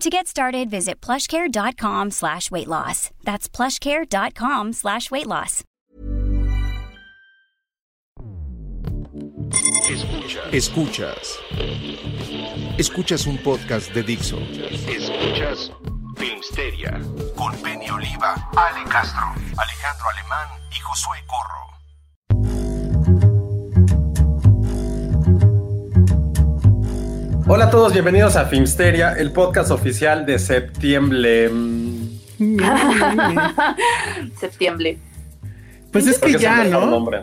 To get started, visit plushcare.com slash weight loss. That's plushcare.com slash weight loss. Escuchas. Escuchas. Escuchas un podcast de Dixo. Escuchas Filmsteria con Penny Oliva, Ale Castro, Alejandro Alemán y Josué Corro. Hola a todos, bienvenidos a Filmsteria, el podcast oficial de septiembre. Septiembre. Pues es ¿Por que ya, ¿no? nombre?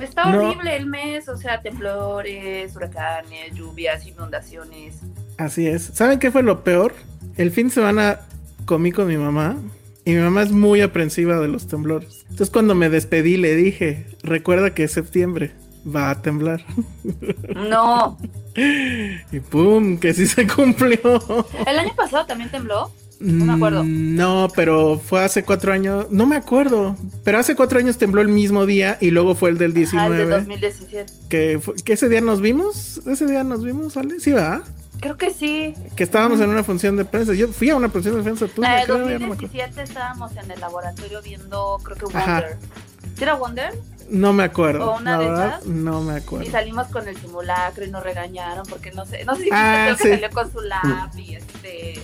Está No. horrible el mes, o sea, temblores, huracanes, lluvias, inundaciones. Así es. ¿Saben qué fue lo peor? El fin de semana comí con mi mamá y mi mamá es muy aprensiva de los temblores. Entonces cuando me despedí le dije, recuerda que es septiembre, va a temblar. No. y pum, que sí se cumplió. ¿El año pasado también tembló? No me acuerdo. Mm, No, pero fue hace cuatro años. No me acuerdo. Pero hace cuatro años tembló el mismo día y luego fue el del Ah, el de 19. 2017. que, fue- que ese día nos vimos. Ese día nos vimos, ¿vale? Sí, va. Creo que sí. Que estábamos en una función de prensa. Yo fui a una función de prensa. Tú, La de creo, ya no me acuerdo. 2017 estábamos en el laboratorio viendo, creo que Ajá. Wonder. ¿Sí era Wonder? No me acuerdo. ¿O una la de verdad, esas? no me Y acuerdo. salimos con el simulacro y nos regañaron porque no sé, no sé si Ah, creo que salió con su lap y este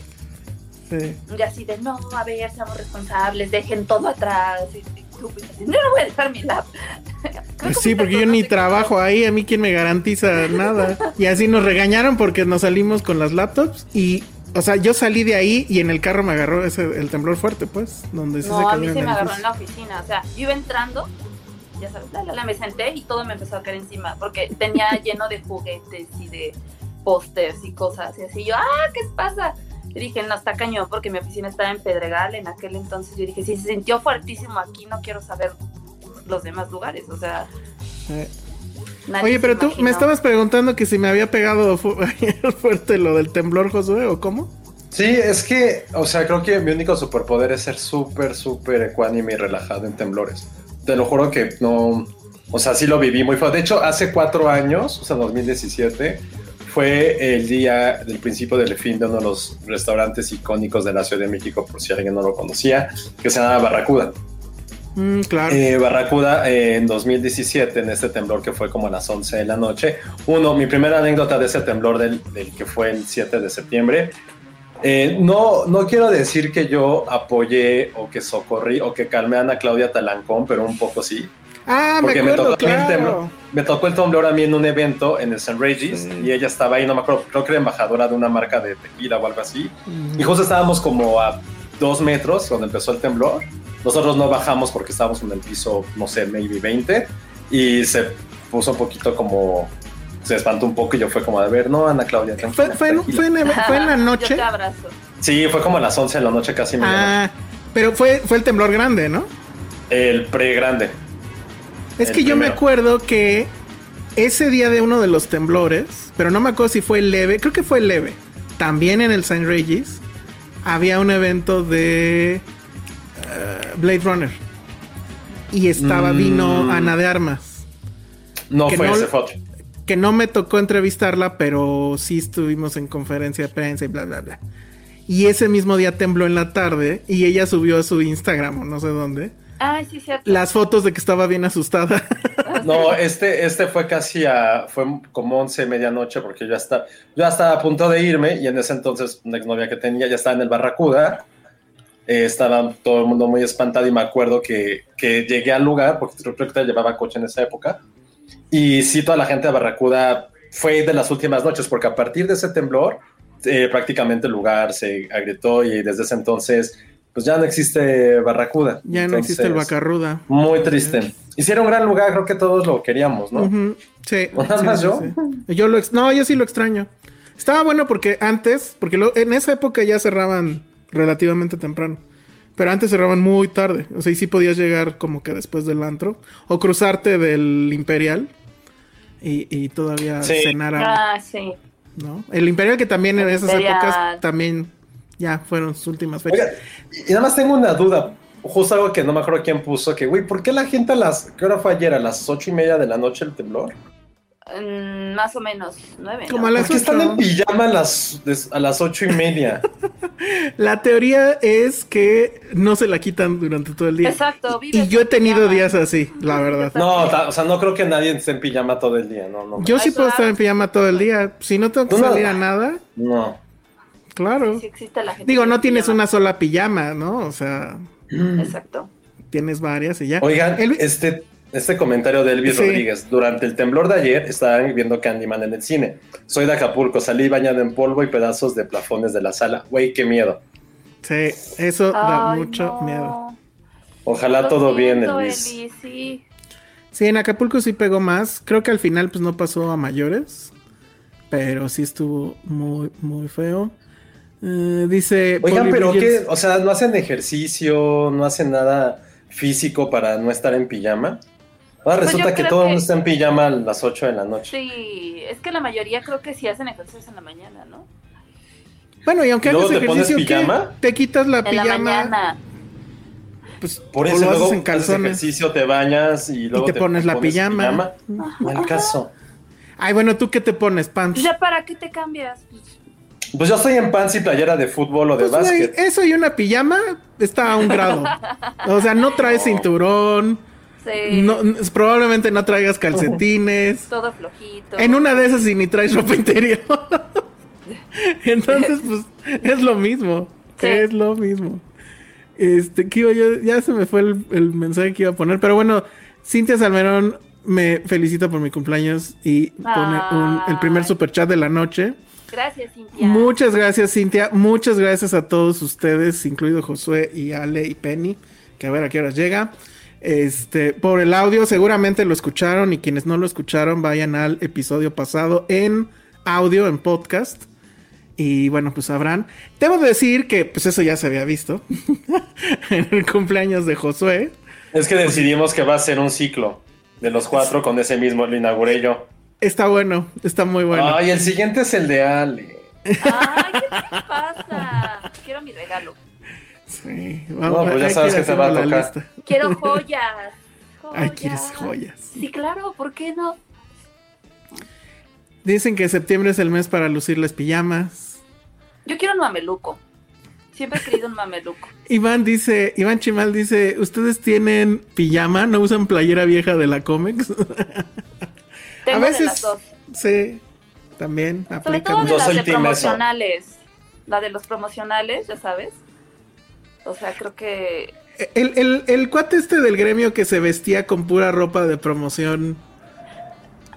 Sí. y así de no, a ver, seamos responsables, dejen todo atrás. Y, y tú, pues, así, no, no voy a dejar mi Pues sí, porque yo no ni trabajo ahí, a mí quién me garantiza nada. Y así nos regañaron porque nos salimos con las laptops y, o sea, yo salí de ahí y en el carro me agarró ese, el temblor fuerte, pues, donde sí No, se a mí se me agarró en la oficina. O sea, yo iba entrando, ya sabes, la, la, la, me senté y todo me empezó a caer encima. Porque tenía lleno de juguetes y de pósters y cosas. Y así yo, ah, ¿qué pasa? Y dije, no, está cañón porque mi oficina estaba en Pedregal en aquel entonces. Yo dije, si se sintió fuertísimo aquí, no quiero saber los demás lugares. O sea, Eh. nadie Oye, pero tú imaginó. me estabas preguntando que si me había pegado fu- fuerte lo del temblor, Josué, o cómo? Sí, es que, o sea, creo que mi único superpoder es ser súper, súper ecuánime y relajado en temblores. Te lo juro que no, o sea, sí lo viví muy fuerte. De hecho, hace cuatro años, o sea, 2017, fue el día del principio del fin de uno de los restaurantes icónicos de la Ciudad de México, por si alguien no lo conocía, que se llama Barracuda. Mm, claro. Eh, Barracuda eh, en 2017, en este temblor que fue como a las 11 de la noche. Uno, mi primera anécdota de ese temblor del, del que fue el 7 de septiembre. Eh, no, no quiero decir que yo apoyé o que socorrí o que calmé a Ana Claudia Talancón, pero un poco sí. ah, me Porque me, acuerdo, tocó el temblor, claro. me tocó el temblor a mí en un evento en el St. Regis Sí. y ella estaba ahí, no me acuerdo, creo que era embajadora de una marca de tequila o algo así. Y justo estábamos como a dos metros cuando empezó el temblor. Nosotros no bajamos porque estábamos en el piso, no sé, maybe 20. Y se puso un poquito como... Se espantó un poco y yo fue como de ver, no, Ana Claudia, Fue, tranquila, fue, en, tranquila". fue, en, fue en la Yo noche. te abrazo. Sí, fue como a las 11 de la noche, casi. Ah, pero fue, fue el temblor grande, ¿no? El pre-grande. Es El que yo me acuerdo que ese día de uno de los temblores, pero no me acuerdo si fue leve, creo que fue leve. También en el St. Regis había un evento de eh, Blade Runner. Y estaba, Mm. vino Ana de Armas. No fue no- ese, fue otro. Que no me tocó entrevistarla, pero sí estuvimos en conferencia de prensa y bla, bla, bla. Y ese mismo día tembló en la tarde y ella subió a su Instagram o no sé dónde sí, cierto. las fotos de que estaba bien asustada. No, este, este fue casi a, fue como 11 medianoche porque yo ya estaba, yo ya estaba a punto de irme y en ese entonces una exnovia que tenía ya estaba en el Barracuda eh, estaba todo el mundo muy espantado y me acuerdo que, que llegué al lugar, porque creo que llevaba coche en esa época, y sí, toda la gente de Barracuda fue de las últimas noches, porque a partir de ese temblor, eh, prácticamente el lugar se agrietó y desde ese entonces, pues ya no existe Barracuda. Ya no existe el Bacarruda. Muy triste. Hicieron un gran lugar, creo que todos lo queríamos, ¿no? Ujú, Sí. ¿O nada sí, más sí, yo? sí. Yo lo no, yo sí lo extraño. Estaba bueno porque antes, porque lo- en esa época ya cerraban relativamente temprano. Pero antes cerraban muy tarde. O sea, y sí podías llegar como que después del antro. O cruzarte del Imperial. Y, y todavía Sí. Ah, sí. ¿no? El Imperial que también en esas Imperial. épocas también ya fueron sus últimas fechas. Oiga, y nada más tengo una duda. Justo algo que no me acuerdo quién puso, que, güey, ¿por qué la gente a las, qué hora fue ayer? ¿A las ocho y media de la noche el temblor? Mm, más o menos, nueve. Como ¿no? a las ¿Por qué están en pijama a las, a las ocho y media? La teoría es que no se la quitan durante todo el día. Exacto, Y yo he en tenido pijama. días así, la verdad. No, o sea, no creo que nadie esté en pijama todo el día, no, no. Yo sí puedo estar en pijama todo el día. Si no tengo que no. salir a nada, No. claro. Sí existe la gente Digo, no tienes una sola pijama, ¿no? O sea, Exacto. tienes varias y ya. Oigan, Elvis- este, este comentario de Elvis Sí. Rodríguez. Durante el temblor de ayer estaban viendo Candyman en el cine. Soy de Acapulco, salí bañado en polvo y pedazos de plafones de la sala. Güey, qué miedo. Sí, eso da Ay, mucho no. miedo. Ojalá Lo todo bien, Elvis. Elvis, sí. Sí, en Acapulco sí pegó más. Creo que al final pues no pasó a mayores. Pero sí estuvo muy, muy feo. Eh, dice... Oigan, pero qué, o sea, no hacen ejercicio, no hacen nada físico para no estar en pijama. Ahora Pues resulta que todo el que- mundo está en pijama a las 8 de la noche. Sí, es que la mayoría creo que sí hacen ejercicios en la mañana, ¿no? Bueno, y aunque ¿Y luego hagas te pones ejercicio, ¿qué? pijama? Te quitas la En la pijama. mañana. Pues, Por eso luego haces en haces calzones. ejercicio, te bañas y luego te pones la pijama. No al caso. Ay, bueno, ¿tú qué te pones? Pants. Pues ya para qué te cambias. Pues yo estoy en pants y playera de fútbol o de Pues, básquet. eso y una pijama está a un grado. O sea, no traes cinturón. No, probablemente no traigas calcetines. todo flojito. En una de esas y ni traes ropa interior. Entonces, pues, es lo mismo. Sí. Es lo mismo. Este, que yo, ya se me fue el, el mensaje que iba a poner. Pero bueno, Cintia Salmerón me felicita por mi cumpleaños y pone un- el primer super chat de la noche. Gracias, Cintia. Muchas gracias, Cintia. Muchas gracias a todos ustedes, incluido Josué y Ale y Penny, que a ver a qué horas llega. Este, por el audio, seguramente lo escucharon y quienes no lo escucharon, vayan al episodio pasado en audio, en podcast. Y bueno, pues sabrán. Debo decir que pues eso ya se había visto en el cumpleaños de Josué. Es que decidimos que va a ser un ciclo de los cuatro con ese mismo, lo inauguré yo. Está bueno, está muy bueno. Ay, el siguiente es el de Ale. Ay, ¿qué te pasa? Quiero mi regalo. Sí, No, pues ya sabes que te va a tocar. lista. Quiero joyas. Ay, quieres joyas. Sí, claro, ¿por qué no? Dicen que septiembre es el mes para lucir las pijamas. Yo quiero un mameluco. Siempre he querido un mameluco. Iván dice, Iván Chimal dice, ¿ustedes tienen pijama? ¿No usan playera vieja de la Comex? Tengo de las dos. Sí, también Sobre todo de las de eso. promocionales. La de los promocionales, ya sabes. O sea, creo que. El, el, el cuate este del gremio que se vestía con pura ropa de promoción,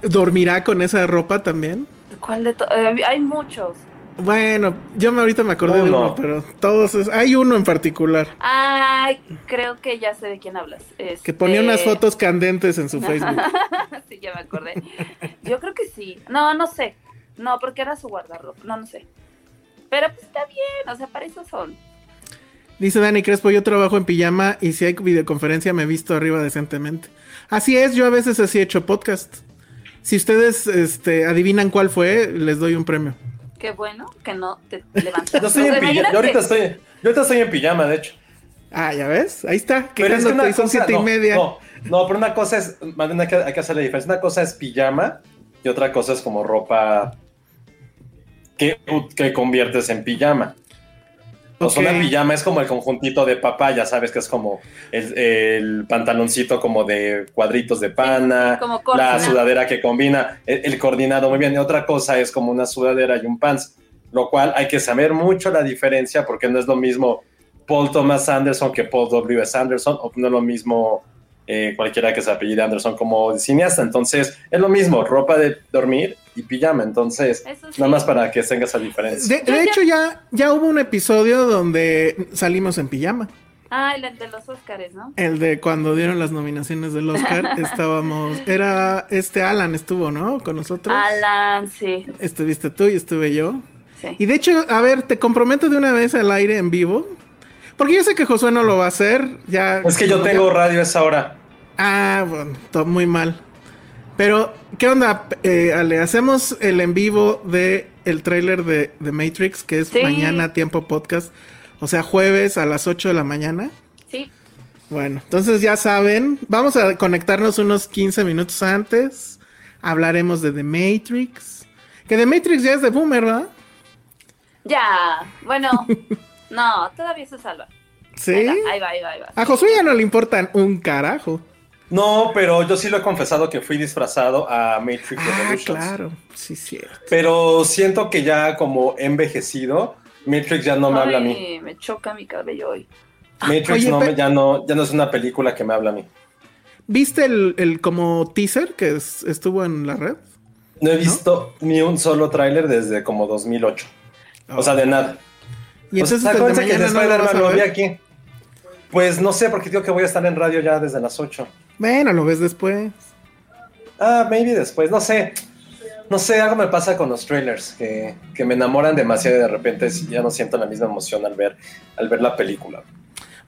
¿dormirá con esa ropa también? ¿Cuál de eh, Hay muchos. Bueno, yo me ahorita me acordé de Uno. uno, pero todos, es- hay uno en particular Ay, creo que ya sé de quién hablas. que ponía Este- unas fotos candentes en su Facebook. sí, ya me acordé. Yo creo que sí. No, no sé. No, porque era su guardarropa. No, no sé. Pero pues está bien, o sea, para eso son. Dice Dani Crespo, yo trabajo en pijama y si hay videoconferencia me he visto arriba decentemente. Así es, yo a veces así he hecho podcast. Si ustedes este, adivinan cuál fue, les doy un premio. Qué bueno que no te levantas. Yo, estoy en pijama. yo ahorita estoy, yo ahorita estoy en pijama, de hecho. Ah, ya ves, ahí está, Pero es que una son cosa- siete no, y media. No, no, pero una cosa es, más bien hay que, hay que hacer la diferencia. Una cosa es pijama y otra cosa es como ropa que, que conviertes en pijama. Una pijama es como el conjuntito de papá, ya sabes que es como el, el pantaloncito como de cuadritos de pana, como la sudadera que combina, el, el coordinado muy bien. Y otra cosa es como una sudadera y un pants, lo cual hay que saber mucho la diferencia porque no es lo mismo Paul Thomas Anderson que Paul W. S. Anderson, o no es lo mismo eh, cualquiera que se apellide Anderson como cineasta. Entonces, es lo mismo, ropa de dormir y pijama. Entonces, sí. nada más para que tenga esa diferencia. De, de hecho, ya, ya hubo un episodio donde salimos en pijama. Ah, el de los Óscares, ¿no? El de cuando dieron las nominaciones del Oscar, estábamos, era este Alan estuvo, ¿no? Con nosotros. Alan, sí. Estuviste tú y estuve yo. sí. Y de hecho, a ver, te comprometo de una vez al aire en vivo. Porque yo sé que Josué no lo va a hacer. Ya. Es que yo tengo radio a esa hora. Ah, bueno, todo muy mal. Pero, ¿qué onda, eh, Ale? Hacemos el en vivo de el tráiler de, de Matrix, que es Sí. mañana tiempo podcast. O sea, jueves a las 8 de la mañana. Sí. Bueno, entonces ya saben, vamos a conectarnos unos 15 minutos antes. Hablaremos de The Matrix. Que The Matrix ya es de Boomer, ¿verdad? Ya. Bueno, no, todavía se salva. Sí. Ahí va, ahí va, ahí va. ahí va. A Josué ya no le importan un carajo. No, pero yo sí lo he confesado que fui disfrazado a Matrix Ah, Revolutions. claro. Sí, cierto. Pero siento que ya como envejecido, Matrix ya no me habla a mí. Me choca mi cabello hoy. Matrix Oye, no pe- me- ya, no, ya no es una película que me habla a mí. ¿Viste el, el como teaser que es- estuvo en la red? No he visto ni un solo tráiler desde como 2008. O sea, de nada. Y O sea, entonces el de que no lo lo vi aquí. Pues no sé, porque digo que voy a estar en radio ya desde las 8. Bueno, lo ves después. Ah, maybe después, no sé. No sé, algo me pasa con los trailers, que, que me enamoran demasiado y de repente ya no siento la misma emoción al ver, al ver la película.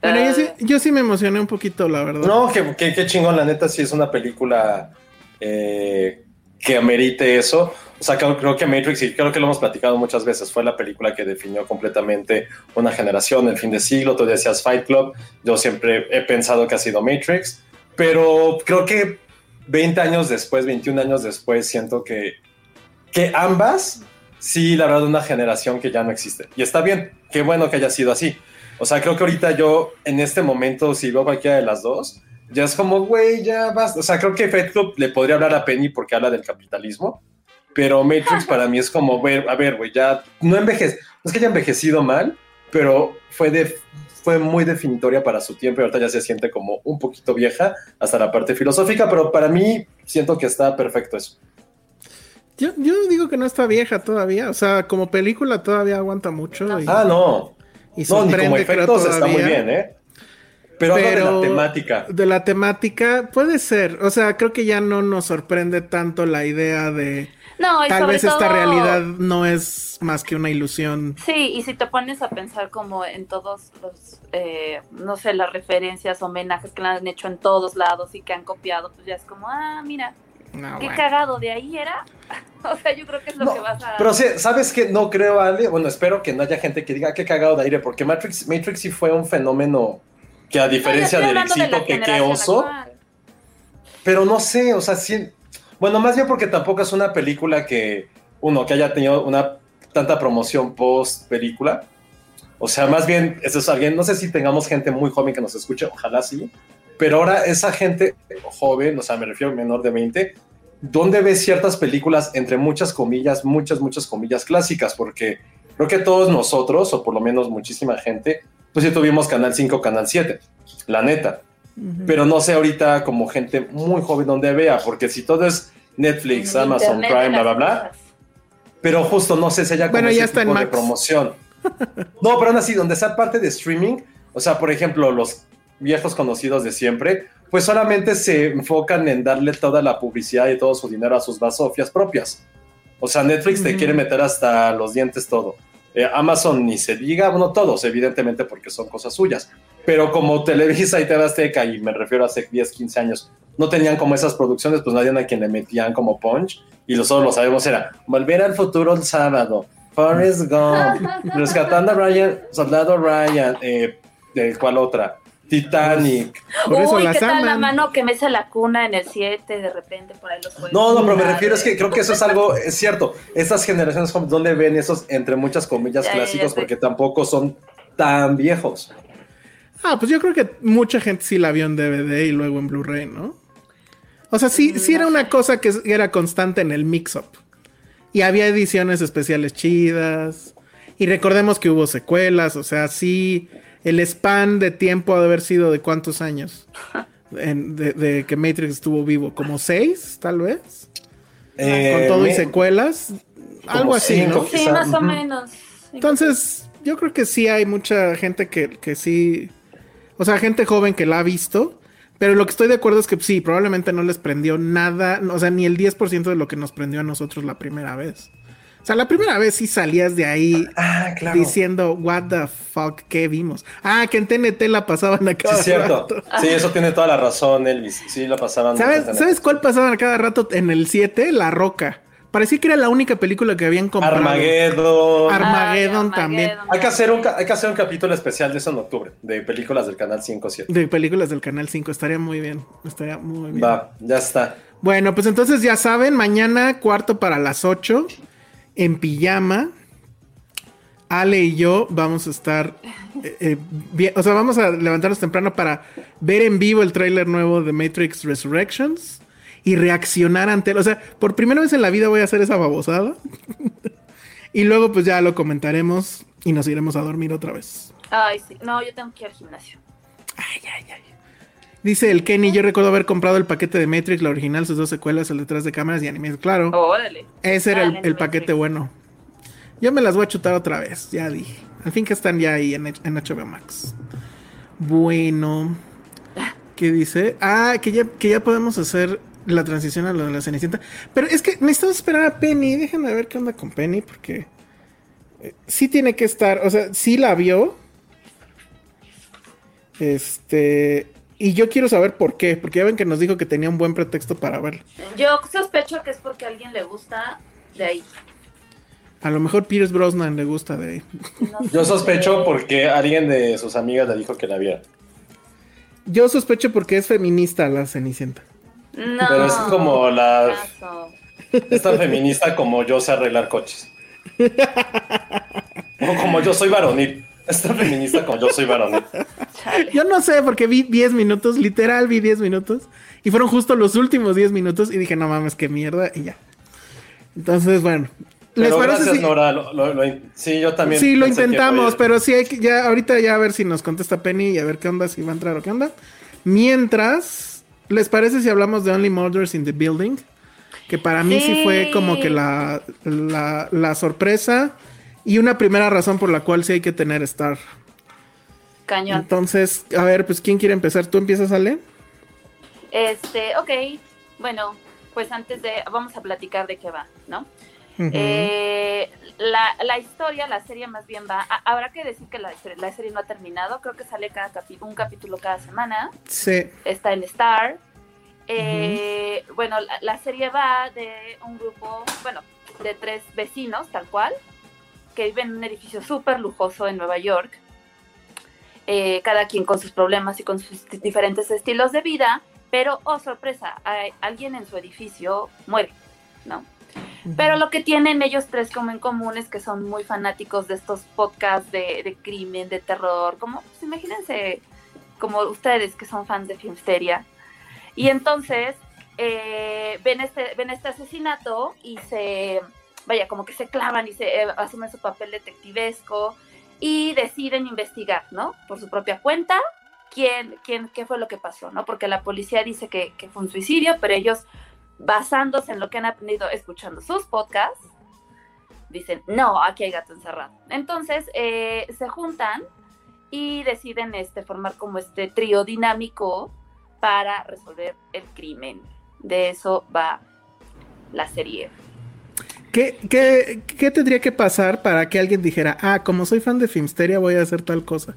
Bueno, yo, Ah. sí, yo sí me emocioné un poquito, la verdad. No, que, que, que chingón, la neta, sí es una película eh, que amerite eso. O sea, creo, creo que Matrix, y creo que lo hemos platicado muchas veces, fue la película que definió completamente una generación, el fin de siglo. Tú decías Fight Club, yo siempre he pensado que ha sido Matrix, pero creo que 20 años después, 21 años después, siento que, que ambas, sí, la verdad, una generación que ya no existe. Y está bien, qué bueno que haya sido así. O sea, creo que ahorita yo, en este momento, si veo cualquiera de las dos, ya es como, güey, ya basta. O sea, creo que Fight Club le podría hablar a Penny porque habla del capitalismo, pero Matrix para mí es como, a ver, güey, ya no envejece, no es que haya envejecido mal, pero fue de fue muy definitoria para su tiempo y ahorita ya se siente como un poquito vieja hasta la parte filosófica, pero para mí siento que está perfecto eso. Yo, yo digo que no está vieja todavía. O sea, como película todavía aguanta mucho. Y, Ah, no. y No, ni como efectos está muy bien, ¿eh? Pero, hablo de Pero- la temática. De la temática, puede ser. O sea, creo que ya no nos sorprende tanto la idea de No, y tal sobre vez esta todo- realidad no es más que una ilusión. Sí, y si te pones a pensar como en todos los, eh, no sé, las referencias, homenajes que le han hecho en todos lados y que han copiado, pues ya es como, ah, mira, No, qué bueno. cagado, de ahí era. o sea, yo creo que es lo No, que vas a... Pero sí, ¿sabes qué? No creo, Ale. Bueno, espero que no haya gente que diga "Ah, qué cagado de aire, porque Matrix, Matrix sí fue un fenómeno que a No, diferencia estoy del de éxito que qué generación oso, actual. pero no sé, o sea, sí. Bueno, más bien porque tampoco es una película que, uno, que haya tenido una tanta promoción post película. O sea, más bien, eso es alguien, no sé si tengamos gente muy joven que nos escuche, ojalá sí, pero ahora esa gente joven, o sea, me refiero a menor de 20, ¿dónde ves ciertas películas, entre muchas comillas, muchas, muchas comillas clásicas? Porque creo que todos nosotros, o por lo menos muchísima gente, pues sí tuvimos Canal 5, Canal 7, la neta. Pero no sé ahorita como gente muy joven donde vea, porque si todo es Netflix, En Amazon internet Prime, bla, bla, bla, pero justo no sé si haya como Bueno, ese ya está en de promoción. No, pero aún así, donde sea parte de streaming, o sea, por ejemplo, los viejos conocidos de siempre, pues solamente se enfocan en darle toda la publicidad y todo su dinero a sus basofias propias. O sea, Netflix te quiere meter hasta los dientes todo. Eh, Amazon ni se diga, bueno, todos, evidentemente, porque son cosas suyas. Pero como Televisa y TV Azteca, y me refiero a hace 10, 15 años, no tenían como esas producciones, pues nadie a quien le metían como punch. Y nosotros lo sabemos, era Volver al futuro el sábado, Forrest Gump, Rescatando a Ryan, Soldado Ryan, eh, ¿de ¿cuál otra? Titanic. Por eso Uy, las ¿qué tal la mano que mece la cuna en el 7 de repente por ahí los juegos? No, no, pero me refiero es que creo que eso es algo, es cierto. Estas generaciones ¿dónde ven esos, entre muchas comillas, Ya, ya, ya clásicos? Porque tampoco son tan viejos. Ah, pues yo creo que mucha gente sí la vio en DVD y luego en Blu-ray, ¿no? O sea, sí, sí era una cosa que era constante en el mix-up. Y había ediciones especiales chidas. Y recordemos que hubo secuelas, o sea, sí. el span de tiempo ha de haber sido de cuántos años en- de, de que Matrix estuvo vivo, como seis, tal vez, Eh, con todo y secuelas, algo así, cinco. ¿no? Sí, más o menos. Entonces, yo creo que sí hay mucha gente que, que sí, o sea, gente joven que la ha visto, pero lo que estoy de acuerdo es que sí, probablemente no les prendió nada, o sea, ni el 10% de lo que nos prendió a nosotros la primera vez. O sea, la primera vez sí salías de ahí Ah, claro. diciendo, what the fuck, ¿qué vimos? Ah, que en TNT la pasaban a Sí, cada cierto. rato. Sí, eso tiene toda la razón, Elvis. Sí, lo pasaban. ¿Sabes, ¿Sabes cuál pasaban a cada rato en el 7? La Roca. Parecía que era la única película que habían comprado. Armageddon. Ar- Armageddon Ay, también. hay, que hacer un, hay que hacer un capítulo especial de eso en octubre, de películas del canal 5 7. De películas del Canal 5. Estaría muy bien. Estaría muy bien. Va, ya está. Bueno, pues entonces ya saben, mañana cuarto para las 8 en pijama. Ale y yo vamos a estar, eh, eh, bien- o sea, vamos a levantarnos temprano para ver en vivo el tráiler nuevo de Matrix Resurrections y reaccionar ante él. O sea, por primera vez en la vida voy a hacer esa babosada. y luego pues ya lo comentaremos y nos iremos a dormir otra vez. Ay, sí. No, yo tengo que ir al gimnasio. Dice el Kenny, yo recuerdo haber comprado el paquete de Matrix, la original, sus dos secuelas, el detrás de cámaras y animes. Claro. Órale. Ese era el, paquete bueno. Yo me las voy a chutar otra vez, ya dije. Al fin que están ya ahí en, en HBO Max. Bueno. ¿Qué dice? Ah, que ya, que ya podemos hacer la transición a lo de la Cenicienta. Pero es que necesitamos esperar a Penny. Déjenme ver qué onda con Penny, porque eh, sí tiene que estar. O sea, sí la vio. Este. Y yo quiero saber por qué. Porque ya ven que nos dijo que tenía un buen pretexto para verlo. Yo sospecho que es porque a alguien le gusta de ahí. A lo mejor Pierce Brosnan le gusta de ahí. No Yo sospecho porque alguien de sus amigas le dijo que la viera. Yo sospecho porque es feminista la Cenicienta. No. Pero es como la- caso. Es tan feminista como yo sé arreglar coches. O como yo soy varonil. Es tan feminista como yo soy varonil. Chale. Yo no sé, porque vi 10 minutos, literal vi 10 minutos. Y fueron justo los últimos 10 minutos. Y dije, no mames, qué mierda. Y ya. Entonces, bueno. ¿Les Pero parece gracias, si- Nora. lo- lo- lo in- sí, yo también. Sí, lo intentamos, pero sí hay que ya ahorita ya a ver si nos contesta Penny y a ver qué onda, si va a entrar o qué onda. Mientras, ¿les parece si hablamos de Only Murders in the Building? Que para mí sí, Sí. fue como que la, la, la sorpresa y una primera razón por la cual sí hay que tener Star. Cañón. Entonces, a ver, pues ¿quién quiere empezar? ¿Tú empiezas, Ale? Este, ok. Bueno, pues antes de. Vamos a platicar de qué va, ¿no? Eh, la, la historia, la serie más bien va. a- habrá que decir que la, la serie no ha terminado. Creo que sale cada capi- un capítulo cada semana. Sí. Está en Star. Eh, Bueno, la, la serie va de un grupo, bueno, de tres vecinos, tal cual, que viven en un edificio súper lujoso en Nueva York. Eh, cada quien con sus problemas y con sus diferentes estilos de vida. Pero, oh sorpresa, hay- alguien en su edificio muere, ¿no? Pero lo que tienen ellos tres como en común es que son muy fanáticos de estos podcasts de, de crimen, de terror, como, pues imagínense, como ustedes que son fans de Filmsteria. Y entonces eh, ven, este, ven este asesinato y se, vaya, como que se clavan y se eh, asumen su papel detectivesco y deciden investigar, ¿no? Por su propia cuenta, quién, quién, qué fue lo que pasó, ¿no? Porque la policía dice que, que fue un suicidio, pero ellos basándose en lo que han aprendido escuchando sus podcasts, dicen, no, aquí hay gato encerrado. Entonces eh, se juntan y deciden este, formar como este trío dinámico para resolver el crimen. De eso va la serie. ¿Qué, qué, qué tendría que pasar para que alguien dijera, ah, como soy fan de Filmsteria voy a hacer tal cosa?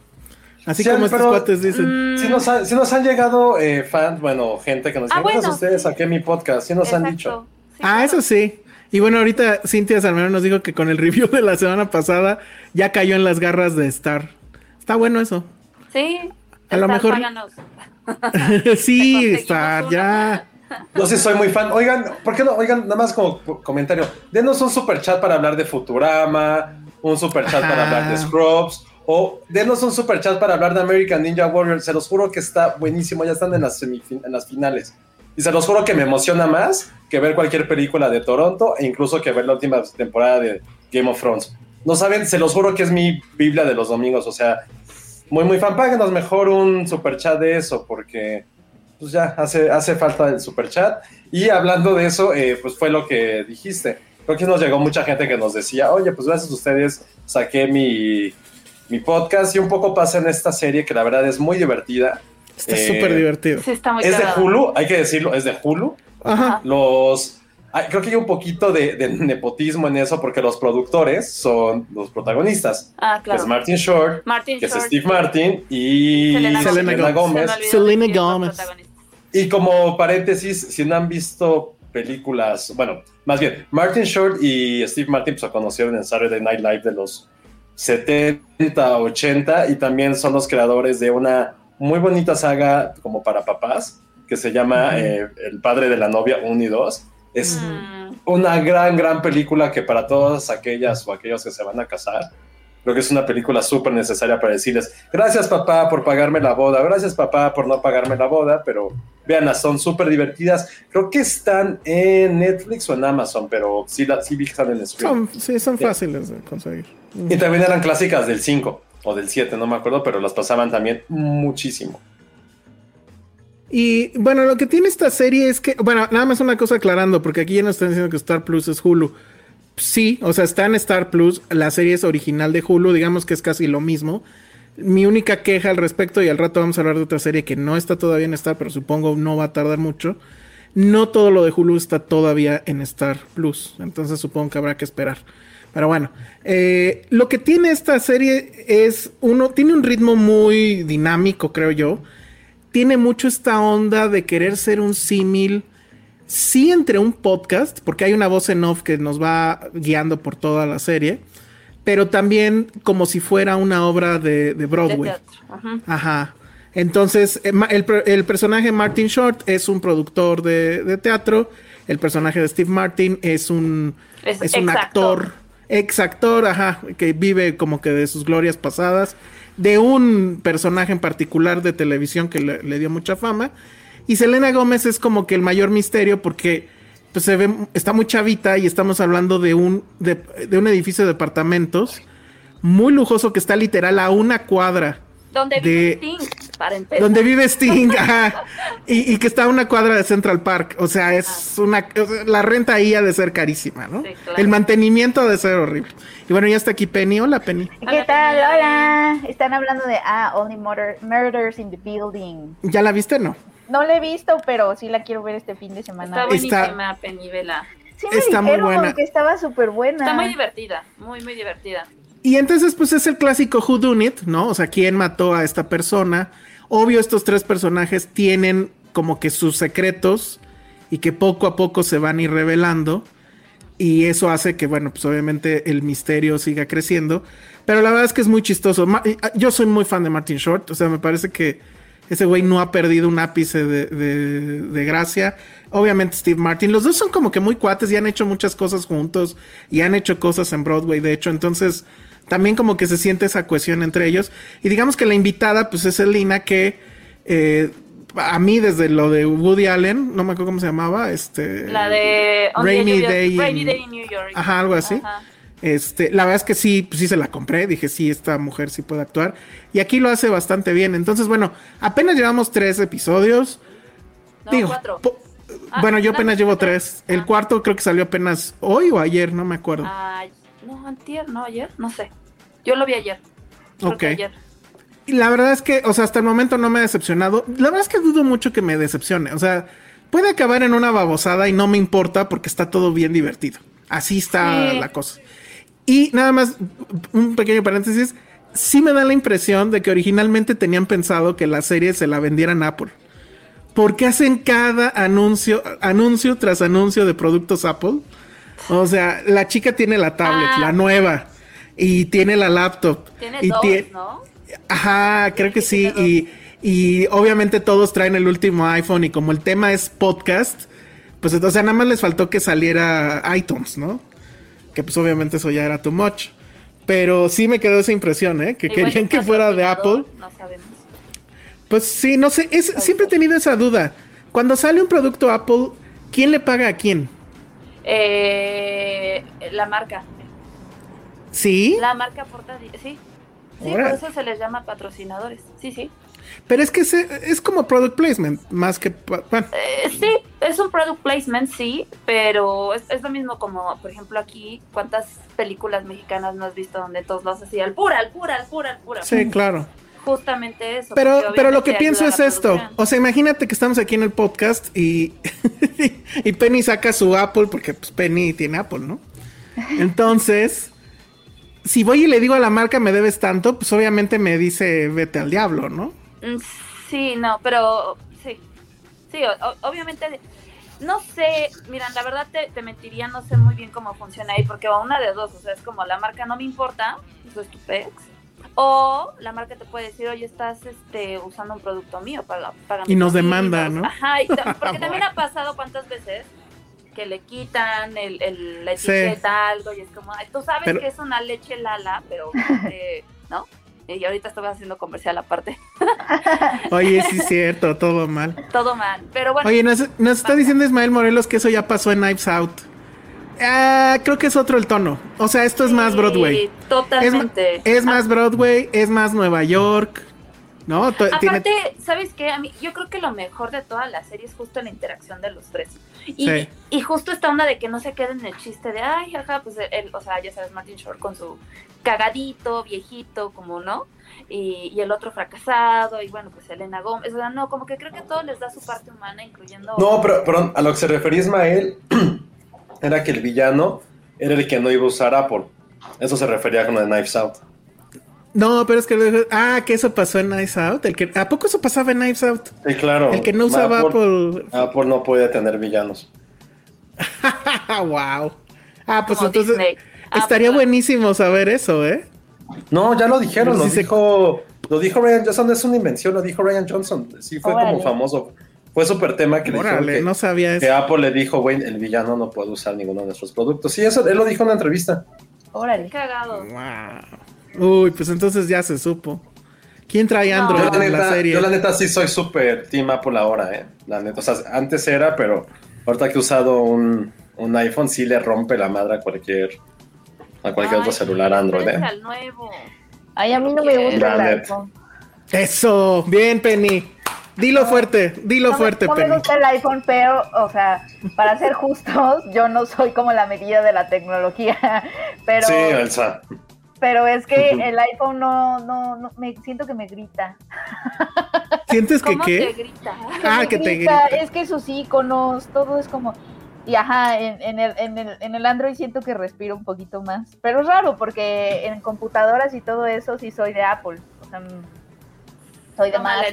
Así Sí, como estos cuates dicen. Mm, Sí nos, ha- sí nos han llegado eh, fans, bueno, gente que nos Ah, dice, gracias bueno, a ustedes sí. saqué mi podcast. Sí nos han dicho. Sí, Ah, claro. eso sí. Y bueno, ahorita Cintia Salmerón nos dijo que con el review de la semana pasada ya cayó en las garras de Star. Está bueno eso. Sí. A lo mejor- sí, Star, ya. Yo sí soy muy fan. Oigan, ¿por qué no? Oigan, nada más como co- comentario. Denos un super chat para hablar de Futurama, un super chat Ajá. para hablar de Scrubs, o denos un super chat para hablar de American Ninja Warrior. Se los juro que está buenísimo. Ya están en las, en finales. Y se los juro que me emociona más que ver cualquier película de Toronto e incluso que ver la última temporada de Game of Thrones. No saben, se los juro que es mi Biblia de los domingos. O sea, muy, muy fan. Páguenos mejor un super chat de eso, porque pues ya hace, hace falta el super chat. Y hablando de eso, eh, pues fue lo que dijiste. Creo que nos llegó mucha gente que nos decía, oye, pues gracias a ustedes saqué mi, mi podcast y un poco pasa en esta serie que la verdad es muy divertida. Está Eh, súper divertido. Sí, está muy Es de. Hulu, hay que decirlo, es de Hulu. Ajá. Los. ah, Creo que hay un poquito de, de nepotismo en eso porque los productores son los protagonistas. Ah, Que claro. es Martin Short, Martin que es Short Steve Martin y Selena Selena Selena Gomez. Gómez. Selena protagonistas. Y como paréntesis, si no han visto películas, bueno, más bien, Martin Short y Steve Martin pues, se conocieron en Saturday Night Live de los 70, 80 y también son los creadores de una muy bonita saga como para papás que se llama eh, El padre de la novia 1 y 2. Es Mm, una gran, gran película que para todas aquellas o aquellos que se van a casar, creo que es una película súper necesaria para decirles, gracias papá por pagarme la boda, gracias papá por no pagarme la boda, pero véanlas, son súper divertidas. Creo que están en Netflix o en Amazon, pero sí, la, sí están en stream. Son, sí, son fáciles de conseguir. Y también eran clásicas del 5 o del 7, no me acuerdo, pero las pasaban también muchísimo. Y bueno, lo que tiene esta serie es que, bueno, nada más una cosa aclarando, porque aquí ya nos están diciendo que Star Plus es Hulu. Sí, o sea, está en Star Plus, la serie es original de Hulu, digamos que es casi lo mismo. Mi única queja al respecto, y al rato vamos a hablar de otra serie que no está todavía en Star, pero supongo no va a tardar mucho. No todo lo de Hulu está todavía en Star Plus, entonces supongo que habrá que esperar. Pero bueno, eh, lo que tiene esta serie es uno, tiene un ritmo muy dinámico, creo yo tiene mucho esta onda de querer ser un símil, sí entre un podcast, porque hay una voz en off que nos va guiando por toda la serie, pero también como si fuera una obra de, Broadway. Ajá. Ajá. Entonces, eh, el, el personaje Martin Short es un productor de, de teatro. El personaje de Steve Martin es un, Es es un actor, ex actor, ajá, que vive como que de sus glorias pasadas, de un personaje en particular de televisión que le, dio mucha fama. Y Selena Gómez es como que el mayor misterio porque pues, se ve, está muy chavita y estamos hablando de un, de, de un edificio de departamentos muy lujoso que está literal a una cuadra Donde de- vive Sting, para empezar. donde vive Sting, ajá, y, y que está a una cuadra de Central Park. O sea, es una. o sea, La renta ahí ha de ser carísima, ¿no? Sí, claro. El mantenimiento ha de ser horrible. Y bueno, ya está aquí Penny. Hola, Penny. ¿Qué Hola, tal? Penny. Hola. Están hablando de ah, Only murder- Murders in the Building. ¿Ya la viste? No. No la he visto, pero sí la quiero ver este fin de semana. Está Está- buenísima, Penny, vela. sí me está muy buena. que estaba súper buena. Está muy divertida, muy, muy divertida. Y entonces, pues es el clásico Who Done It, ¿no? O sea, ¿quién mató a esta persona? Obvio, estos tres personajes tienen como que sus secretos y que poco a poco se van a ir revelando. Y eso hace que, bueno, pues obviamente el misterio siga creciendo. Pero la verdad es que es muy chistoso. Ah, Yo soy muy fan de Martin Short. O sea, me parece que ese güey no ha perdido un ápice de, de- de gracia. Obviamente Steve Martin. Los dos son como que muy cuates y han hecho muchas cosas juntos. Y han hecho cosas en Broadway, de hecho. Entonces, también como que se siente esa cohesión entre ellos. Y digamos que la invitada, pues es Elina, que eh, a mí desde lo de Woody Allen, no me acuerdo cómo se llamaba, este... La de Rainy Day Rainy in- Day in New York. Ajá, algo así. Ajá. Este, la verdad es que sí, pues sí se la compré. Dije, sí, esta mujer sí puede actuar. Y aquí lo hace bastante bien. Entonces, bueno, apenas llevamos tres episodios. No, Digo, cuatro. Ah, bueno, yo apenas llevo tres. El Ah. cuarto creo que salió apenas hoy o ayer, no me acuerdo. No, antier, no, ayer, no sé. Yo lo vi ayer. Ok. ayer. Y la verdad es que, o sea, hasta el momento no me ha decepcionado. La verdad es que dudo mucho que me decepcione. O sea, puede acabar en una babosada y no me importa porque está todo bien divertido. Así está Sí. la cosa. Y nada más, un pequeño paréntesis. Sí me da la impresión de que originalmente tenían pensado que la serie se la vendieran a Apple. Porque hacen cada anuncio, anuncio tras anuncio de productos Apple. O sea, la chica tiene la tablet, Ah. la nueva, y tiene la laptop. Tiene y dos, tie- ¿no? Ajá, creo que sí. Y, y obviamente todos traen el último iPhone y como el tema es podcast, pues sea, nada más les faltó que saliera iTunes, ¿no? Que pues obviamente eso ya era too much. Pero sí me quedó esa impresión, ¿eh? Que Igual querían que fuera de Apple. No sabemos. Pues sí, no sé, es, siempre he tenido esa duda. Cuando sale un producto Apple, ¿quién le paga a quién? Eh, la marca. ¿Sí? La marca aporta. Sí. Sí, por eso se les llama patrocinadores. Sí, sí. Pero es que es como product placement, más que... Bueno. Eh, sí, es un product placement, sí, pero es, lo mismo como, por ejemplo, aquí, ¿cuántas películas mexicanas no has visto donde todos los hacían al pura, al pura, al pura, al pura? Sí, claro. Justamente eso. Pero, pero lo que pienso es esto. O sea, imagínate que estamos aquí en el podcast y, y Penny saca su Apple, porque pues, Penny tiene Apple, ¿no? Entonces si voy y le digo a la marca me debes tanto, pues obviamente me dice vete al diablo, ¿no? Mm, sí, no, pero sí, sí, obviamente, no sé, miran, la verdad te, mentiría, no sé muy bien cómo funciona ahí, porque una de dos, o sea, es como la marca no me importa, eso es tu pex, o la marca te puede decir, oye, estás este, usando un producto mío, para, para Y nos demanda, ¿no? Ajá, porque también ha pasado cuántas veces que le quitan el, el la etiqueta, algo, y es como, tú sabes que es una leche Lala, pero, eh, ¿no? Y ahorita haciendo comercial aparte. Oye, sí es cierto, todo mal. Todo mal, pero bueno. Oye, nos, está diciendo Ismael Morelos que eso ya pasó en Knives Out. Ah, creo que es otro el tono. O sea, esto es más Broadway. Totalmente. Es, más ah. Broadway, es más Nueva York. ¿No? Aparte, ¿sabes qué? A mí, yo creo que lo mejor de toda la serie es justo la interacción de los tres. Y, y justo esta onda de que no se queden en el chiste de, ay, ajá, pues él, o sea, ya sabes, Martin Short con su cagadito, viejito, como, ¿no? Y, y, el otro fracasado, y bueno, pues Elena Gómez, o sea, no, como que creo que todo les da su parte humana, incluyendo... No, pero, pero a lo que se refería Ismael, era que el villano era el que no iba a usar Apple. Eso se refería con el Knives Out. No, pero es que. Ah, que eso pasó en Knives Out. El que, ¿A poco eso pasaba en Knives Out? Sí, claro. El que no usaba Apple. Apple, no podía tener villanos. wow. Ah, pues entonces. Estaría buenísimo saber eso, ¿eh? No, ya lo dijeron, lo dijo. Lo dijo Ryan Johnson, es una invención, lo dijo Ryan Johnson. Sí, fue como famoso. Fue súper tema que que, no sabía eso. que Apple le dijo, güey, el villano no puede usar ninguno de nuestros productos. Sí, eso él lo dijo en una entrevista. Órale. Cagado. Wow. Uy, pues entonces ya se supo. ¿Quién trae Android en la serie? Yo la neta sí soy súper team Apple ahora, eh. La neta, o sea, antes era, pero ahorita que he usado un, un iPhone sí le rompe la madre a cualquier a cualquier otro celular Android, eh. Al nuevo. Ay, a mí no me gusta el iPhone. Eso, bien Penny. Dilo fuerte, dilo fuerte, Penny. No me gusta el iPhone, pero, o sea, para ser justos, yo no soy como la medida de la tecnología, pero... Sí, Elsa. Pero es que el iPhone no, no, no, me siento que me grita. ¿Sientes que qué? Te grita? Ah, que te grita. Es que sus iconos, todo es como. Y ajá, en, en, el, en, el, en el Android siento que respiro un poquito más. Pero es raro, porque en computadoras y todo eso sí soy de Apple. O sea, soy de Mac.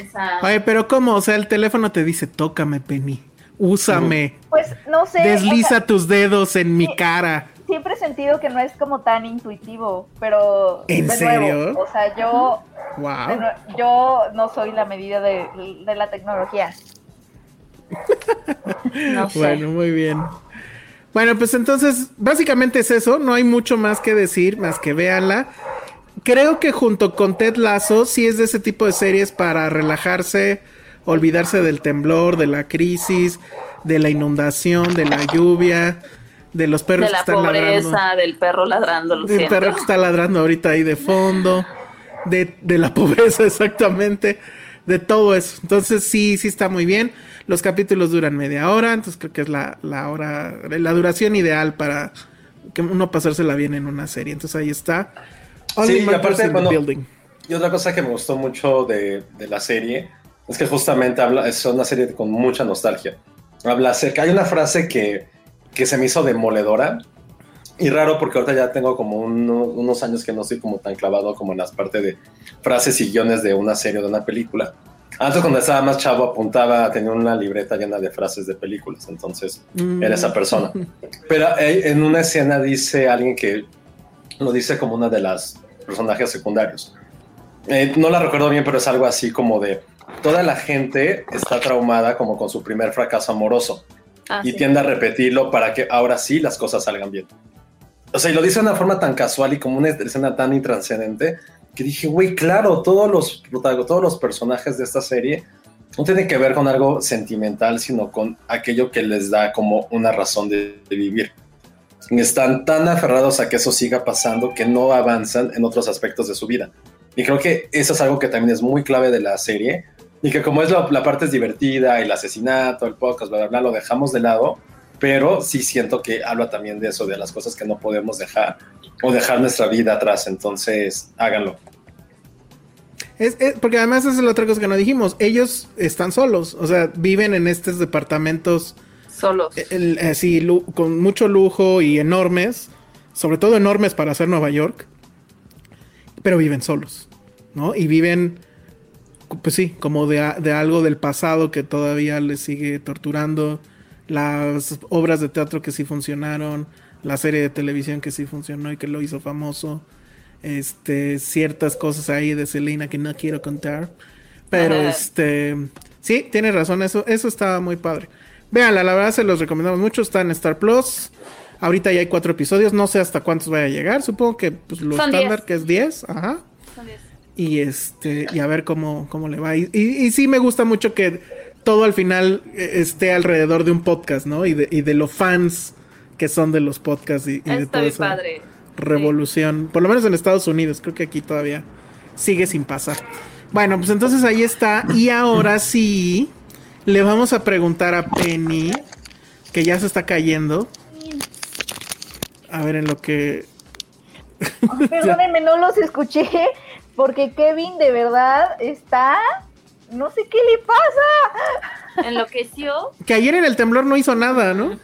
Oye, pero ¿cómo? O sea, el teléfono te dice, tócame, Penny. Úsame. Pues no sé. Desliza tus dedos en mi cara siempre he sentido que no es como tan intuitivo, pero... ¿En serio? o sea, yo... yo no soy la medida de, la tecnología. no sé. Bueno, muy bien. Bueno, pues entonces, básicamente es eso. No hay mucho más que decir, más que véanla. Creo que junto con Ted Lasso, sí es de ese tipo de series para relajarse, olvidarse del temblor, de la crisis, de la inundación, de la lluvia de los perros que están pobreza, del perro ladrando. Lo del perro que está ladrando ahorita ahí de fondo, de, de, la pobreza exactamente, de todo eso. Entonces sí, sí está muy bien. Los capítulos duran media hora, entonces creo que es la, la hora, la duración ideal para que uno pasársela bien en una serie. Entonces ahí está. Sí, y aparte, bueno, y otra cosa que me gustó mucho de, de la serie es que justamente habla, es una serie con mucha nostalgia. Habla acerca, hay una frase que que se me hizo demoledora. Y raro porque ahorita ya tengo como unos años que no estoy como tan clavado como en las partes de frases y guiones de una serie o de una película. Antes cuando estaba más chavo apuntaba, tenía una libreta llena de frases de películas, entonces era esa persona. Pero en una escena dice alguien que lo dice como una de las personajes secundarios. Eh, no la recuerdo bien, pero es algo así como de toda la gente está traumada como con su primer fracaso amoroso. Ah, y tiende a repetirlo para que ahora sí las cosas salgan bien. O sea, y lo dice de una forma tan casual y como una escena tan intranscendente que dije, güey, claro, todos los, todos los personajes de esta serie no tienen que ver con algo sentimental, sino con aquello que les da como una razón de, de vivir. Están tan aferrados a que eso siga pasando que no avanzan en otros aspectos de su vida. Y creo que eso es algo que también es muy clave de la serie. Y que como es la, la parte es divertida, el asesinato, el podcast, bla, bla, bla, lo dejamos de lado. Pero sí siento que habla también de eso, de las cosas que no podemos dejar o dejar nuestra vida atrás. Entonces, háganlo. Es, es- porque además es la otra cosa que no dijimos. Ellos están solos, o sea, viven en estos departamentos Solos. eh, el- así lu- con mucho lujo y enormes, sobre todo enormes para hacer Nueva York, pero viven solos, ¿no? Y viven, pues sí, como de, de algo del pasado que todavía les sigue torturando, las obras de teatro que sí funcionaron, la serie de televisión que sí funcionó y que lo hizo famoso, este, ciertas cosas ahí de Selena que no quiero contar, pero Ajá. este, sí, tiene razón, eso, eso estaba muy padre. Véanla, la verdad se los recomendamos mucho, está en Star Plus. Ahorita ya hay cuatro episodios, no sé hasta cuántos vaya a llegar, supongo que pues, lo Son estándar diez. que es 10, ajá. Son diez. Y este, y a ver cómo, cómo le va. Y, y- y sí me gusta mucho que todo al final eh, esté alrededor de un podcast, ¿no? Y de, y de los fans que son de los podcasts y, y de toda esa padre. revolución. Por lo menos en Estados Unidos, creo que aquí todavía sigue sin pasar. Bueno, pues entonces ahí está. Y ahora sí, le vamos a preguntar a Penny, que ya se está cayendo. A ver en lo que... Perdónenme, no los escuché porque Kevin de verdad está... No sé qué le pasa. Enloqueció. Que ayer en el temblor no hizo nada, ¿no?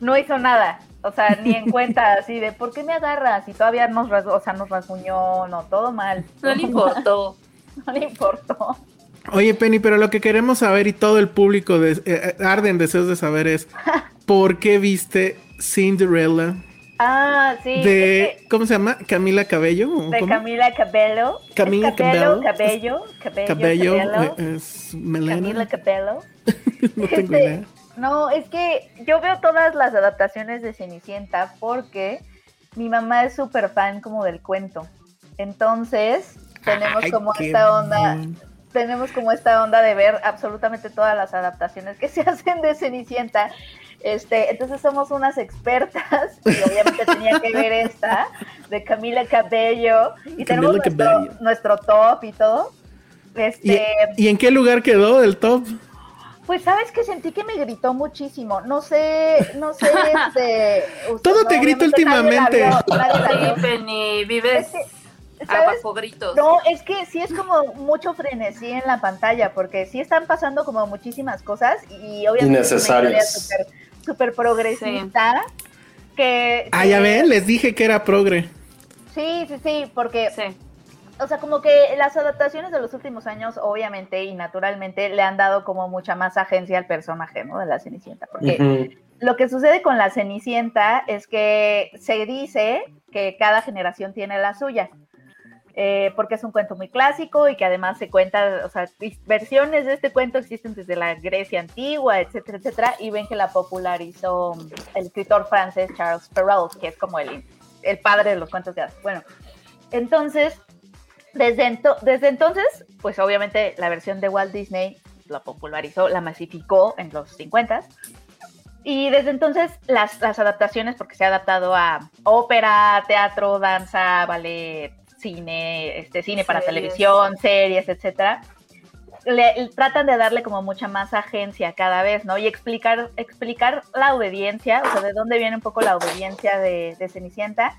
No hizo nada. O sea, ni en cuenta así de ¿por qué me agarras? Y todavía nos, ras- o sea, nos rasguñó, no, todo mal. No le importó. No le importó. Oye, Penny, pero lo que queremos saber y todo el público de, eh, eh, arden deseos de saber es ¿por qué viste Cinderella Ah, sí. de es que- ¿cómo se llama? Camila Cabello ¿o de cómo? Camila Cabello. ¿Es Camila Cabello, Cabello. Cabello, Cabello, Cabello, Cabello. eh, es. Camila Cabello. no tengo Este, idea. No, es que yo veo todas las adaptaciones de Cenicienta porque mi mamá es súper fan como del cuento. Entonces, tenemos Ay, como esta onda. Tenemos como esta onda de ver absolutamente todas las adaptaciones que se hacen de Cenicienta. Este, entonces somos unas expertas y obviamente tenía que ver esta de Camila Cabello y tenemos Camila nuestro, Cabello. nuestro top y todo. Este, ¿Y, y en qué lugar quedó el top? pues sabes que sentí que me gritó muchísimo. No sé, no sé, este. usted- Todo te grita obviamente nadie la últimamente. vio, nadie la Sí, vio. Penny, vives Es que, ¿sabes? bajo gritos. No, es que sí es como mucho frenesí en la pantalla, porque sí están pasando como muchísimas cosas y obviamente Innecesarias. es una historia súper progresista. Que, Ah, ya ven, les dije que era progre. Sí, sí, sí, porque Sí. o sea, como que las adaptaciones de los últimos años, obviamente y naturalmente, le han dado como mucha más agencia al personaje, ¿no? De la Cenicienta. Porque lo que sucede con la Cenicienta es que se dice que cada generación tiene la suya. Eh, porque es un cuento muy clásico y que además se cuenta, o sea, versiones de este cuento existen desde la Grecia antigua, etcétera, etcétera, y ven que la popularizó el escritor francés Charles Perrault, que es como el, el padre de los cuentos de hadas. Bueno, entonces, desde, ento- desde entonces, pues obviamente la versión de Walt Disney la popularizó, la masificó en los 50 y desde entonces las, las adaptaciones, porque se ha adaptado a ópera, teatro, danza, ballet, cine, este, cine para Series. televisión, series, etcétera, le, tratan de darle como mucha más agencia cada vez, ¿no? Y explicar, explicar la obediencia, o sea, de dónde viene un poco la obediencia de, de Cenicienta,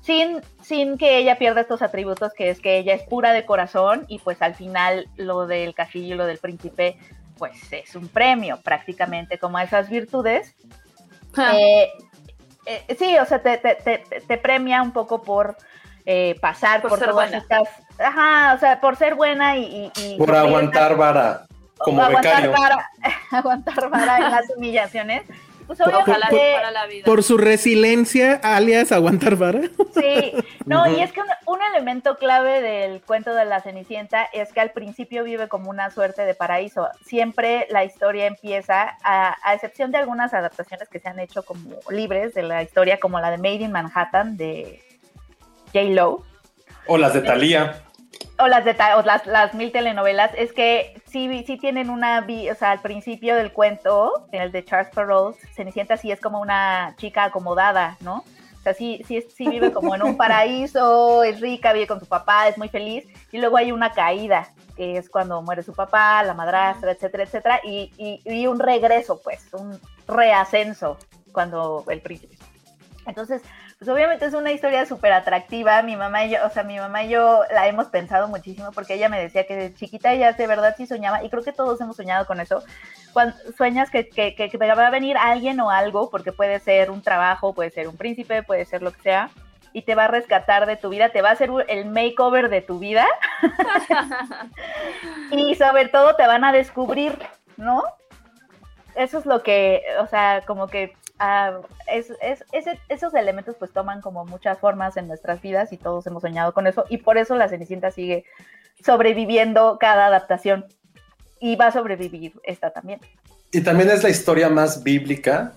sin, sin que ella pierda estos atributos, que es que ella es pura de corazón y pues al final lo del castillo y lo del príncipe, pues es un premio prácticamente como a esas virtudes. Ah, Eh, eh, sí, o sea, te, te- te- te premia un poco por eh, pasar Por por, ser todas buena. estas, ajá, o sea, por ser buena y, y- y Por aguantar vara, como aguantar becario. vara, aguantar vara en las humillaciones. Pues Por- ojalá obviamente, para la vida. Por su resiliencia, alias aguantar vara. Sí, no, y es que un, un elemento clave del cuento de la Cenicienta es que al principio vive como una suerte de paraíso. Siempre la historia empieza, a, a excepción de algunas adaptaciones que se han hecho como libres de la historia, como la de Made in Manhattan de J. Lo, O las de Thalía. o las de o las, las mil telenovelas, es que sí, sí tienen una, o sea, al principio del cuento, en el de Charles Perrault, Cenicienta sí es como una chica acomodada, ¿no? sea, sí, sí, sí vive como en un paraíso, es rica, vive con su papá, es muy feliz, y luego hay una caída, que es cuando muere su papá, la madrastra, etcétera, etcétera, y, y, y un regreso, pues, un reascenso cuando el príncipe. Entonces, pues obviamente es una historia súper atractiva. Mi mamá y yo, o sea, mi mamá y yo la hemos pensado muchísimo porque ella me decía que de chiquita ella de verdad sí soñaba, y creo que todos hemos soñado con eso. Cuando sueñas que, que, que, va a venir alguien o algo, porque puede ser un trabajo, puede ser un príncipe, puede ser lo que sea, y te va a rescatar de tu vida, te va a hacer el makeover de tu vida. y sobre todo te van a descubrir, ¿no? Eso es lo que, o sea, como que Ah, es, esos elementos pues toman como muchas formas en nuestras vidas y todos hemos soñado con eso y por eso la Cenicienta sigue sobreviviendo cada adaptación y va a sobrevivir esta también. Y también es la historia más bíblica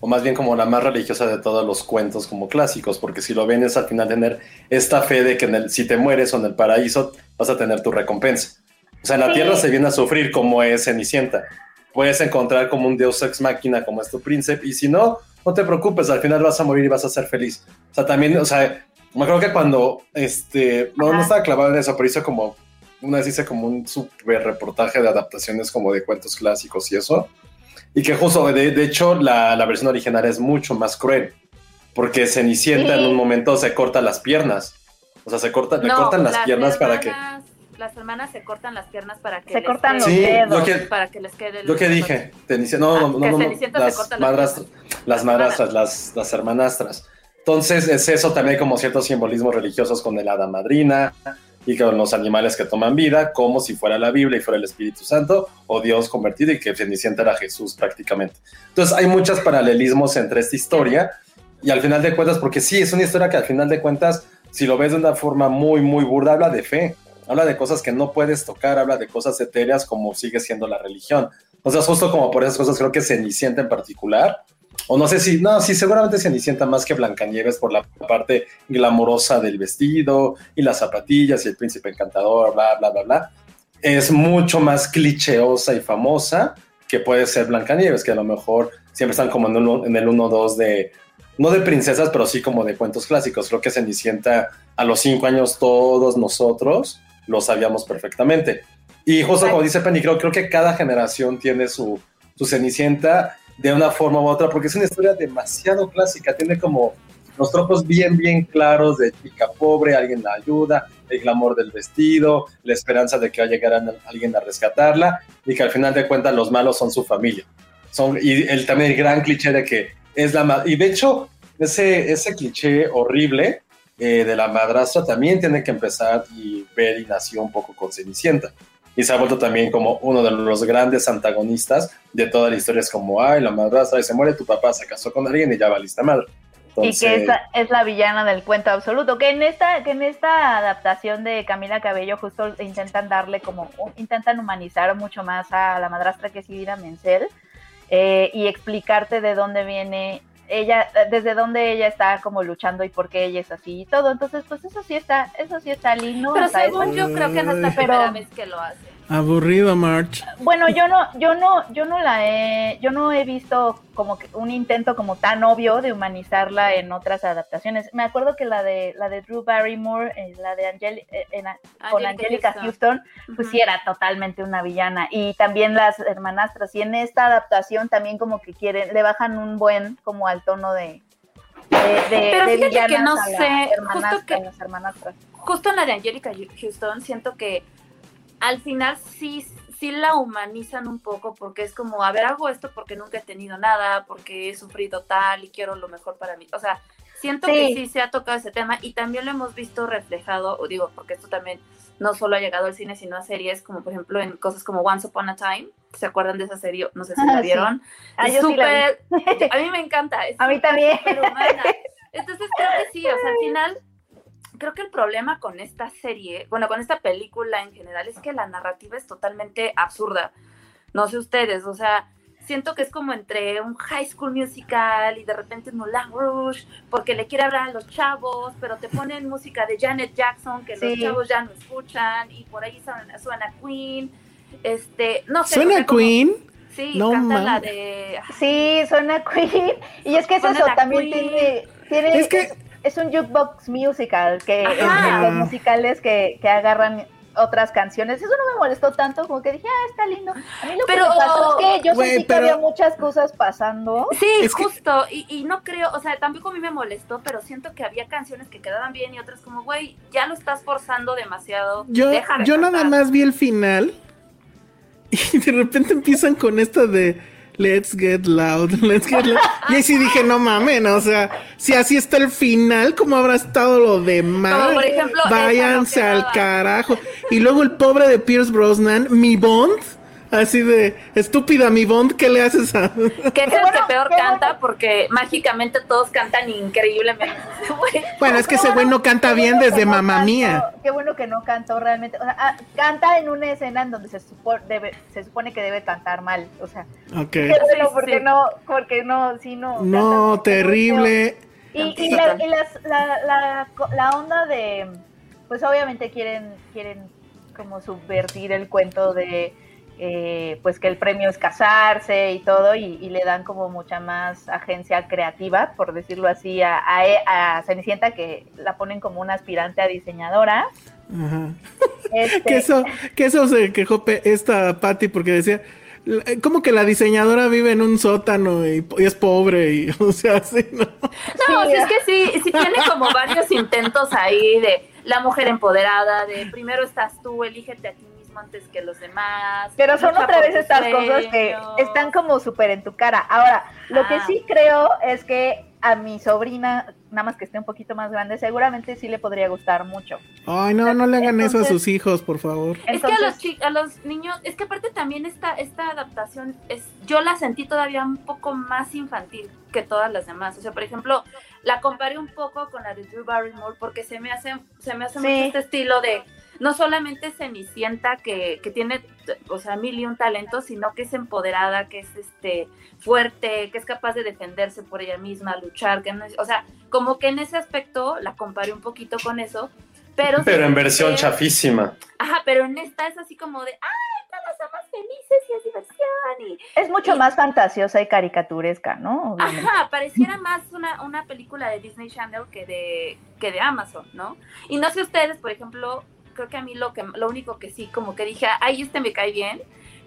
o más bien como la más religiosa de todos los cuentos como clásicos, porque si lo ven es al final tener esta fe de que en el, si te mueres o en el paraíso vas a tener tu recompensa. O sea, en la tierra se viene a sufrir como es Cenicienta puedes encontrar como un Deus ex máquina como es tu príncipe, y si no, no te preocupes, al final vas a morir y vas a ser feliz. O sea, también, o sea, me creo que cuando, este, no, no estaba clavado en eso, pero hice como, una vez hice como un super reportaje de adaptaciones como de cuentos clásicos y eso, y que justo, de, de hecho, la, la, versión original es mucho más cruel, porque Cenicienta en un momento se corta las piernas, o sea, se corta, le cortan las piernas para que las hermanas se cortan las piernas para que se les cortan los dedos. para que les quede lo que dije no no no, no, las, madrastras, las madrastras las, las hermanastras. Entonces es eso también como ciertos simbolismos religiosos con el hada madrina y con los animales que toman vida como si fuera la Biblia y fuera el Espíritu Santo o Dios convertido y que Cenicienta era Jesús prácticamente. Entonces hay muchos paralelismos entre esta historia y al final de cuentas porque sí es una historia que al final de cuentas si lo ves de una forma muy muy burda habla de fe habla de cosas que no puedes tocar, habla de cosas etéreas como sigue siendo la religión. O sea, justo como por esas cosas creo que Cenicienta en particular, o no sé si, no, sí, seguramente Cenicienta más que Blancanieves por la parte glamorosa del vestido y las zapatillas y el príncipe encantador, bla, bla, bla, bla, es mucho más clicheosa y famosa que puede ser Blancanieves, que a lo mejor siempre están como en, en el 1-2 de, no de princesas, pero sí como de cuentos clásicos. Creo que Cenicienta a los cinco años todos nosotros lo sabíamos perfectamente. Y justo como dice Penny, creo, creo que cada generación tiene su, su Cenicienta de una forma u otra, porque es una historia demasiado clásica, tiene como los tropos bien, bien claros de chica pobre, alguien la ayuda, el glamour del vestido, la esperanza de que va a llegar alguien a rescatarla, y que al final de cuentas los malos son su familia. Son, y el, también el gran cliché de que es la... Y de hecho, ese, ese cliché horrible eh, de la madrastra también tiene que empezar y ver y nació un poco con Cenicienta. Y se ha vuelto también como uno de los grandes antagonistas de toda la historia. Es como, ay, la madrastra se muere tu papá, se casó con alguien y ya va lista madre. y que es la villana del cuento absoluto. Que en esta, que en esta adaptación de Camila Cabello justo intentan darle como, intentan humanizar mucho más a la madrastra que es Idira Menzel eh, y explicarte de dónde viene ella, desde dónde ella está como luchando y por qué ella es así y todo. Entonces, pues eso sí está, eso sí está lindo. Pero según yo creo que no es la primera vez que lo hace. Aburrido, March. Bueno, yo no, yo no, yo no la he, yo no he visto como que un intento como tan obvio de humanizarla en otras adaptaciones. Me acuerdo que la de la de Drew Barrymore, eh, la de Angel, eh, con Angelica Houston, pues sí era totalmente una villana. Y también las hermanastras. Y en esta adaptación también como que quieren, le bajan un buen como al tono de, de, Pero fíjate que no sé, justo que, justo en la de Angelica Houston siento que al final sí, sí la humanizan un poco porque es como, a ver, hago esto porque nunca he tenido nada, porque he sufrido tal y quiero lo mejor para mí. O sea, siento que sí se ha tocado ese tema y también lo hemos visto reflejado, o digo, porque esto también no solo ha llegado al cine, sino a series como por ejemplo en cosas como Once Upon a Time. ¿Se acuerdan de esa serie? No sé si la vieron. Ah, yo sí la a mí me encanta. a mí también. Entonces creo que sí, o sea, al final creo que el problema con esta serie, bueno, con esta película en general, es que la narrativa es totalmente absurda. No sé ustedes, o sea, siento que es como entre un high school musical y de repente un Moulin Rouge, porque le quiere hablar a los chavos, pero te ponen música de Janet Jackson que los chavos ya no escuchan, y por ahí suena, Queen. Este, no sé. ¿Suena Queen? Sí, canta la de. Sí, suena Queen. Y es que es eso, también tiene Tiene, Es que- es, es un jukebox musical, que Ajá. los musicales que, que agarran otras canciones. Eso no me molestó tanto, como que dije, ah, está lindo. A mí lo Pero- que me pasó es que yo sentí pero- que había muchas cosas pasando. Sí, Es que- justo, y, y no creo, o sea, tampoco a mí me molestó, pero siento que había canciones que quedaban bien y otras como, güey, ya lo estás forzando demasiado. Yo, deja de yo nada cantar". más vi el final y de repente empiezan con esta de Let's get loud, let's get loud. Y ahí sí dije, no mames, o sea, si así está el final, ¿cómo habrá estado lo demás? Como, por ejemplo, Váyanse al carajo. Y luego el pobre de Pierce Brosnan, mi Bond, así de estúpida mi Bond, ¿qué le haces a.? Que es el Qué que bueno, peor canta bueno. porque mágicamente todos cantan increíblemente. Bueno, es que ese güey bueno- no canta bien bueno desde no mamá mía. Qué bueno que no cantó realmente. O sea, ah, canta en una escena en donde se, supo- debe, se supone que debe cantar mal. O sea, Ok. qué bueno, Sí, porque sí. no, porque no, sí, no. No, terrible. Y, y, la, y las- la, la, la onda de, pues obviamente quieren, quieren como subvertir el cuento de, eh, pues que el premio es casarse y todo, y, y le dan como mucha más agencia creativa, por decirlo así, a, a, E- a Cenicienta, que la ponen como una aspirante a diseñadora. Ajá. Este, Que eso, que eso se quejó pe- esta Patty porque decía, "L- como que la diseñadora vive en un sótano y, y es pobre y, o sea, así, ¿no? No, Sí, sí, es que sí, sí tiene como varios intentos ahí de la mujer empoderada, de primero estás tú, elígete a ti mismo antes que los demás. Pero son otra vez estas cosas que están como súper en tu cara. Ahora, lo que Ah. sí creo es que a mi sobrina, nada más que esté un poquito más grande, seguramente sí le podría gustar mucho. Ay, no, no le hagan eso a sus hijos, por favor. Es que a los, chi- a los niños, es que aparte también esta, esta adaptación, es, yo la sentí todavía un poco más infantil que todas las demás. O sea, por ejemplo, la comparé un poco con la de Drew Barrymore porque se me hace, se me hace Sí. mucho este estilo de no solamente Cenicienta que, que tiene, o sea, mil y un talentos, sino que es empoderada, que es este fuerte, que es capaz de defenderse por ella misma, luchar, que no es- o sea, como que en ese aspecto la comparé un poquito con eso. Pero, Pero en versión que- chafísima. Ajá, pero en esta es así como de, ¡ay, todos somos felices y es diversión! Y, Es mucho Y- más fantasiosa y caricaturesca, ¿no? Obviamente. ajá, pareciera más una, una película de Disney Channel que de, que de Amazon, ¿no? Y no sé ustedes, por ejemplo, creo que a mí lo, que, lo único que sí, como que dije, ¡ay, este me cae bien!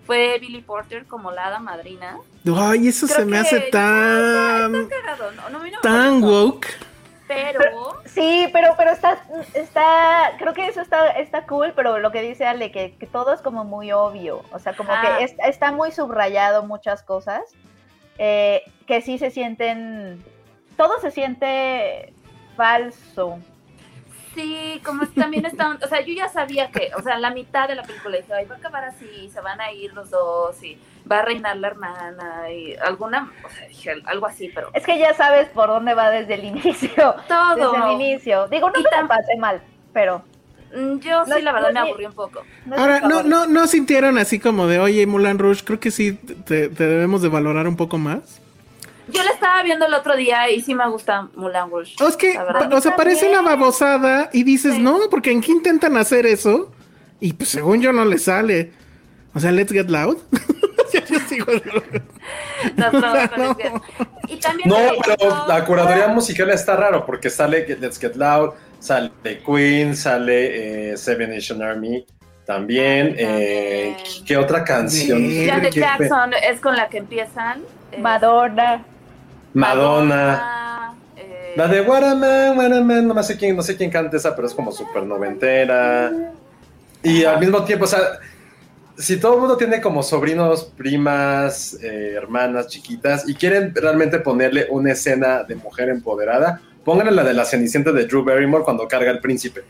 Fue Billy Porter como la hada madrina. Ay, eso Creo se me hace tan, cagado, ¿no? no, a mí no me tan woke. Pero... Sí, pero, pero está, está, creo que eso está, está cool, pero lo que dice Ale, que, que todo es como muy obvio, o sea, como que es- está muy subrayado muchas cosas, eh, que sí se sienten, todo se siente falso. Sí, como también está, o sea, yo ya sabía que, o sea, la mitad de la película dije, ay, va a acabar así, se van a ir los dos y va a reinar la hermana y alguna, o sea, dije algo así, pero Es que ya sabes por dónde va desde el inicio, todo. desde el inicio. Digo, no Y me la pasé mal, pero... Mm, Yo No sí, la verdad, no me aburrí un poco. no Ahora, no, no, no sintieron así como de, oye, Mulan Rush, creo que sí te, te debemos de valorar un poco más. Yo la estaba viendo el otro día y sí me gusta Mulan Rouge. O es que, la verdad. o sea, parece una babosada y dices, Sí. no, porque en qué intentan hacer eso y pues según yo no le sale. O sea, let's get loud. Yo- sigo- No. Y también pero la curaduría musical está raro porque sale Let's Get Loud, sale Queen, sale eh, Seven Nation Army también. Ah, eh. ¿Qué otra canción? Bien. Janet ¿Qué- Jackson es con la que empiezan. eh, Madonna. Madonna. eh, La de What a Man, What a Man, no sé quién, no sé quién canta esa, pero es como súper noventera. Y al mismo tiempo, o sea, si todo el mundo tiene como sobrinos, primas, eh, hermanas chiquitas y quieren realmente ponerle una escena de mujer empoderada, pónganle la de la Cenicienta de Drew Barrymore cuando carga el príncipe.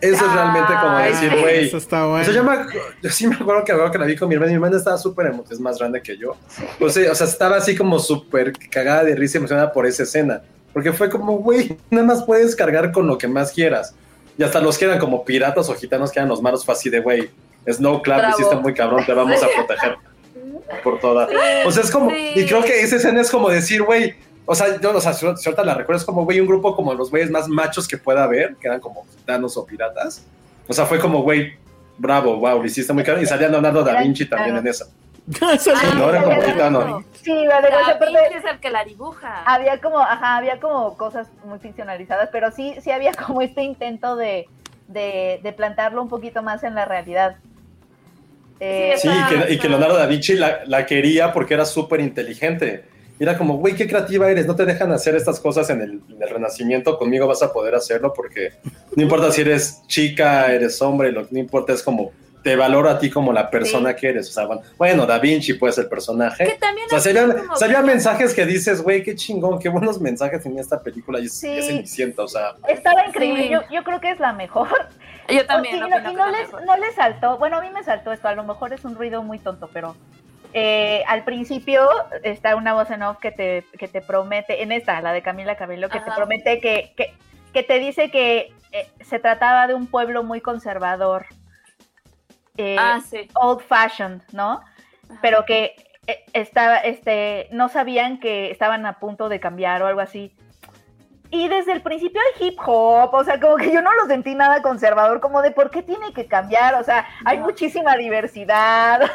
Eso es realmente como decir, güey. Eso está O bueno. sea, yo, me yo sí me acuerdo que, que la vi con mi hermana. Mi hermana estaba súper emo- es más grande que yo. Pues, sí, o sea, estaba así como súper cagada de risa y emocionada por esa escena. Porque fue como, güey, nada más puedes cargar con lo que más quieras. Y hasta los que eran como piratas o gitanos que eran los malos fue así de, güey, Snow Club, Bravo. hiciste muy cabrón, te vamos a proteger por todas. O sea, es como, Sí. y creo que esa escena es como decir, güey, o sea, yo, o sea, ahorita la recuerdo, es como, güey, un grupo como los güeyes más machos que pueda haber, que eran como gitanos o piratas. O sea, fue como, güey, bravo, wow, lo hiciste muy cabrón. Y salía Leonardo da Vinci también en esa. Eso Ah, No, era sí, como sí, ahorita, no. Sí, vale, Da o sea, Vinci aparte- es el que la dibuja. había como, ajá, había como cosas muy ficcionalizadas, pero sí, sí había como este intento de, de, de plantarlo un poquito más en la realidad. Eh, Sí, y que, y que Leonardo da Vinci la, la quería porque era súper inteligente. Y era como, güey, qué creativa eres, no te dejan hacer estas cosas en el, en el Renacimiento, conmigo vas a poder hacerlo porque no importa si eres chica, eres hombre, lo que no importa es como, te valoro a ti como la persona Sí. que eres. O sea, bueno, da Vinci puede ser el personaje. que también O sea, como- serían mensajes que dices, güey, qué chingón, qué buenos mensajes tenía esta película y es, Sí. es Cenicienta, o sea, estaba increíble, Sí. yo, yo creo que es la mejor. Yo también. Y no- y no, la les, mejor. no les saltó, bueno, a mí me saltó esto, a lo mejor es un ruido muy tonto, pero eh, al principio está una voz en off que te, que te promete, en esta, la de Camila Cabello, que te promete que, que, que te dice que eh, se trataba de un pueblo muy conservador, eh, Ah, sí. old fashioned, ¿no? Pero que eh, estaba, este, no sabían que estaban a punto de cambiar o algo así. Y desde el principio el hip hop, o sea, como que yo no lo sentí nada conservador, como de por qué tiene que cambiar, o sea, hay No. muchísima diversidad.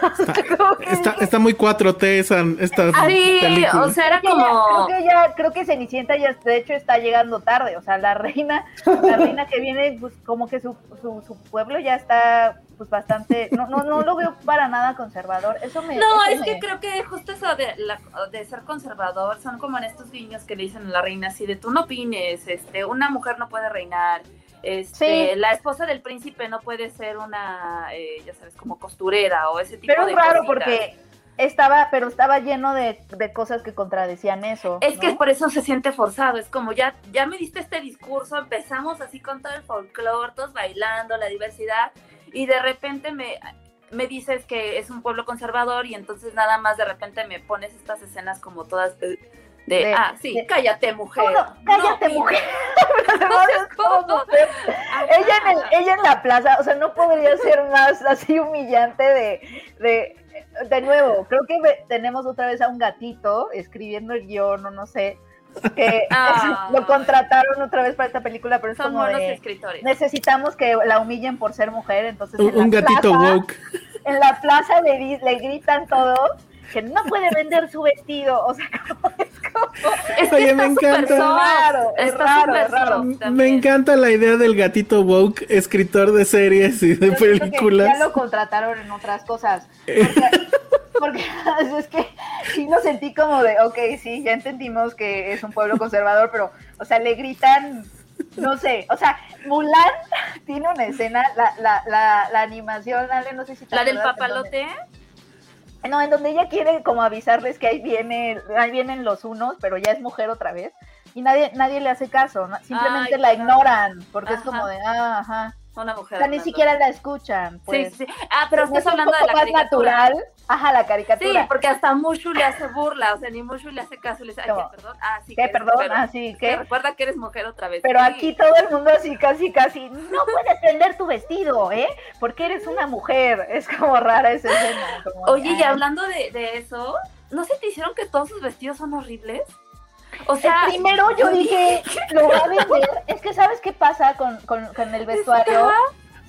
Está, dije, está muy 4T esa, esta Sí, película. o sea, era como. creo que ya, creo que Cenicienta ya de hecho está llegando tarde, o sea, la reina, la reina que viene, pues como que su, su, su pueblo ya está pues bastante, no, no, no lo veo para nada conservador. Eso me No, eso es que creo que justo eso de, la- de ser conservador son como en estos guiños que le dicen a la reina así de tú no este, una mujer no puede reinar, este, Sí. la esposa del príncipe no puede ser una, eh, ya sabes, como costurera o ese tipo Pero de es raro cositas. porque estaba, pero estaba lleno de, de cosas que contradecían eso. Es que por eso se siente forzado, es como ya, ya me diste este discurso, empezamos así con todo el folclore, todos bailando, la diversidad, y de repente me, me dices que es un pueblo conservador y entonces nada más de repente me pones estas escenas como todas de, de, De- ah, sí, de- cállate mujer. No, no, cállate, opines". mujer. Ella, en el- ella en la plaza, o sea, no podría ser más así humillante de, de, de nuevo, creo que tenemos otra vez a un gatito escribiendo el guion o no sé, que Ah. lo contrataron otra vez para esta película, pero es Son como buenos de, escritores. necesitamos que la humillen por ser mujer, entonces Un, en la un gatito plaza- woke. en la plaza le, le gritan todos que no puede vender su vestido, o sea, como, es como- Es que Oye, está me encanta. Raro, es raro, es raro. Me encanta la idea del gatito woke, escritor de series y de Yo siento que películas. Ya lo contrataron en otras cosas. Porque, porque es que sí lo sentí como de, ok, sí, ya entendimos que es un pueblo conservador, pero, o sea, le gritan, no sé, o sea, Mulan tiene una escena, la, la, la, la animación, Ale, no sé si te La del donde- papalote. No, en donde ella quiere como avisarles que ahí viene, ahí vienen los unos, pero ya es mujer otra vez. Y nadie, nadie le hace caso, ¿no? simplemente Ay, la claro. ignoran, porque es como de, ah, ajá. Una O mujer. sea, ni siquiera la escuchan. Pues. Sí, sí, sí. Ah, pero estás es un hablando de la más caricatura. natural. Ajá, la Sí, caricatura. porque hasta Mushu le hace burla, o sea, ni Mushu le hace caso, le dice, ay. ¿qué, perdón? Ah, sí, ¿Qué, que perdón? mujer. Ah, sí. Recuerda que eres mujer otra vez. Pero Sí. aquí todo el mundo así, casi, casi, no puedes prender tu vestido, ¿eh? Porque eres una mujer. Es como rara esa escena. como, Oye, y hablando de, de eso, ¿no se te hicieron que todos sus vestidos son horribles? O El sea, primero yo dije, lo va a vender. Es que, ¿sabes qué pasa con, con, con el vestuario?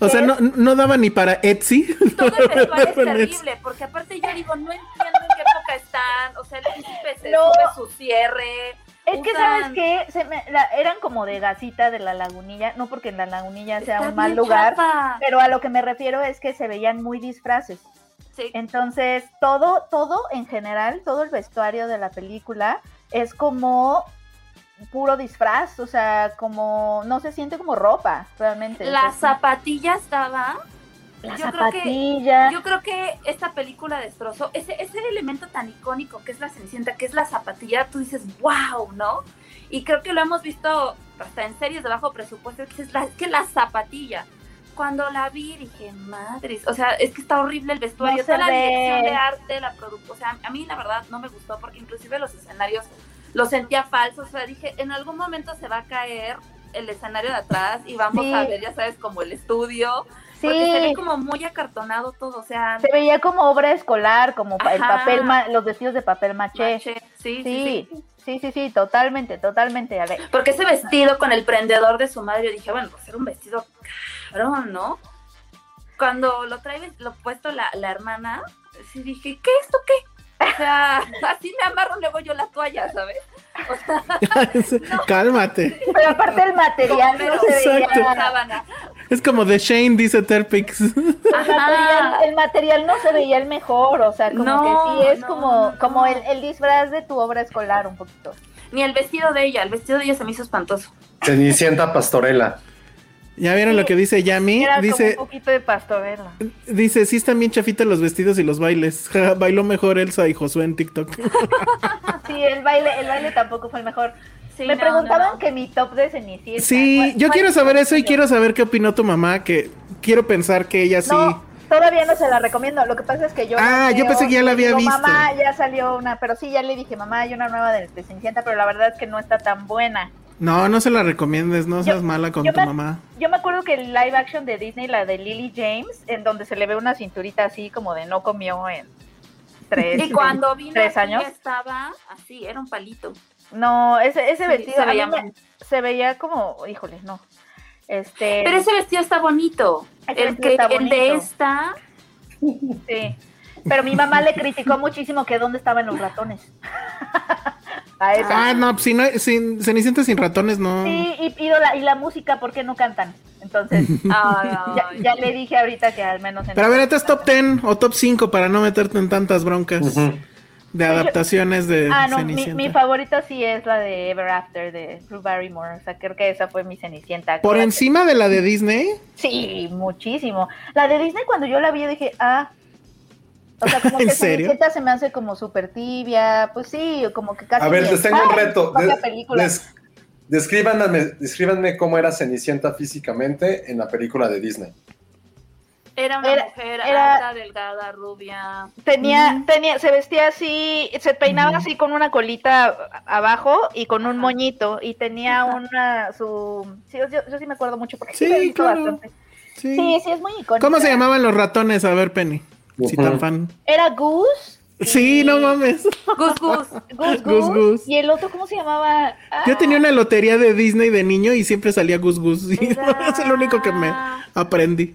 O sea, no, no daba ni para Etsy. todo el vestuario es Etsy. terrible, porque aparte yo digo, no entiendo en qué época están, o sea, el príncipe se No. sube su cierre. Es que, ¿sabes qué? Se me- la- eran como de gasita de la lagunilla. No porque en la lagunilla sea Está un mal lugar. Pero a lo que me refiero es que se veían muy disfraces. Sí. Entonces, todo, todo en general, todo el vestuario de la película es como puro disfraz, o sea, como no se siente como ropa, realmente. La O sea, zapatilla estaba. la yo creo que-. Yo creo que esta película destrozó ese, ese elemento tan icónico que es la Cenicienta, que es la zapatilla, tú dices, wow, ¿no? Y creo que lo hemos visto hasta en series de bajo presupuesto, que dices, la, que la zapatilla. Cuando la vi dije, madres, o sea, es que está horrible el vestuario, No toda la ve. dirección de arte, la producción, o sea, a mí la verdad no me gustó porque inclusive los escenarios los sentía falsos, o sea, dije, en algún momento se va a caer el escenario de atrás y vamos Sí. a ver, ya sabes, como el estudio, sí, porque se ve como muy acartonado todo, o sea, se veía como obra escolar, como el papel, ma- los vestidos de papel maché. maché. Sí, sí, Sí, sí. sí, totalmente, totalmente. Porque ese vestido con el prendedor de su madre, yo dije, bueno, pues era un vestido cabrón, ¿no? Cuando lo trae lo puesto la, la hermana, sí dije, ¿qué esto qué? O sea, así me amarro luego yo la toalla, ¿sabes? O sea, Cálmate. Pero aparte el material no se Exacto. veía. sábana. Es como The Shane, dice Terpix. El material, el material no se veía el mejor, o sea, como No, que sí es no, como, no. como el, el disfraz de tu obra escolar un poquito. Ni el vestido de ella, el vestido de ella se me hizo espantoso. Cenicienta pastorela. ¿Ya vieron lo que dice Yami? Era Dice, como un poquito de pastorela. dice, sí están bien chafitas los vestidos y los bailes. Bailó mejor Elsa y Josué en TikTok. Sí, el baile, el baile tampoco fue el mejor. Sí, Me no, preguntaban no, no. que mi top de Cenicienta. Sí, ¿cuál- yo cuál quiero saber eso y quiero saber qué opinó tu mamá, que quiero pensar que ella sí. No, todavía no se la recomiendo. Lo que pasa es que yo. Ah, yo pensé que ya la había digo, visto. Mamá, ya salió una. Pero sí, ya le dije, mamá, hay una nueva de, de Cenicienta, pero la verdad es que no está tan buena. No, no se la recomiendes, no seas mala con tu me- mamá. Yo me acuerdo que el live action de Disney, la de Lily James, en donde se le ve una cinturita así como de no comió en tres, Y cuando vino tres años. estaba así, era un palito. No, ese, ese Sí, vestido se veía me- mal. se veía como, híjole, no. Este, Pero ese vestido está bonito. El, que, está el de esta, sí. Pero mi mamá le criticó muchísimo que dónde estaban los ratones. a esa. Ah, no, pues, si no, sin, Cenicienta sin ratones, no. Sí, y, y la, y la música, ¿por qué no cantan? Entonces, ya, ay, ya le dije ahorita que al menos en Pero a ver, ¿este es top 10 o top 5 para no meterte en tantas broncas de adaptaciones de Ah, no, mi, Cenicienta? mi favorita sí es la de Ever After de Drew Barrymore. O sea, creo que esa fue mi Cenicienta. Por que- encima de la de Disney, Sí, muchísimo. La de Disney cuando yo la vi dije, ah. O sea, como ¿En que serio? Cenicienta se me hace como súper tibia. Pues sí, como que casi. A ver, les tengo un reto. su propia De- película. des- descríbanme, descríbanme cómo era Cenicienta físicamente en la película de Disney. era una Era- mujer era- alta, delgada, rubia. Tenía, tenía, se vestía así, se peinaba así con una colita abajo y con un moñito y tenía una, su, sí, yo, yo sí me acuerdo mucho porque Sí, claro. bastante. sí. Sí, sí, es muy icónica. ¿Cómo se llamaban los ratones? A ver, Penny, si Ujú. tan fan. Era Goose. Sí, no mames. Gus Gus. Goose, Goose, Goose, Goose. Y el otro, ¿cómo se llamaba? Ah, Yo tenía una lotería de Disney de niño y siempre salía Gus Gus. y Era- es el único que me aprendí.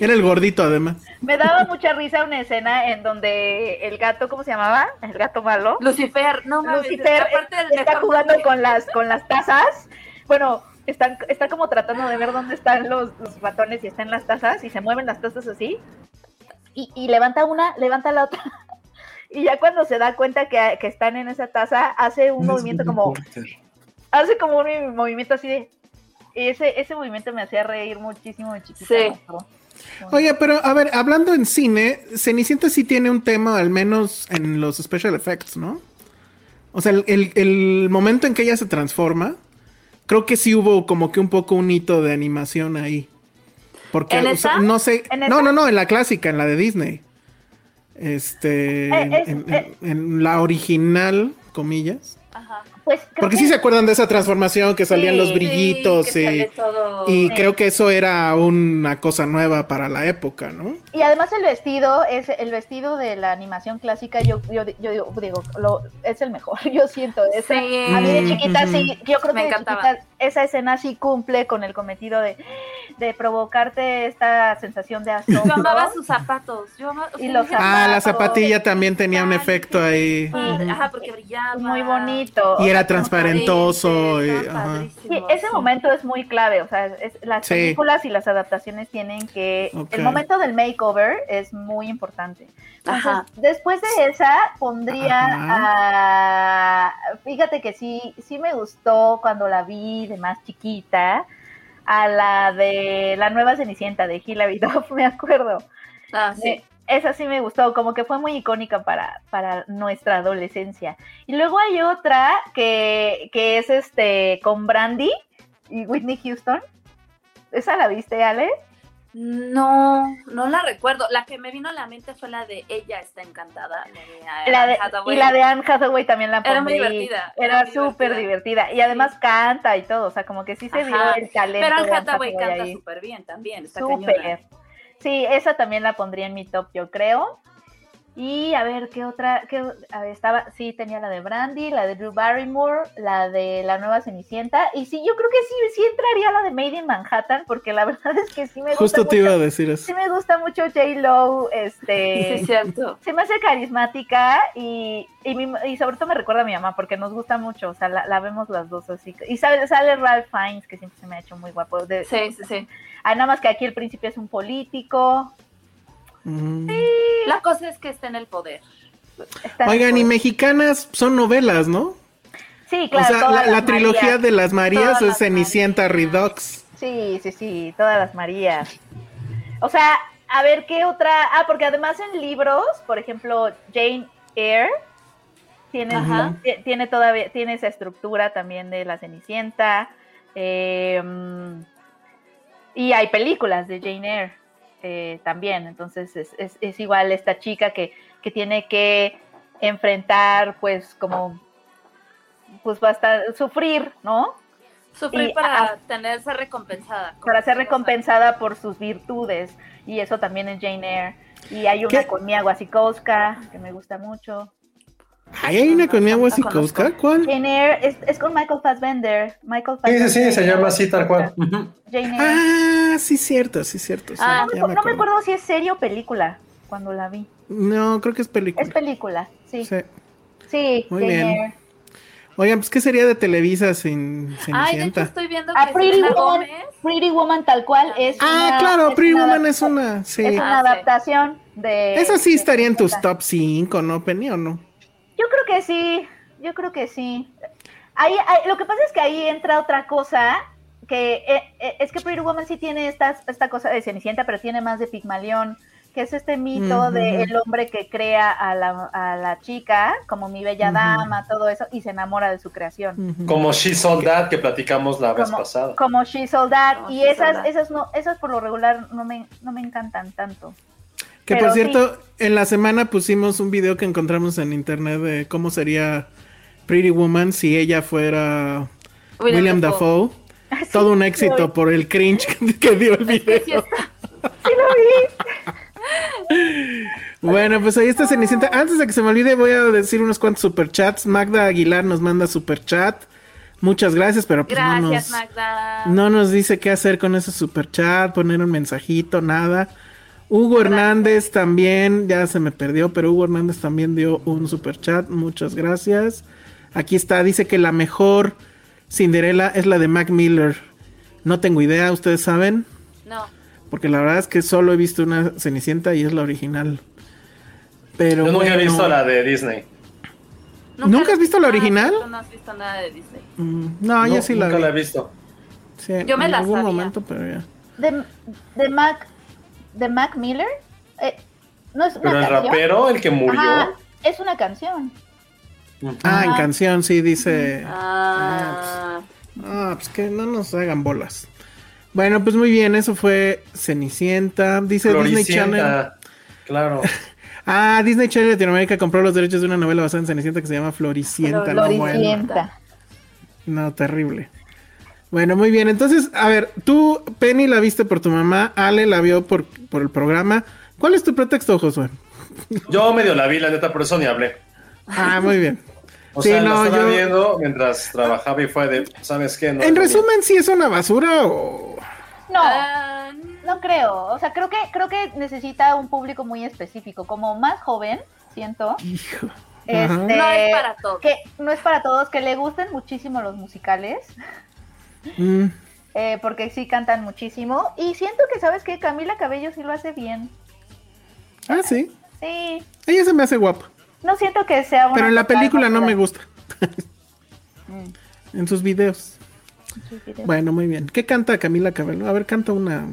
Era el gordito, además. Me daba mucha risa una escena en donde el gato, ¿cómo se llamaba? El gato malo. Lucifer, no mames. Lucifer está jugando con las con las tazas. Bueno, están, está como tratando de ver dónde están los, los ratones y están las tazas y se mueven las tazas así. Y, y levanta una, levanta la otra. Y ya cuando se da cuenta que, que están en esa taza, hace un movimiento como, hace como un movimiento así de, ese, ese movimiento me hacía reír muchísimo de chiquita. Sí. Oye, pero a ver, hablando en cine, Cenicienta sí tiene un tema, al menos en los special effects, ¿no? O sea, el, el- el momento en que ella se transforma, creo que sí hubo como que un poco un hito de animación ahí. Porque no sé. ¿En No, no, no, en la clásica, en la de Disney. Este. es- en- eh. en la original, comillas. Ajá. Pues creo Porque que- sí se acuerdan de esa transformación que salían Sí, los brillitos Sí, y, todo- y Sí. creo que eso era una cosa nueva para la época, ¿no? Y además el vestido, es el vestido de la animación clásica, yo, yo, yo digo, digo, lo, es el mejor, yo siento. Esa, Sí. A mí de Mm, chiquita sí, yo creo Me que de encantaba. chiquita esa escena sí cumple con el cometido de, de provocarte esta sensación de asombro. Yo amaba sus zapatos. Yo amaba, o Y los dije, Ah, la zapatos. zapatilla también tenía un efecto ahí. Ajá, porque brillaba. Muy bonito. Y era transparentoso. y- Sí, ese sí. momento es muy clave, o sea, es- las Sí. películas y las adaptaciones tienen que... El momento del makeover es muy importante. Entonces, Ajá. después de esa, pondría Ajá. a... Fíjate que sí, sí me gustó cuando la vi de más chiquita, a la de la nueva Cenicienta de Hilary Duff, me acuerdo. Ah, sí. Esa sí me gustó, como que fue muy icónica para, para nuestra adolescencia. Y luego hay otra que, que es este con Brandy y Whitney Houston. ¿Esa la viste, Ale? No, no la recuerdo. La que me vino a la mente fue la de Ella está encantada. La de La y la de Anne Hathaway también la Era muy divertida, Era era súper divertida. Y además canta y todo, o sea, como que sí se vio Ajá. el talento. Pero Anne Hathaway canta súper bien también. Súper. Sí, esa también la pondría en mi top, yo creo. Y a ver, ¿qué otra? Qué, a ver, estaba, sí, tenía la de Brandy, la de Drew Barrymore, la de la nueva Cenicienta. Y sí, yo creo que sí, sí entraría la de Made in Manhattan, porque la verdad es que sí me gusta. Justo te mucho, iba a decir eso. Sí me gusta mucho J-Lo, este. Sí, es cierto. Se me hace carismática y, y, mi- y sobre todo me recuerda a mi mamá porque nos gusta mucho, o sea, la, la vemos las dos así. Y sale, sale Ralph Fiennes, que siempre se me ha hecho muy guapo. De, Sí, sí, sí. Ah, nada más que aquí el príncipe es un político. Mm. La cosa es que esté en el poder. Está Oigan, y el poder. mexicanas son novelas, ¿no? Sí, claro. o sea, la, trilogía Marías. de las Marías es las Cenicienta Marías. Redux. Sí, sí, sí, todas las Marías. O sea, a ver qué otra. Ah, porque además en libros, por ejemplo, Jane Eyre tiene, Ajá. tiene todavía tiene esa estructura también de la Cenicienta. eh, mm, y hay películas de Jane Eyre eh, también. Entonces es, es- es igual esta chica que, que tiene que enfrentar, pues, como, pues, bastante, sufrir, ¿no? Sufrir Y, para tener ser recompensada. para ser recompensada por sus virtudes. Y eso también es Jane Eyre. Y hay una ¿Qué? con Mia Wasikowska, que me gusta mucho. Ay, hay una con mi agua La conozco. Wasikowska, ¿cuál? Jane Eyre es, es con Michael Fassbender. Michael Sí, sí, Fassbender sí, se llama Mia así tal cual. Jane Eyre. Ah, sí, cierto, sí, cierto. sí, Ah, no, no me acuerdo si es serie o película cuando la vi. No, creo que es película. Es película, sí. Sí, Sí. Muy Jane bien. Eyre. Oigan, pues, ¿qué sería de Televisa sin Ay, de hecho Cenicienta? estoy viendo Ah, que Pretty Selena Woman, Gómez. Pretty Woman tal cual es Ah, una- claro, es Pretty una Woman es una, sí. Es una Ah, sí. adaptación de... Esa sí de estaría en tus top 5, ¿no, Penny, o no? Yo creo que sí, yo creo que sí. Ahí, ahí- lo que pasa es que ahí entra otra cosa, que eh, eh, es que Pretty Woman sí tiene esta, esta cosa de Cenicienta, pero tiene más de Pigmalión, que es este mito Ujú. del hombre que crea a la, a la chica, como mi bella dama, todo eso, y se enamora de su creación. Como She Sold That que platicamos la vez pasada. como She Sold That, Como y esas, esas, no, esas por lo regular no me, no me encantan tanto. Que Pero por sí. cierto, en la semana pusimos un video que encontramos en internet de cómo sería Pretty Woman si ella fuera William, Dafoe. Todo un éxito por el cringe que, que dio el Es que video. sí está. Sí lo vi. Bueno, pues ahí está Cenicienta. Antes de que se me olvide, voy a decir unos cuantos superchats. Magda Aguilar nos manda superchat. Muchas gracias, pero pues no Gracias, nos, Magda. no nos dice qué hacer con ese superchat, poner un mensajito, nada. Hugo Hernández también, ya se me perdió, pero Hugo Hernández también dio un superchat. Muchas gracias. Aquí está, dice que la mejor Cinderella es la de Mac Miller. No tengo idea, ustedes saben, No. porque la verdad es que solo he visto una Cenicienta y es la original. Pero Yo nunca he visto la de Disney. ¿Nunca has visto la Ah, original? tú no has visto nada de Disney. Mm, no, yo sí la nunca vi. la he visto. Sí, Yo me en la algún sabía. momento, pero ya. De, de Mac, de Mac Miller, eh, no es una Pero el canción. rapero, el que murió. Ajá, es una canción. Ah, en canción sí dice. Ah, Ah, pues que no nos hagan bolas. Bueno, pues muy bien, eso fue Cenicienta. Dice Disney Channel. Claro. Ah, Disney Channel Latinoamérica compró los derechos de una novela basada en Cenicienta que se llama Floricienta. No, bueno. Floricienta. No, terrible. Bueno, muy bien. Entonces, a ver, tú, Penny, la viste por tu mamá, Ale la vio por, por el programa. ¿Cuál es tu pretexto, Josué? Yo medio la vi, la neta, por eso ni hablé. Ah, muy bien. O Sí, sea, no, la estaba yo- viendo mientras trabajaba y fue de, ¿sabes qué? No, En resumen, ¿sí es una basura o...? No, ah, no creo. O sea, creo que creo que necesita un público muy específico, como más joven, siento. Hijo. Este, no es para todos. que no es para todos, que le gusten muchísimo los musicales, Mm, eh, porque sí cantan muchísimo. Y siento que, ¿sabes qué? Camila Cabello sí lo hace bien. Ah, sí. Sí, Ella se me hace guapa. no siento que sea una Pero en la película no me gusta. Mm, En sus videos. Bueno, muy bien. ¿Qué canta Camila Cabello? A ver, canta una.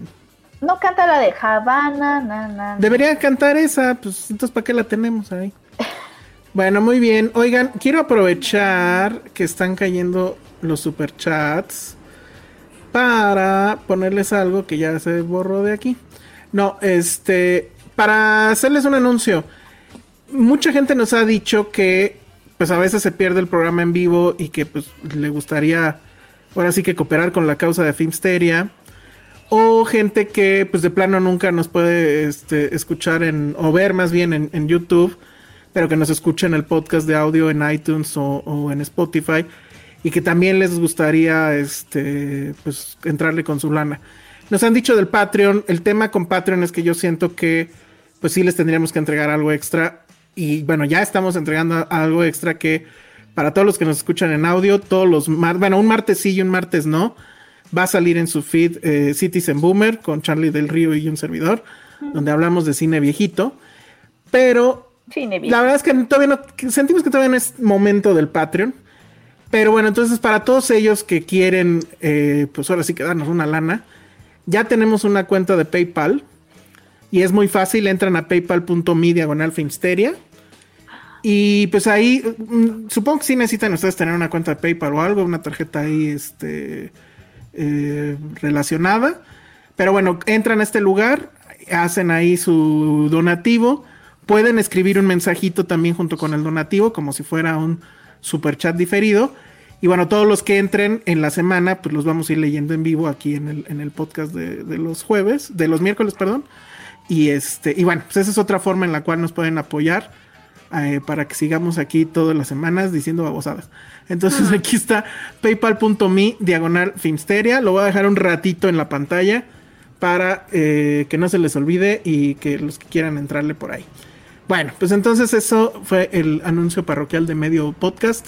No canta la de Havana, na, na, na. Debería cantar esa, pues entonces ¿para qué la tenemos ahí? Bueno, muy bien. Oigan, quiero aprovechar que están cayendo los superchats para ponerles algo que ya se borró de aquí. No, este, para hacerles un anuncio. Mucha gente nos ha dicho que pues a veces se pierde el programa en vivo y que pues le gustaría ahora sí que cooperar con la causa de Filmsteria o gente que pues de plano nunca nos puede este, escuchar en, o ver más bien en, YouTube, pero que nos escucha en el podcast de audio en iTunes o en Spotify y que también les gustaría este, pues, entrarle con su lana. Nos han dicho del Patreon, el tema con Patreon es que yo siento que pues sí les tendríamos que entregar algo extra y bueno, ya estamos entregando algo extra que para todos los que nos escuchan en audio, todos los martes, bueno, un martes sí y un martes no, va a salir en su feed eh, Citizen Boomer con Charlie del Río y un servidor, donde hablamos de cine viejito, pero Cine la verdad es que todavía no, sentimos que todavía no es momento del Patreon. Pero bueno, entonces para todos ellos que quieren, eh, pues ahora sí que darnos una lana, ya tenemos una cuenta de PayPal. Y es muy fácil, entran a paypal.me diagonal. Y pues ahí, mm, supongo que sí necesitan ustedes tener una cuenta de PayPal o algo, una tarjeta ahí este, eh, relacionada. Pero bueno, entran a este lugar, hacen ahí su donativo. Pueden escribir un mensajito también junto con el donativo, como si fuera un super chat diferido. Y bueno, todos los que entren en la semana, pues los vamos a ir leyendo en vivo aquí en el, en el podcast de, de los jueves, de los miércoles, perdón. Y este, y bueno, pues esa es otra forma en la cual nos pueden apoyar eh, para que sigamos aquí todas las semanas diciendo babosadas. Entonces aquí está paypal.me diagonal Filmsteria. Lo voy a dejar un ratito en la pantalla para eh, que no se les olvide y que los que quieran entrarle por ahí. Bueno, pues entonces eso fue el anuncio parroquial de medio podcast.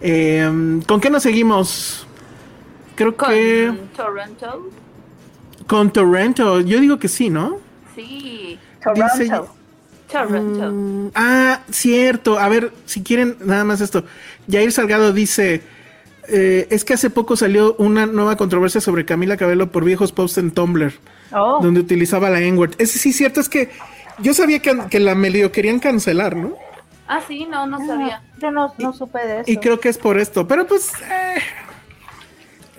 Eh, ¿Con qué nos seguimos? Creo Con que Toronto. con Torrento. Yo digo que sí, ¿no? Sí. Dice- Toronto. Toronto. Mm, ah, cierto. A ver, si quieren, nada más esto. Jair Salgado dice: eh, Es que hace poco salió una nueva controversia sobre Camila Cabello por viejos posts en Tumblr, Oh, donde utilizaba la N-word. Ese sí, cierto, es que yo sabía que, que la medio querían cancelar, ¿no? Ah, sí, no, no sabía. yo no, no supe de eso. Y creo que es por esto. Pero pues. eh,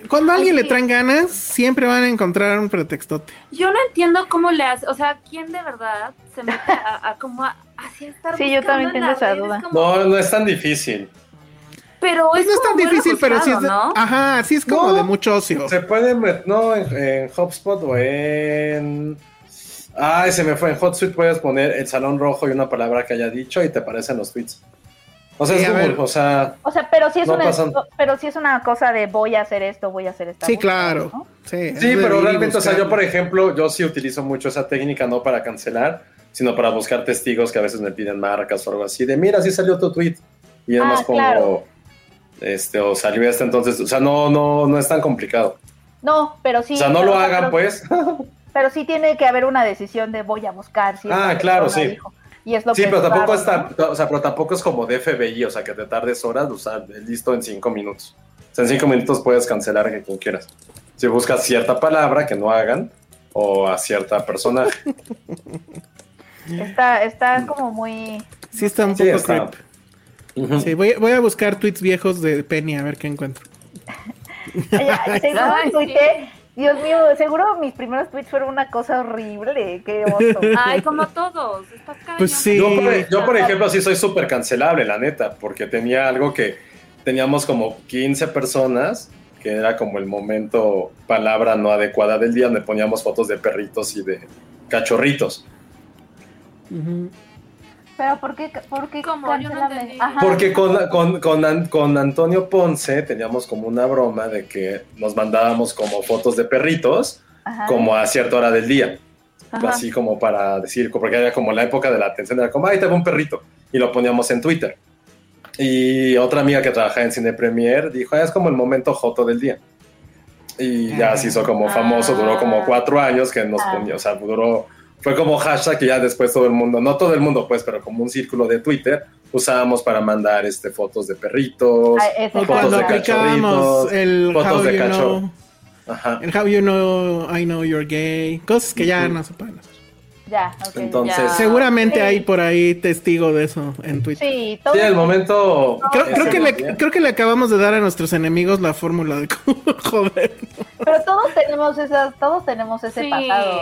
cuando a alguien le traen ganas, siempre van a encontrar un pretextote. Yo no entiendo cómo le hace, o sea, ¿quién de verdad se mete a, a como a, así a estar Sí, yo también en tengo esa duda. como- No, no es tan difícil. Pero Pues es no es tan difícil, pero sí es. de- rebuscado, ¿no? Ajá, sí es como No. de mucho ocio. Se puede meter, no, en, en HubSpot o en... Ay, se me fue. En HotSuite puedes poner el salón rojo y una palabra que haya dicho y te aparecen los tweets. O sea, Sí, es Google, o sea... O sea, pero sí es No una, pasan. pero sí es una cosa de voy a hacer esto, voy a hacer esta. Sí, búsqueda, claro. ¿no? Sí, Sí, pero realmente, o sea, yo por ejemplo, yo sí utilizo mucho esa técnica no para cancelar, sino para buscar testigos que a veces me piden marcas o algo así, de mira, sí salió tu tweet. Y además Ah, pongo, claro. este, o salió este, entonces, o sea, no, no, no es tan complicado. No, pero sí. o sea, no lo hagan, pues. Pero sí tiene que haber una decisión de voy a buscar. Si Ah, claro, sí. dijo. Y es lo Sí, que pero es tampoco raro, está, ¿no? o sea, pero tampoco es como de FBI, o sea, que te tardes horas, o sea, listo en cinco minutos. O sea, en cinco minutos puedes cancelar a quien quieras. Si buscas cierta palabra que no hagan, o a cierta persona. Está, está como muy. Sí, está un Sí, poco está. Ujú. Sí, voy, voy a buscar tweets viejos de Penny a ver qué encuentro. Ay, ay, tuiteé- Dios mío, seguro mis primeros tweets fueron una cosa horrible. Qué oso. Ay, como todos. Está cañón. Pues sí. Yo por, yo, por ejemplo, sí soy súper cancelable, la neta, porque tenía algo que teníamos como 15 personas, que era como el momento palabra no adecuada del día, donde poníamos fotos de perritos y de cachorritos. Ujú. Pero ¿por qué? ¿Por qué ¿Cómo? Yo no cancelable? entendí. Ajá. Porque con, con, con, An- con Antonio Ponce teníamos como una broma de que nos mandábamos como fotos de perritos, Ajá. como a cierta hora del día. Ajá. Así como para decir, porque era como la época de la atención, era como, ay, tengo un perrito. Y lo poníamos en Twitter. Y otra amiga que trabajaba en Cine Premier dijo, "Ah, es como el momento joto del día. Y ya se hizo como famoso, duró como cuatro años que nos Ah. ponía, o sea, duró, fue como hashtag que ya después todo el mundo, no todo el mundo pues, pero como un círculo de Twitter, usábamos para mandar este, fotos de perritos, Ah, O es fotos cuando de cachorritos. el fotos how de you cachorro. know, Ajá. el how you know I know you're gay, cosas que ya no se pueden hacer. Ya, ok. Entonces, Ya. Seguramente Sí. hay por ahí testigo de eso en Twitter. Sí, todo. Sí, el momento... Creo, que le, creo que le acabamos de dar a nuestros enemigos la fórmula de cómo joder. Pero todos tenemos esas, todos tenemos ese Sí. pasado.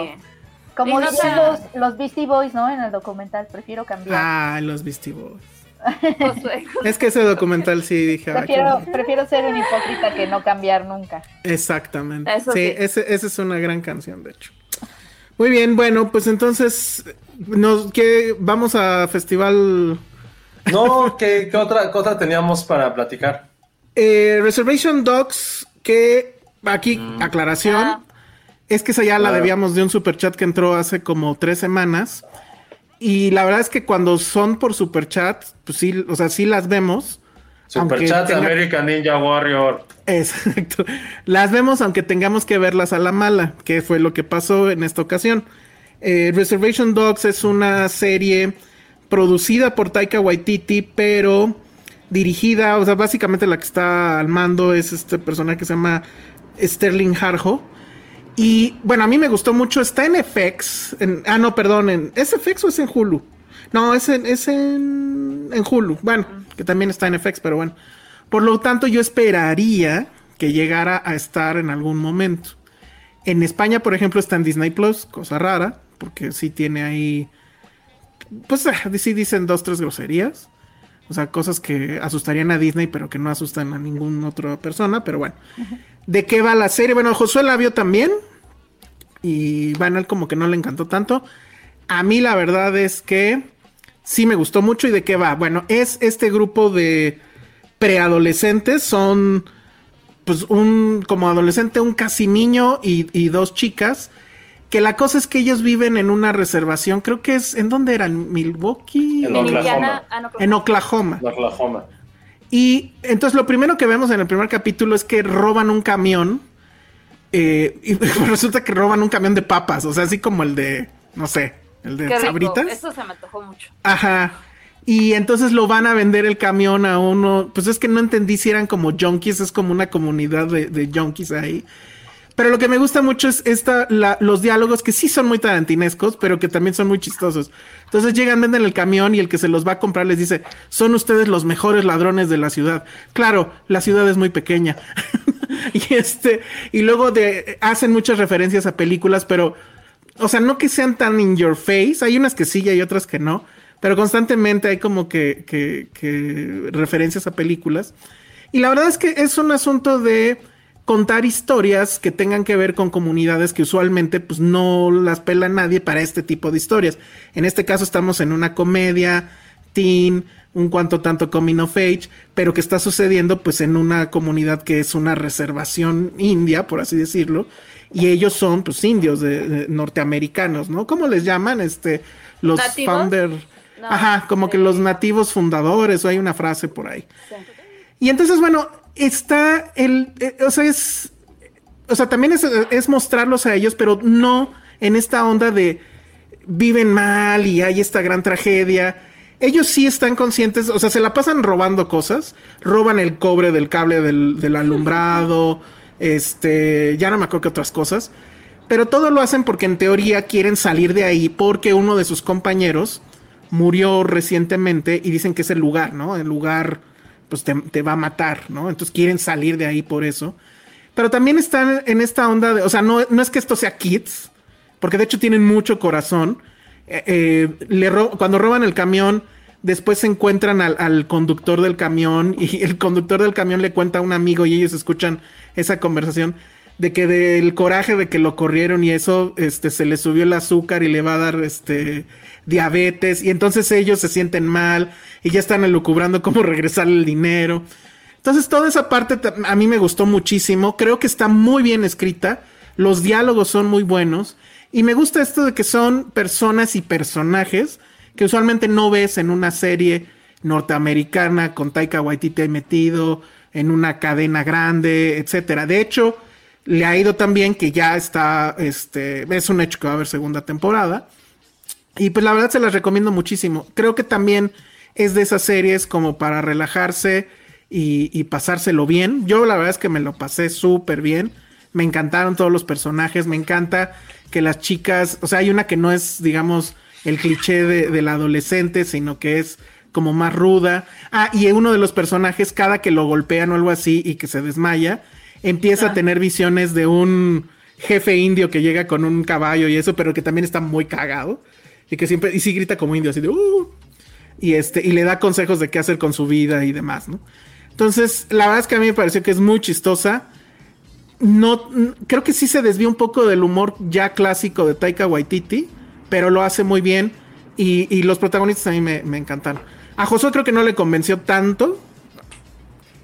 Como dicen sé. los, los Beastie Boys, ¿no? En el documental, prefiero cambiar. Ah, los Beastie Boys. Es que ese documental sí dije. "Ay, qué Prefiero, bonito". prefiero ser un hipócrita que no cambiar nunca. Exactamente. Eso sí, sí. ese- esa es una gran canción, de hecho. Muy bien, bueno, pues entonces nos que vamos a festival No, ¿qué, qué otra, qué otra teníamos para platicar? eh, Reservation Dogs, que aquí aclaración Ah. Es que esa ya la debíamos de un superchat que entró hace como tres semanas y la verdad es que cuando son por superchat, pues sí, o sea, sí las vemos. Superchat tenga- American Ninja Warrior. Exacto. Las vemos aunque tengamos que verlas a la mala, que fue lo que pasó en esta ocasión. Eh, Reservation Dogs es una serie producida por Taika Waititi, pero dirigida, o sea, básicamente la que está al mando es este personaje que se llama Sterling Harjo. Y bueno, a mí me gustó mucho, está en FX, en- ah, no, perdón, en, ¿es FX o es en Hulu? No, es en, es en, en Hulu, bueno, que también está en FX, pero bueno. Por lo tanto, yo esperaría que llegara a estar en algún momento. En España, por ejemplo, está en Disney Plus, cosa rara, porque sí tiene ahí. Pues ah, sí dicen dos, tres groserías. O sea, cosas que asustarían a Disney, pero que no asustan a ninguna otra persona. Pero bueno, ¿de qué va la serie? Bueno, Josué la vio también. Y bueno, él como que no le encantó tanto. A mí la verdad es que sí me gustó mucho. ¿Y de qué va? Bueno, es este grupo de preadolescentes. Son pues un como adolescente, un casi niño y, y dos chicas. Que la cosa es que ellos viven en una reservación. Creo que es. ¿En dónde eran? ¿Milwaukee? En En Oklahoma. Indiana, ah, En Oklahoma. de Oklahoma. Y entonces lo primero que vemos en el primer capítulo es que roban un camión. Eh, y resulta que roban un camión de papas. O sea, así como el de, no sé, el de Qué rico. sabritas. Eso se me antojó mucho. Ajá. Y entonces lo van a vender el camión a uno. Pues es que no entendí si eran como junkies, es como una comunidad de, de junkies ahí. Pero lo que me gusta mucho es esta, los diálogos que sí son muy tarantinescos, pero que también son muy chistosos. Entonces llegan, venden el camión y el que se los va a comprar les dice, son ustedes los mejores ladrones de la ciudad. Claro, la ciudad es muy pequeña. y este, y luego de, hacen muchas referencias a películas, pero, o sea, no que sean tan in your face. Hay unas que sí y hay otras que no. Pero constantemente hay como que, que referencias a películas. Y la verdad es que es un asunto de contar historias que tengan que ver con comunidades que usualmente pues no las pela nadie para este tipo de historias. En este caso estamos en una comedia, teen, un cuanto tanto coming of age, pero que está sucediendo pues en una comunidad que es una reservación india, por así decirlo, y ellos son pues indios de, de norteamericanos, ¿no? ¿Cómo les llaman? Este, los ¿Nativos? founder, No, ajá, como que los nativos fundadores, o hay una frase por ahí. Sí. Y entonces, bueno, está el, eh, o sea, es, o sea, también es, es mostrarlos a ellos, pero no en esta onda de viven mal y hay esta gran tragedia. Ellos sí están conscientes, o sea, se la pasan robando cosas, roban el cobre del cable del, del alumbrado, este, ya no me acuerdo qué otras cosas, pero todo lo hacen porque en teoría quieren salir de ahí porque uno de sus compañeros murió recientemente y dicen que es el lugar, ¿no? El lugar pues te, va a matar, ¿no? Entonces quieren salir de ahí por eso. Pero también están en esta onda de, o sea, no, no es que esto sea kids, porque de hecho tienen mucho corazón. Eh, eh, cuando roban el camión, después se encuentran al conductor del camión y el conductor del camión le cuenta a un amigo y ellos escuchan esa conversación de que del coraje de que lo corrieron y eso, este, se le subió el azúcar y le va a dar, este, diabetes y entonces ellos se sienten mal y ya están elucubrando cómo regresarle el dinero. Entonces toda esa parte a mí me gustó muchísimo, creo que está muy bien escrita, los diálogos son muy buenos y me gusta esto de que son personas y personajes que usualmente no ves en una serie norteamericana con Taika Waititi metido en una cadena grande, etcétera. De hecho, le ha ido tan bien que ya está, este, es un hecho que va a haber segunda temporada. Y pues la verdad se las recomiendo muchísimo. Creo que también es de esas series como para relajarse y, pasárselo bien. Yo la verdad es que me lo pasé súper bien. Me encantaron todos los personajes. Me encanta que las chicas, o sea, hay una que no es, digamos, el cliché de, del adolescente, sino que es como más ruda. Ah, y uno de los personajes, cada que lo golpean o algo así y que se desmaya, empieza a tener visiones de un jefe indio que llega con un caballo y eso, pero que también está muy cagado. Y que siempre, y sí grita como indio, así de, "Uh". y este y le da consejos de qué hacer con su vida y demás, ¿no? Entonces, la verdad es que a mí me pareció que es muy chistosa. No, creo que sí se desvía un poco del humor ya clásico de Taika Waititi, pero lo hace muy bien y, los protagonistas a mí me, me encantaron. A Josué creo que no le convenció tanto.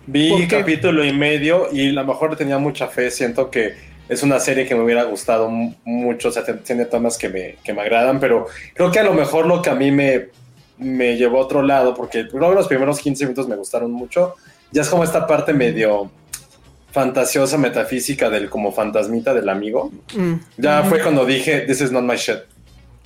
Vi un capítulo y medio y a lo mejor tenía mucha fe. Siento que es una serie que me hubiera gustado mucho. O sea, tiene temas que me, que me agradan, pero creo que a lo mejor lo que a mí me, me llevó a otro lado, porque luego los primeros 15 minutos me gustaron mucho, ya es como esta parte medio fantasiosa, metafísica del como fantasmita del amigo. Mm. Ya fue cuando dije, this is not my shit.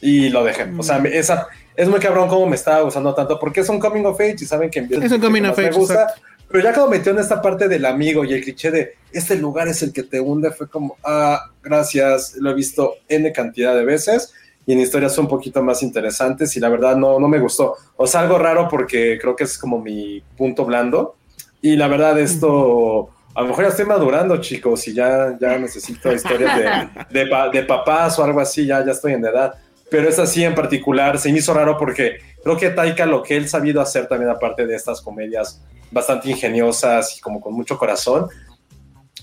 Y lo dejé. O sea, esa, es muy cabrón como me estaba gustando tanto, porque es un coming of age y saben que es un coming of age. Me gusta, pero ya cuando metió en esta parte del amigo y el cliché de este lugar es el que te hunde, fue como, ah, gracias, lo he visto N cantidad de veces y en historias un poquito más interesantes y la verdad no, no me gustó. O sea, algo raro porque creo que es como mi punto blando y la verdad esto... A lo mejor ya estoy madurando, chicos, y ya, ya necesito historias de, de, de papás o algo así, ya, ya estoy en edad pero es así en particular se me hizo raro porque creo que Taika lo que él sabido hacer también aparte de estas comedias bastante ingeniosas y como con mucho corazón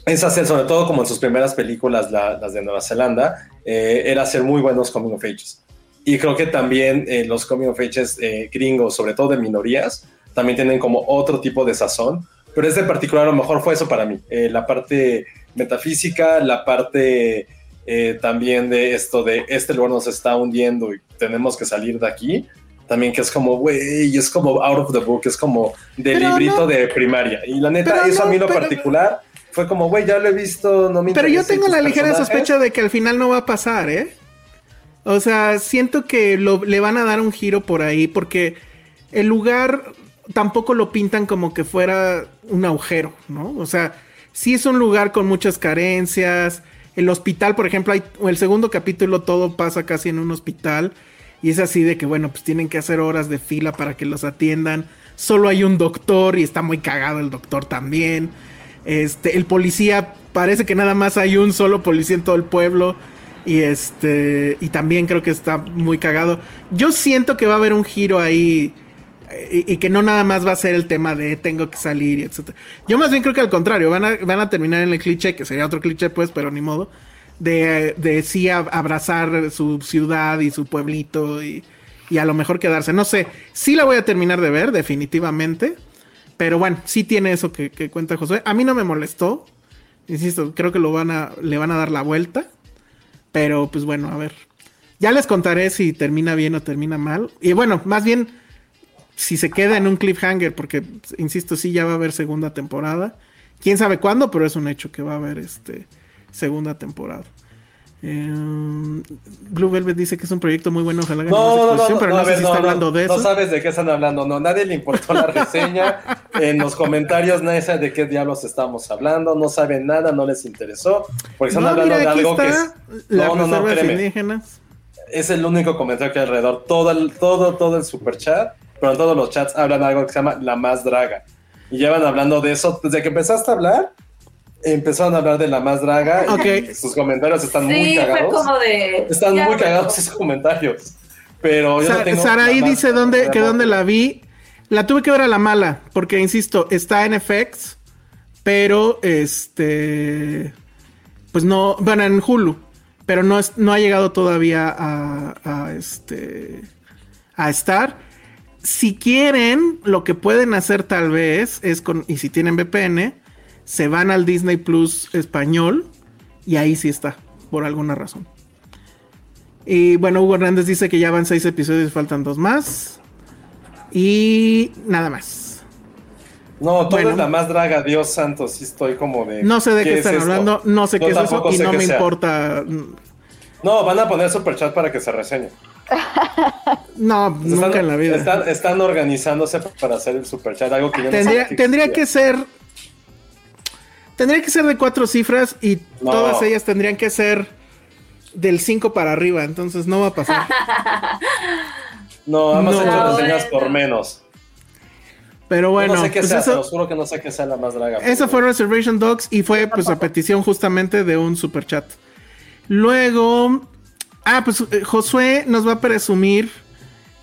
es hacer sobre todo como en sus primeras películas las de Nueva Zelanda eh, era hacer muy buenos coming of ages y creo que también eh, los coming of ages eh, gringos sobre todo de minorías también tienen como otro tipo de sazón pero este particular a lo mejor fue eso para mí la parte metafísica la parte eh, también de esto de este lugar nos está hundiendo y tenemos que salir de aquí. También que es como, güey, es como out of the book, es como de librito de primaria. Y la neta, eso a mí lo particular fue como, güey, ya lo he visto, no me Pero yo tengo la ligera sospecha de que al final no va a pasar, ¿eh? O sea, siento que le van a dar un giro por ahí porque el lugar tampoco lo pintan como que fuera un agujero, ¿no? O sea, sí es un lugar con muchas carencias, el hospital, por ejemplo, hay, el segundo capítulo todo pasa casi en un hospital. Y es así de que, bueno, pues tienen que hacer horas de fila para que los atiendan. Solo hay un doctor y está muy cagado el doctor también. Este, el policía, parece que nada más hay un solo policía en todo el pueblo. Y este, y también creo que está muy cagado. Yo siento que va a haber un giro ahí y, que no nada más va a ser el tema de tengo que salir y etcétera. Yo más bien creo que al contrario, van a, van a terminar en el cliché, que sería otro cliché pues, pero ni modo, de, de sí abrazar su ciudad y su pueblito y, y, a lo mejor quedarse. No sé, sí la voy a terminar de ver, definitivamente, pero bueno, sí tiene eso que, que cuenta José. A mí no me molestó, insisto, creo que lo van a, le van a dar la vuelta, pero pues bueno, a ver. Ya les contaré si termina bien o termina mal. Y bueno, más bien si se queda en un cliffhanger, porque insisto, sí ya va a haber segunda temporada. Quién sabe cuándo, pero es un hecho que va a haber este segunda temporada. Eh, Blue Velvet dice que es un proyecto muy bueno, ojalá no, no, no, pero no, sé si está hablando de eso. No sabes de qué están hablando, no, nadie le importó la reseña. en los comentarios nadie sabe de qué diablos estamos hablando, no saben nada, no les interesó, porque están hablando de algo que es. No, no, no, créeme. Es el único comentario que hay alrededor. Todo el, todo, todo el super chat pero en todos los chats hablan de algo que se llama la más draga. Y llevan hablando de eso desde que empezaste a hablar. Empezaron a hablar de la más draga y sus comentarios están muy cagados. como de, están muy cagados sus comentarios. Pero yo no Saraí dice dónde, que dónde la vi. La tuve que ver a la mala, porque insisto, está en FX, pero este. Pues no. Bueno, en Hulu. Pero no, es, no ha llegado todavía a, a este. a estar si quieren, lo que pueden hacer tal vez es con, y si tienen VPN, se van al Disney Plus español y ahí sí está, por alguna razón. Y bueno, Hugo Hernández dice que ya van seis episodios y faltan dos más. Y nada más. No, todo es la más draga, Dios santo, sí estoy como de... No sé de qué, están hablando, no sé qué es eso y no me importa. No, van a poner super chat para que se reseñe. No, nunca en la vida. Están, organizándose para hacer el superchat, algo que tendría, tendría que ser. Tendría que ser de cuatro cifras y todas ellas tendrían que ser del 5 para arriba, entonces no va a pasar. no, vamos no. hecho reseñas por menos. Pero bueno, no sé qué pues sea, eso, juro que no sé qué sea la más draga. Esa fue Reservation Dogs y fue pues a petición justamente de un superchat. Luego, Ah, pues eh, Josué nos va a presumir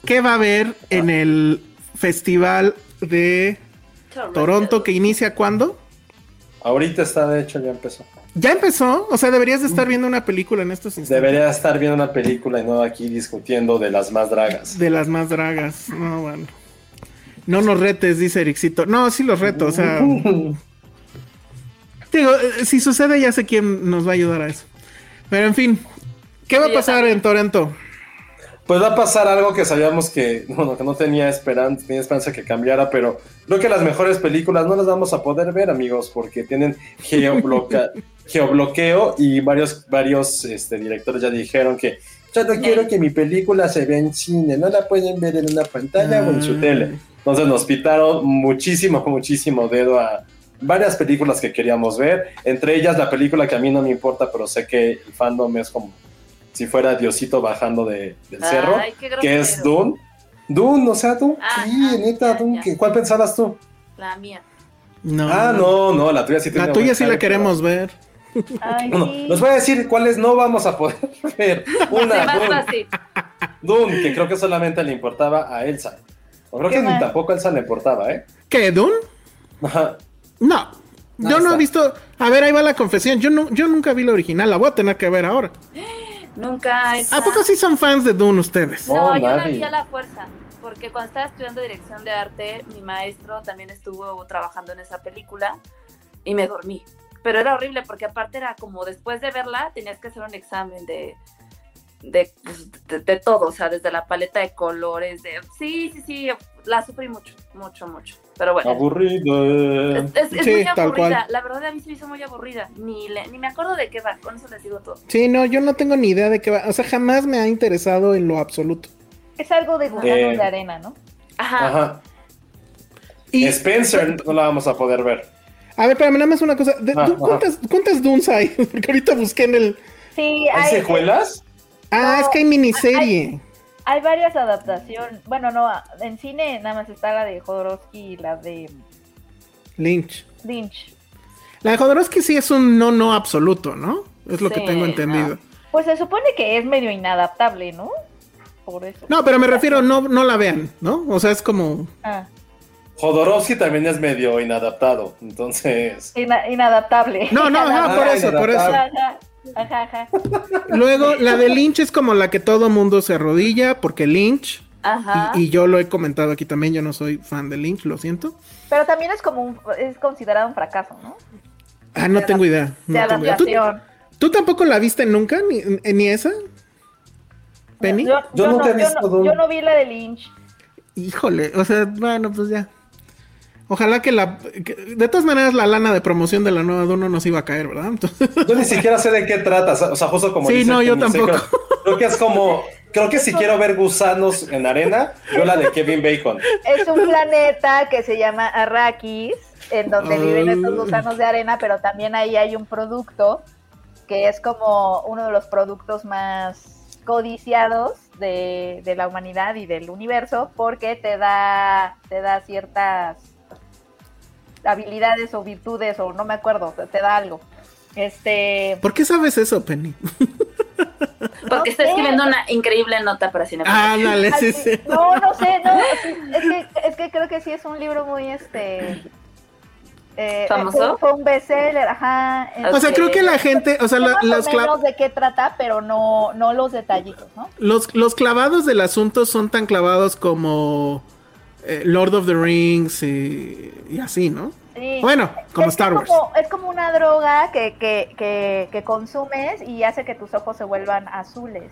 qué va a haber en el festival de Toronto que inicia cuándo? Ahorita está, de hecho, ya empezó. ¿Ya empezó? O sea, deberías de estar viendo una película en estos instantes. Debería estar viendo una película y no aquí discutiendo de las más dragas. De las más dragas. No, bueno. No nos retes, dice Ericito. No, sí los reto, o sea. Digo, eh, si sucede, ya sé quién nos va a ayudar a eso. Pero en fin, ¿qué va a pasar en Toronto? Pues va a pasar algo que sabíamos que, bueno, que no tenía esperanza, tenía esperanza que cambiara, pero creo que las mejores películas no las vamos a poder ver, amigos, porque tienen geobloca- geobloqueo y varios, varios este, directores ya dijeron que yo no quiero que mi película se vea en cine, no la pueden ver en una pantalla o en su Ah. tele. Entonces nos pitaron muchísimo, muchísimo dedo a varias películas que queríamos ver, entre ellas la película que a mí no me importa, pero sé que el fandom es como si fuera Diosito bajando de- del cerro, Ay, que es. Dune. Dune, o sea, Dune. Ah, sí, ah, neta, ya, Dune. ya. ¿qué- ¿Cuál pensabas tú? La mía. No. Ah, no, no, la tuya sí tiene La tuya sí la queremos ver. Ay, Bueno, sí. les voy a decir cuáles no vamos a poder ver. Una, más Dune, fácil. Dune, que creo que solamente le importaba a Elsa. O creo ¿Qué que ni más? tampoco a Elsa le importaba, ¿eh? ¿Qué, Dune? Ajá. No. Yo no he visto. A ver, ahí va la confesión. Yo, no, yo nunca vi la original. La voy a tener que ver ahora. Nunca. está- ¿A poco sí son fans de Dune ustedes? No, No, yo la vi a la fuerza. Porque cuando estaba estudiando dirección de arte, mi maestro también estuvo trabajando en esa película y me dormí. Pero era horrible porque aparte era como después de verla tenías que hacer un examen de, de, pues, de, de todo, o sea, desde la paleta de colores, de... Sí, sí, sí, la sufrí mucho, mucho, mucho. Pero bueno. Aburrido. Es, es- es Sí, muy tal aburrida, cual. la verdad a mí se me hizo muy aburrida, ni, le- ni me acuerdo de qué va, con eso les digo todo. Sí, no, yo no tengo ni idea de qué va. O sea, jamás me ha interesado en lo absoluto. Es algo de gusanos Eh. de arena, ¿no? Ajá, Ajá. Y, Spencer no la vamos a poder ver. a ver, espérame, nada más una cosa. De- Ah, ¿tú ajá. ¿cuántas, ¿Cuántas Dunes hay? Porque ahorita busqué en el. Sí, ¿Hay hay, secuelas? Ah, No, es que hay miniserie. hay varias adaptaciones. Bueno, no, en cine nada más está la de Jodorowsky y la de Lynch. Lynch. La de Jodorowsky sí es un no, no absoluto, ¿no? Es lo que tengo entendido. Pues se supone que es medio inadaptable, ¿no? Por eso. No, pero me refiero, no, no la vean, ¿no? O sea, es como. Ah, Jodorowsky también es medio inadaptado, entonces... ina- inadaptable. No, no, ajá, por eso, por eso. Ajá, ajá, ajá. Luego, la de Lynch es como la que todo mundo se arrodilla, porque Lynch, ajá. y, y yo lo he comentado aquí también, yo no soy fan de Lynch, lo siento. Pero también es como un, es considerado un fracaso, ¿no? Ah, no tengo idea. De No tengo idea. ¿Tú, tampoco la viste nunca? ¿Ni, ni esa? ¿Penny? Yo, Yo yo nunca no, he visto yo, no, Dune. yo no vi la de Lynch. Híjole, o sea, bueno, pues ya. Ojalá que la... que- de todas maneras, la lana de promoción de la nueva Duna nos iba a caer, ¿verdad? Entonces, Yo ni siquiera sé de qué trata, o sea, justo como Sí, dice no, yo tampoco. Creo que es como, creo que si quiero ver gusanos en arena, veo la de Kevin Bacon. Es un planeta que se llama Arrakis, en donde viven estos gusanos de arena, pero también ahí hay un producto que es como uno de los productos más codiciados de, de la humanidad y del universo, porque te da, te da ciertas habilidades o virtudes, o no me acuerdo, te da algo. Este, ¿Por qué sabes eso, Penny? Porque está sé. escribiendo una increíble nota para cine. Ah, dale, sí. No, no sé, no. Es que, es que creo que sí es un libro muy este. eh, ¿Famoso? Fue, fue un bestseller, ajá. O sea, este, creo que la gente, o sea, la- los, o cla- menos de qué trata, pero no, no los detallitos, ¿no? los, los clavados del asunto son tan clavados como eh, Lord of the Rings y, y así, ¿no? Sí. Bueno, como es Star Wars. Como, es como una droga que, que, que, que consumes y hace que tus ojos se vuelvan azules.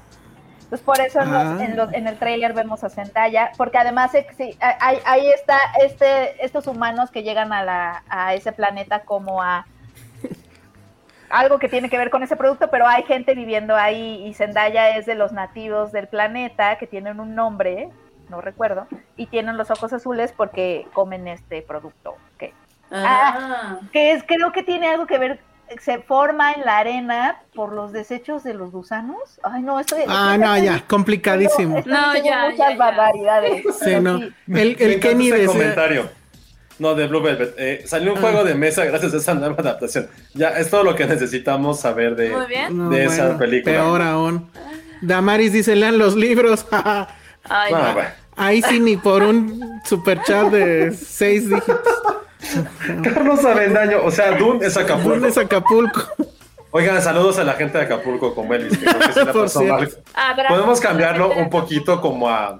Entonces por eso en, los- Ah. en, los- en el tráiler vemos a Zendaya, porque además eh, sí, ahí, ahí está este, estos humanos que llegan a, la, a ese planeta como a algo que tiene que ver con ese producto, pero hay gente viviendo ahí y Zendaya es de los nativos del planeta que tienen un nombre, no recuerdo, y tienen los ojos azules porque comen este producto. que Ah. que es, creo que tiene algo que ver, se forma en la arena por los desechos de los gusanos. Ay, no, estoy. Ah, estoy- no, estoy- ya, complicadísimo. estoy No, ya, muchas ya, ya. barbaridades. Sí, no. sí. El, el Kenny ese decía... comentario. No, de Blue Velvet. Eh, salió un Ah. juego de mesa gracias a esa nueva adaptación. Ya, es todo lo que necesitamos saber de. No, de esa bueno, película. Peor aún. Damaris dice, lean los libros. Ay, Ah, no. bueno. Ahí sí ni por un super chat de seis dígitos. Carlos Avendaño, o sea, Dune es Acapulco. Dune es Acapulco. Oigan, saludos a la gente de Acapulco con Elvis. que creo que sí la pasó mal. Podemos cambiarlo un poquito como a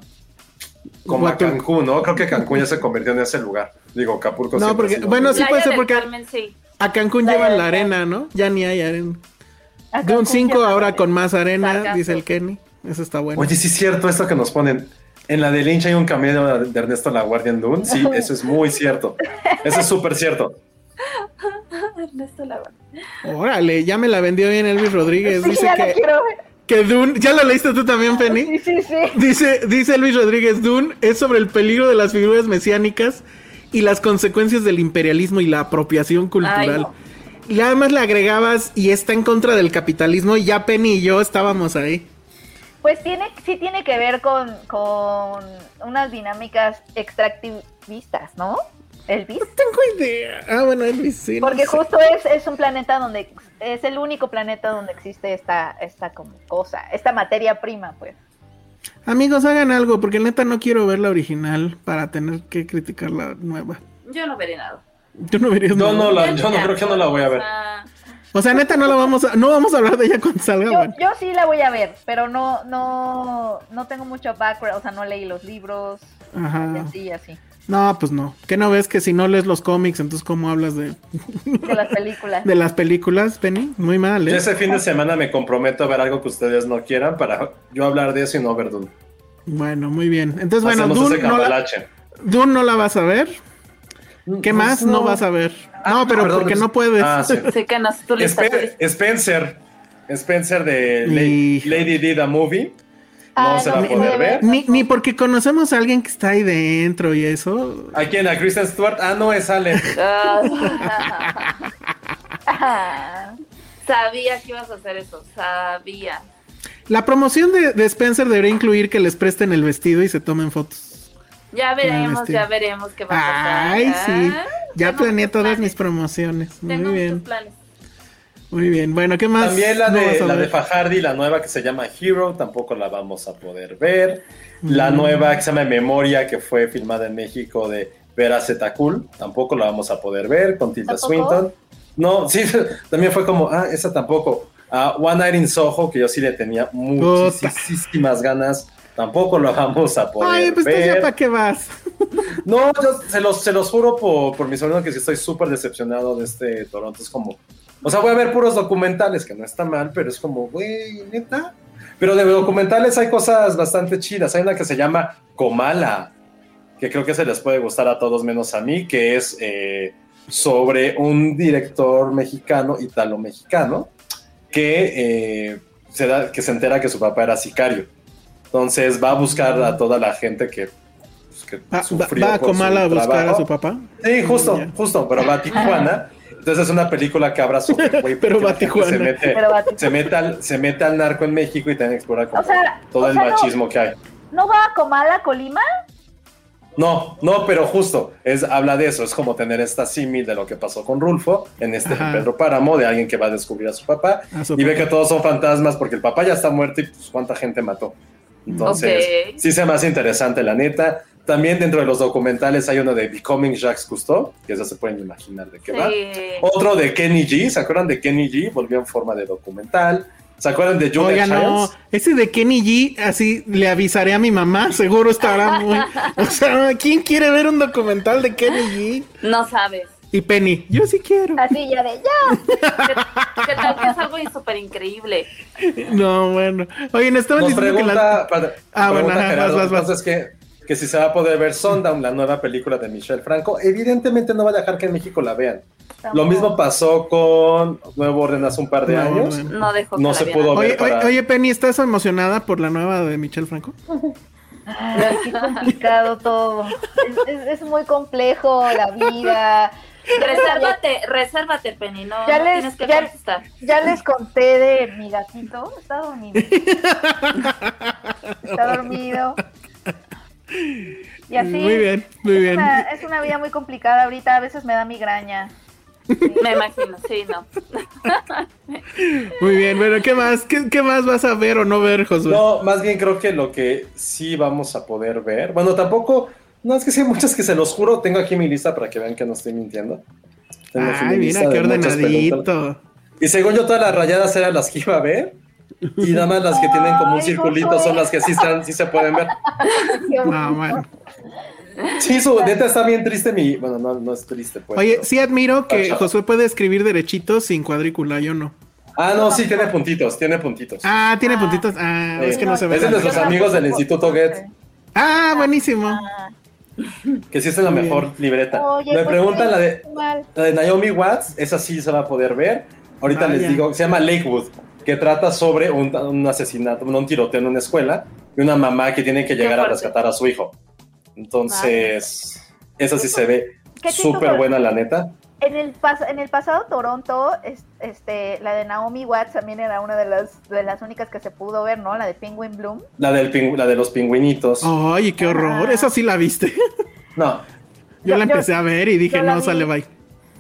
como a. Cancún, ¿no? Creo que Cancún ya se convirtió en ese lugar. Digo, Acapulco No, porque- ha sido bueno, sí puede ser porque- Carmen, sí. A Cancún Playa llevan la arena, ¿no? Ya ni hay arena. Dune Cancún 5 ya ahora con más arena, dice el Kenny. Eso está bueno. Oye, sí es cierto esto que nos ponen. En la de Lynch hay un cameo de Ernesto La Guardia en Dune. Sí, eso es muy cierto. Eso es súper cierto. Ernesto Laguna. Órale, ya me la vendió bien Elvis Rodríguez. Sí, Dice ya la que, quiero ver. que Dune. ¿Ya lo leíste tú también, Penny? Sí, sí, sí. Dice, dice Luis Rodríguez, Dune es sobre el peligro de las figuras mesiánicas y las consecuencias del imperialismo y la apropiación cultural. Ay, no. Y además le agregabas y está en contra del capitalismo y ya Penny y yo estábamos ahí. Pues tiene, sí tiene que ver con, con unas dinámicas extractivistas, ¿no? Elvis. Tengo idea. Ah, bueno, Elvis, sí. no Porque sé. justo es, es un planeta donde es el único planeta donde existe esta, esta como cosa, esta materia prima, pues. Amigos, hagan algo porque neta no quiero ver la original para tener que criticar la nueva. Yo no veré nada. Yo no vería nada. no, la, Ya yo no creo que no la voy a ver. O sea, neta no la vamos a, no vamos a hablar de ella cuando salga. Yo, bueno. yo sí la voy a ver, pero no, no, no tengo mucho background, o sea, no leí los libros, Ajá. y así, y así, No, pues no. ¿Qué no ves que si no lees los cómics, entonces cómo hablas de, de las películas. de las películas, Penny? Muy mal, Yo ¿eh? ese fin de semana me comprometo a ver algo que ustedes no quieran para yo hablar de eso y no ver Dune. Bueno, muy bien. Entonces, bueno, Dune ese no, la, cambalache. Dune no la vas a ver. ¿Qué Pues más no. vas a ver? Ah, no, pero perdón, porque no puedes. Ah, sí. sé que no Spen- lista. Spencer. Spencer de. Lady D the Movie. No Ah, se no va a poder ver. ni, ni porque conocemos a alguien que está ahí dentro y eso. ¿A quién? ¿A Kristen Stewart? Ah, no, es Ale. Ah, sabía que ibas a hacer eso, sabía. La promoción de, de Spencer debería incluir que les presten el vestido y se tomen fotos. Ya veremos, este. ya veremos qué va a pasar. Ay, sí. Ah, Ya tengo planeé todas planes, mis promociones. Muy Tengo bien, planes. muy bien. Bueno, ¿qué más? También la de, la de? Fajardi, la nueva que se llama Hero, tampoco la vamos a poder ver. La Mm. nueva que se llama Memoria, que fue filmada en México de Vera Zetacul, tampoco la vamos a poder ver con Tilda ¿Tampoco? Swinton. No, sí, también fue como, ah, esa tampoco. Ah, One Night in Soho, que yo sí le tenía muchísimas ganas, tampoco la vamos a poder Ay, pues ver. ya para qué vas. No, yo se los, se los juro por, por mi sobrino que sí estoy súper decepcionado de este Toronto. Es como, o sea, voy a ver puros documentales, que no está mal, pero es como, güey, neta. Pero de documentales hay cosas bastante chidas. Hay una que se llama Comala, que creo que se les puede gustar a todos menos a mí, que es eh, sobre un director mexicano, italo-mexicano, que, eh, se da, que se entera que su papá era sicario. Entonces va a buscar a toda la gente que, pues, que sufrió va a Comala a buscar a su papá. Sí, justo, justo, pero va a Tijuana. Entonces es una película que habla sobre, güey, Pero va Tijuana. Se mete, Pero va a Tijuana. se, mete al, se mete al narco en México y también explora como O sea, todo o el sea, no- machismo que hay. ¿No va a Comala, Colima? No, no, pero justo, es, habla de eso, es como tener esta símil de lo que pasó con Rulfo en este Ajá. Pedro Páramo, de alguien que va a descubrir a su papá A su y ve que todos son fantasmas porque el papá ya está muerto y pues cuánta gente mató. Entonces, sí se me hace interesante la neta. También dentro de los documentales hay uno de Becoming Jacques Cousteau, que ya se pueden imaginar de qué va. Otro de Kenny G, ¿se acuerdan de Kenny G? Volvió en forma de documental. ¿Se acuerdan de Julia Oiga, no, ese de Kenny G, así le avisaré a mi mamá, seguro estará muy... O sea, ¿quién quiere ver un documental de Kenny G? No sabes. Y Penny, yo sí quiero. Así ya de ya. ¿Qué, qué tal que es algo súper increíble? No, bueno. Oye, nos estaban Nos diciendo que pregunta, la... para- Ah, bueno, ajá, Gerardo, vas, vas, vas. que, que si se va a poder ver Sundown, la nueva película de Michelle Franco. Evidentemente no va a dejar que en México la vean. Lo mismo pasó con Nuevo Orden hace un par de años. No dejo que No la se vean. pudo ver. Oye, oye, para- oye, Penny, ¿estás emocionada por la nueva de Michelle Franco? Ay, qué complicado todo. Es, es- es muy complejo la vida. Resérvate, resérvate, Penny, no, Ya les- tienes que ya- contestar. Ya les conté de mi gatito. Está dormido. Está dormido. Y así. Muy bien, muy es bien. Una, es una vida muy complicada ahorita. A veces me da migraña. Me imagino, sí, no. Muy bien, bueno, ¿qué más? ¿Qué, qué más vas a ver o no ver, Josué? No, más bien creo que lo que sí vamos a poder ver. Bueno, tampoco. No, es que sí hay muchas que se los juro. Tengo aquí mi lista para que vean que no estoy mintiendo. Tengo Ay, mi mira qué ordenadito. Y según yo, todas las rayadas eran las que iba a ver. Y nada más las que tienen como un Ay, circulito son las que sí, están, sí se pueden ver. No, bueno. Sí, su neta está bien triste mi. Bueno, no, no es triste, pues. Oye, sí admiro que. Josué puede escribir derechitos sin cuadrícula, yo no. Ah, no, sí, tiene puntitos, tiene puntitos. Ah, tiene puntitos. Ah, Sí. es que no se ve. Es de nuestros amigos del Instituto Goethe, Ah, buenísimo. Que sí es la mejor libreta. Oye, Me pues, preguntan la de, mal. la de Naomi Watts, esa sí se va a poder ver. Ahorita Vaya. les digo, se llama Lakewood, que trata sobre un, un asesinato, un tiroteo en una escuela y una mamá que tiene que llegar a rescatar a su hijo. Entonces, esa sí se ve súper buena, la neta. En el, pas- en el pasado Toronto, es- este, la de Naomi Watts también era una de las, de las únicas que se pudo ver, ¿no? La de Penguin Bloom. La, del pingü- la de los pingüinitos. Ay, qué horror. Ah. Esa sí la viste. No. Yo Yo- la yo- empecé a ver y dije, no, vi. sale bye.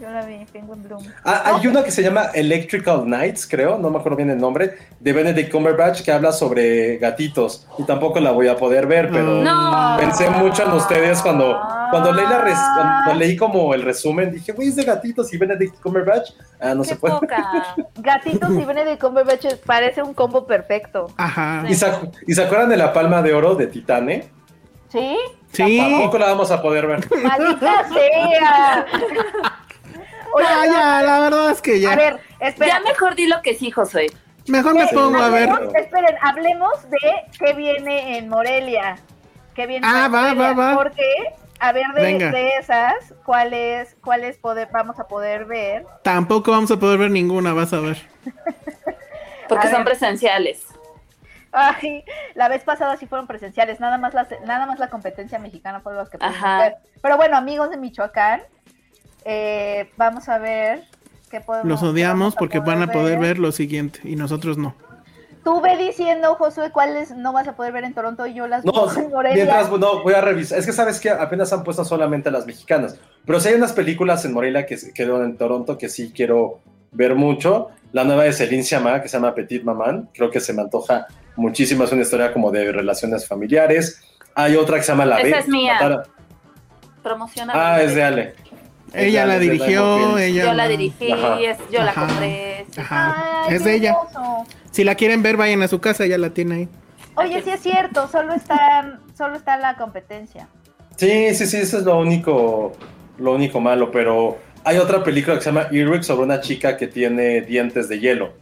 Yo la vi, Penguin Bloom. Ah, hay una que se llama Electrical Nights, creo, no me acuerdo bien el nombre, de Benedict Cumberbatch que habla sobre gatitos. Y tampoco la voy a poder ver, pero No. pensé mucho en ustedes cuando, cuando, leí, la res- cuando leí como el resumen. Dije, güey, es de gatitos y Benedict Cumberbatch. Ah, no Qué se puede. poca. Gatitos y Benedict Cumberbatch parece un combo perfecto. Ajá. ¿Y ¿Y se acuerdan de la palma de oro de Titane? ¿Sí? Sí. Tampoco la vamos a poder ver. ¡Maldita sea! Oye, Ya, ya, la verdad es que a ya. ver, Ya espera. mejor di lo que sí, Josué. Mejor me pongo a ver. Esperen, hablemos de qué viene en Morelia. ¿Qué viene Ah, en va, Morelia? va, va. Porque, a ver, de, esas, ¿cuáles, cuáles poder, vamos a poder ver? Tampoco vamos a poder ver ninguna, vas a ver. Porque A son ver. presenciales. Ay, la vez pasada sí fueron presenciales, nada más, las, nada más la competencia mexicana fue las que pudimos Ajá. ver. Pero bueno, amigos de Michoacán, eh, vamos a ver qué podemos Los odiamos porque van a poder ver lo siguiente y nosotros no. Tú ve diciendo, Josué, cuáles no vas a poder ver en Toronto y yo las No, en Morelia. mientras no, voy a revisar. Es que sabes que apenas han puesto solamente las mexicanas. Pero sí hay unas películas en Morelia que quedaron en Toronto que sí quiero ver mucho. La nueva de Celine Sciamma, que se llama Petit Maman. Creo que se me antoja muchísimo. Es una historia como de relaciones familiares. Hay otra que se llama La Esa B. es mía. Ah, es de Ale. Ella la dirigió, ella. Yo la dirigí, es- yo la compré. Ajá. Ay, Es de ella. hermoso. Si la quieren ver, vayan a su casa, ella la tiene ahí. Oye, sí es cierto, solo está, solo está la competencia. Sí, sí, sí, eso es lo único, lo único malo, pero hay otra película que se llama Earwig sobre una chica que tiene dientes de hielo.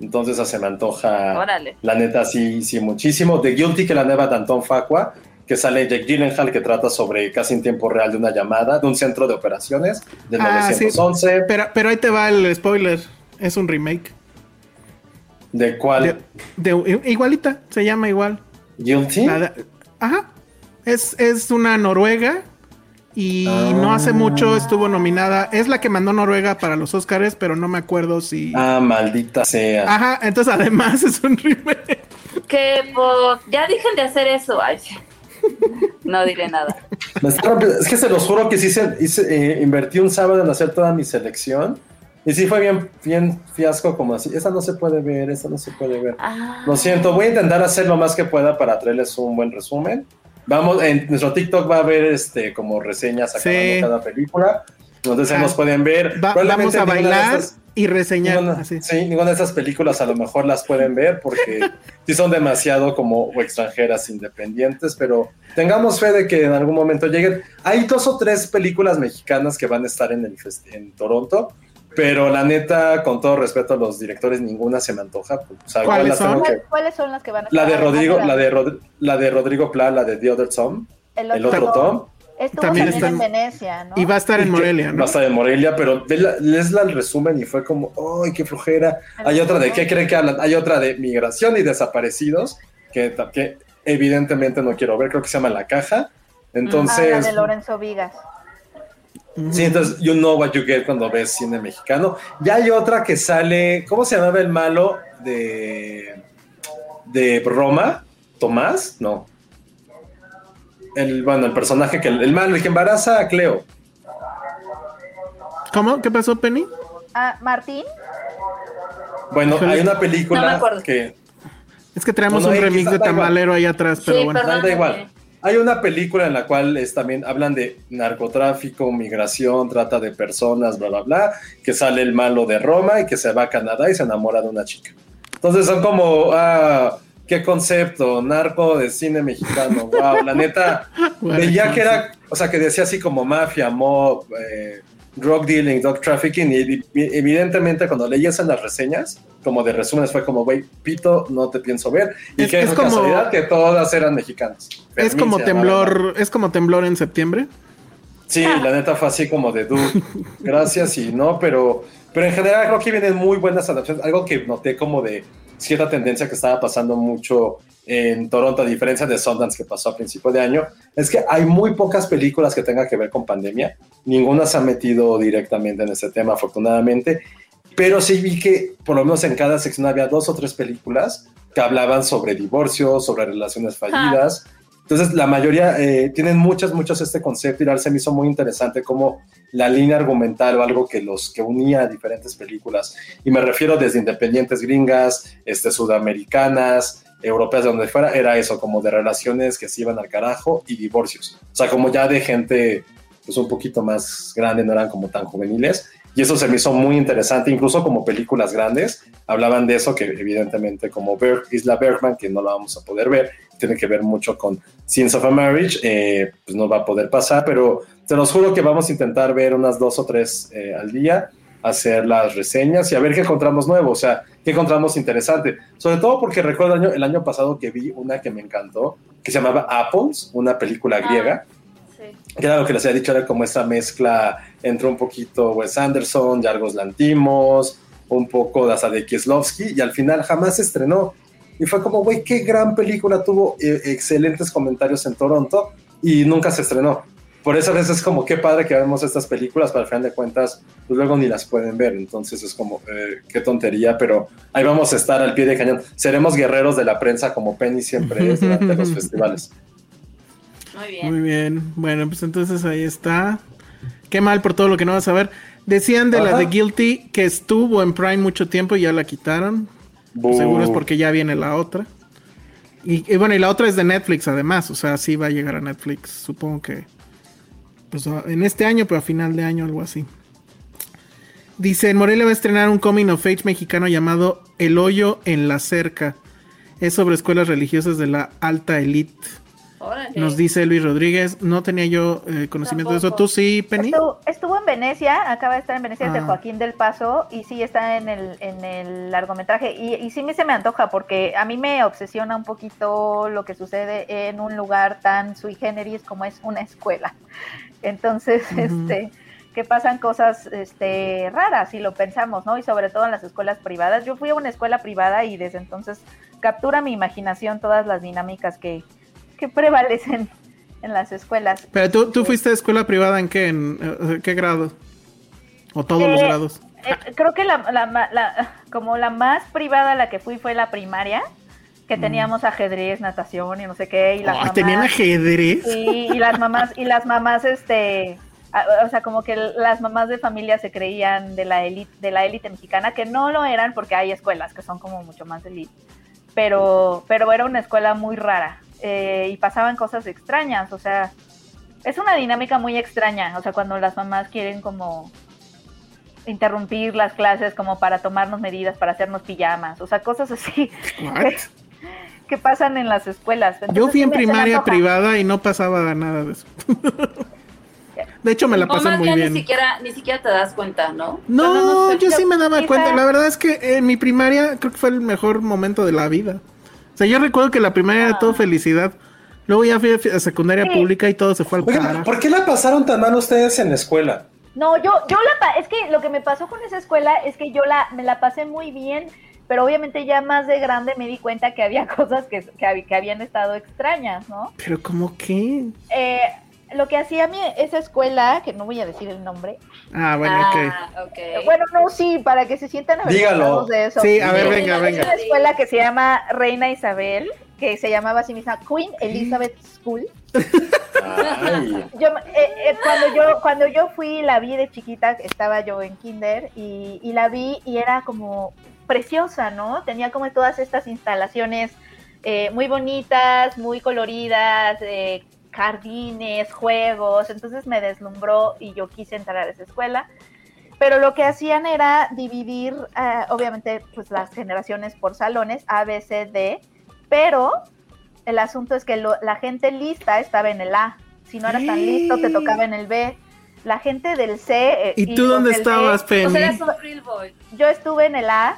Entonces esa se me antoja, Órale. la neta, sí, sí, muchísimo. The Guilty, que la nueva de Facua, que sale Jake Gyllenhaal, que trata sobre casi en tiempo real de una llamada de un centro de operaciones del Ah, sí. 911. Pero, pero ahí te va el spoiler. Es un remake. ¿De cuál? De, de- igualita, se llama igual. ¿Guilty? De- ajá. Es, es una noruega y Ah. no hace mucho estuvo nominada. Es la que mandó Noruega para los Oscars, pero no me acuerdo si. Ah, maldita sea. Ajá, entonces además es un remake. Que pues, ya dejen de hacer eso. Ay. No diré nada. Me está rompiendo- Es que se los juro que sí se, hice, eh, invertí un sábado en hacer toda mi selección. Y sí fue bien, bien fiasco como así. Esa no se puede ver, esa no se puede ver. Ah. Lo siento, voy a intentar hacer lo más que pueda para traerles un buen resumen. Vamos, en nuestro TikTok va a haber este como reseñas acabando Sí. cada película. Entonces Ah. nos pueden ver. Va- Probablemente vamos a bailar estas- y reseñar. Ninguna, así. sí, ninguna de esas películas a lo mejor las pueden ver porque sí son demasiado como extranjeras independientes, pero tengamos fe de que en algún momento lleguen. Hay dos o tres películas mexicanas que van a estar en, el fest- en Toronto, pero la neta, con todo respeto a los directores, ninguna se me antoja. O sea, igual ¿Cuáles son? que- ¿Cuál- ¿Cuáles son las que van a La de estar? Rodrigo, Ah, la de, Rod- la de Rodrigo Pla, la de The Other Tom, el el otro Tom. Estuvo También también, está en en- Venecia, ¿no? Y va a estar en Morelia, Va ¿no? a estar en Morelia, pero la- lees la- el resumen y fue como, ¡ay, qué flojera! Hay otra de qué creen que hablan, hay otra de migración y desaparecidos, que, que evidentemente no quiero ver, creo que se llama La Caja. Ah, la Entonces, de Lorenzo Vigas. sí, entonces you know what you get cuando ves cine mexicano. Ya hay otra que sale, ¿cómo se llamaba el malo de, de Roma? ¿Tomás? No. El, bueno, el personaje que, el malo, el que embaraza a Cleo. ¿Cómo? ¿Qué pasó, Penny? Ah, Martín. Bueno, hay una No me película acuerdo. que Es que traemos No, no, un remix de igual. tamalero ahí atrás, pero Sí, bueno. perdón. da igual. Hay una película en la cual es, también hablan de narcotráfico, migración, trata de personas, bla, bla, bla, que sale el malo de Roma y que se va a Canadá y se enamora de una chica. Entonces son como, ah, qué concepto, narco de cine mexicano, wow, la neta, veía que era, o sea, que decía así como mafia, mob, eh, drug dealing, drug trafficking, y evi- evidentemente cuando leías en las reseñas, como de resúmenes, fue como, güey, pito, no te pienso ver, y Es- qué es como- casualidad que todas eran mexicanas. Es como temblor, es como temblor en septiembre. Sí, la neta fue así como de dude, gracias y no, pero, pero en general creo que vienen muy buenas adaptaciones. Algo que noté como de cierta tendencia que estaba pasando mucho en Toronto, a diferencia de Sundance que pasó a principio de año, es que hay muy pocas películas que tengan que ver con pandemia. Ninguna se ha metido directamente en ese tema, afortunadamente. Pero sí vi que por lo menos en cada sección había dos o tres películas que hablaban sobre divorcios, sobre relaciones fallidas. Entonces, la mayoría eh, tienen muchas, muchas este concepto y se me hizo muy interesante como la línea argumental o algo que los que unía a diferentes películas. Y me refiero desde independientes gringas, este, sudamericanas, europeas, de donde fuera, era eso, como de relaciones que se iban al carajo y divorcios. O sea, como ya de gente pues un poquito más grande, no eran como tan juveniles. Y eso se me hizo muy interesante, incluso como películas grandes, hablaban de eso, que evidentemente como Berg, Isla Bergman, que no la vamos a poder ver, tiene que ver mucho con Scenes of a Marriage, eh, pues no va a poder pasar, pero te los juro que vamos a intentar ver unas dos o tres eh, al día, hacer las reseñas y a ver qué encontramos nuevo, o sea, qué encontramos interesante. Sobre todo porque recuerdo el año, el año pasado que vi una que me encantó, que se llamaba Apples, una película Ah. griega Sí. que era lo que les había dicho, era como esta mezcla entre un poquito Wes Anderson, Yargos Lantimos, un poco de hasta de Kieslowski, y al final jamás se estrenó. Y fue como, güey, qué gran película, tuvo eh, excelentes comentarios en Toronto y nunca se estrenó. Por eso a veces es como, qué padre que vemos estas películas, pero al final de cuentas, pues luego ni las pueden ver. Entonces es como, eh, qué tontería, pero ahí vamos a estar al pie de cañón. Seremos guerreros de la prensa como Penny siempre es durante los festivales. Muy bien. Muy bien. Bueno, pues entonces ahí está. Qué mal por todo lo que no vas a ver. Decían de la de Guilty que estuvo en Prime mucho tiempo y ya la quitaron. Bu. Seguro es porque ya viene la otra. Y, bueno, y la otra es de Netflix además. O sea, sí va a llegar a Netflix. Supongo que pues, en este año, pero a final de año, algo así. Dice, en Morelia va a estrenar un coming of age mexicano llamado El hoyo en la cerca. Es sobre escuelas religiosas de la alta elite. Órale. Nos dice Luis Rodríguez. No tenía yo eh, conocimiento de eso. ¿Tú sí, Penny? Estuvo, estuvo en Venecia, acaba de estar en Venecia, es de Ah. Joaquín del Paso, y sí está en el, en el largometraje. Y, y sí me se me antoja, porque a mí me obsesiona un poquito lo que sucede en un lugar tan sui generis como es una escuela. Entonces, este que pasan cosas este, raras, si lo pensamos, ¿no? Y sobre todo en las escuelas privadas. Yo fui a una escuela privada y desde entonces captura mi imaginación todas las dinámicas que, que prevalecen en las escuelas. Pero tú, tú fuiste a escuela privada en qué, en eh, qué grado? ¿O todos los Eh, grados? Eh, creo que la, la ma- la- como la más privada a la que fui fue la primaria, que teníamos ajedrez, natación y no sé qué, y las mamás, Mm. ¿Tenían ajedrez? sí, y las mamás, y las mamás, este, a- o sea, como que las mamás de familia se creían de la élite, de la élite mexicana, que no lo eran porque hay escuelas que son como mucho más élite, pero, pero era una escuela muy rara, eh, y pasaban cosas extrañas, o sea, es una dinámica muy extraña, o sea, cuando las mamás quieren como interrumpir las clases como para tomarnos medidas, para hacernos pijamas, o sea, cosas así que pasan en las escuelas. Yo fui en primaria privada y no pasaba nada de eso. De hecho, me la pasé muy bien. Ni siquiera, ni siquiera te das cuenta, ¿no? No, Bueno, sé. yo sí me daba quizá- cuenta. La verdad es que en mi primaria creo que fue el mejor momento de la vida. O sea, yo recuerdo que la primaria era todo felicidad. Luego ya fui a secundaria Sí. pública y todo se fue al Oigan, carajo. ¿por qué la pasaron tan mal ustedes en la escuela? No, yo, yo la pa- es que lo que me pasó con esa escuela es que yo la, me la pasé muy bien, pero obviamente ya más de grande me di cuenta que había cosas que, que, que habían estado extrañas, ¿no? Pero como que... Eh, lo que hacía mi, esa escuela, que no voy a decir el nombre, Ah, bueno, ok. Ah, ok. bueno, no, sí, para que se sientan avergonzados de eso. Sí, a ver, Eh, venga, es venga. una escuela que se llama Reina Isabel, que se llamaba así misma Queen Elizabeth School. Yo, eh, eh, cuando yo cuando yo fui la vi de chiquita estaba yo en kinder y, y la vi y era como preciosa no tenía como todas estas instalaciones eh, muy bonitas muy coloridas eh, jardines juegos entonces me deslumbró y yo quise entrar a esa escuela pero lo que hacían era dividir eh, obviamente pues las generaciones por salones A B C D pero el asunto es que lo- la gente lista estaba en el A. Si no eras tan listo, te tocaba en el B. La gente del C. eh, ¿Y tú dónde estabas, O Penny? sea, eres un real boy. yo estuve en el A,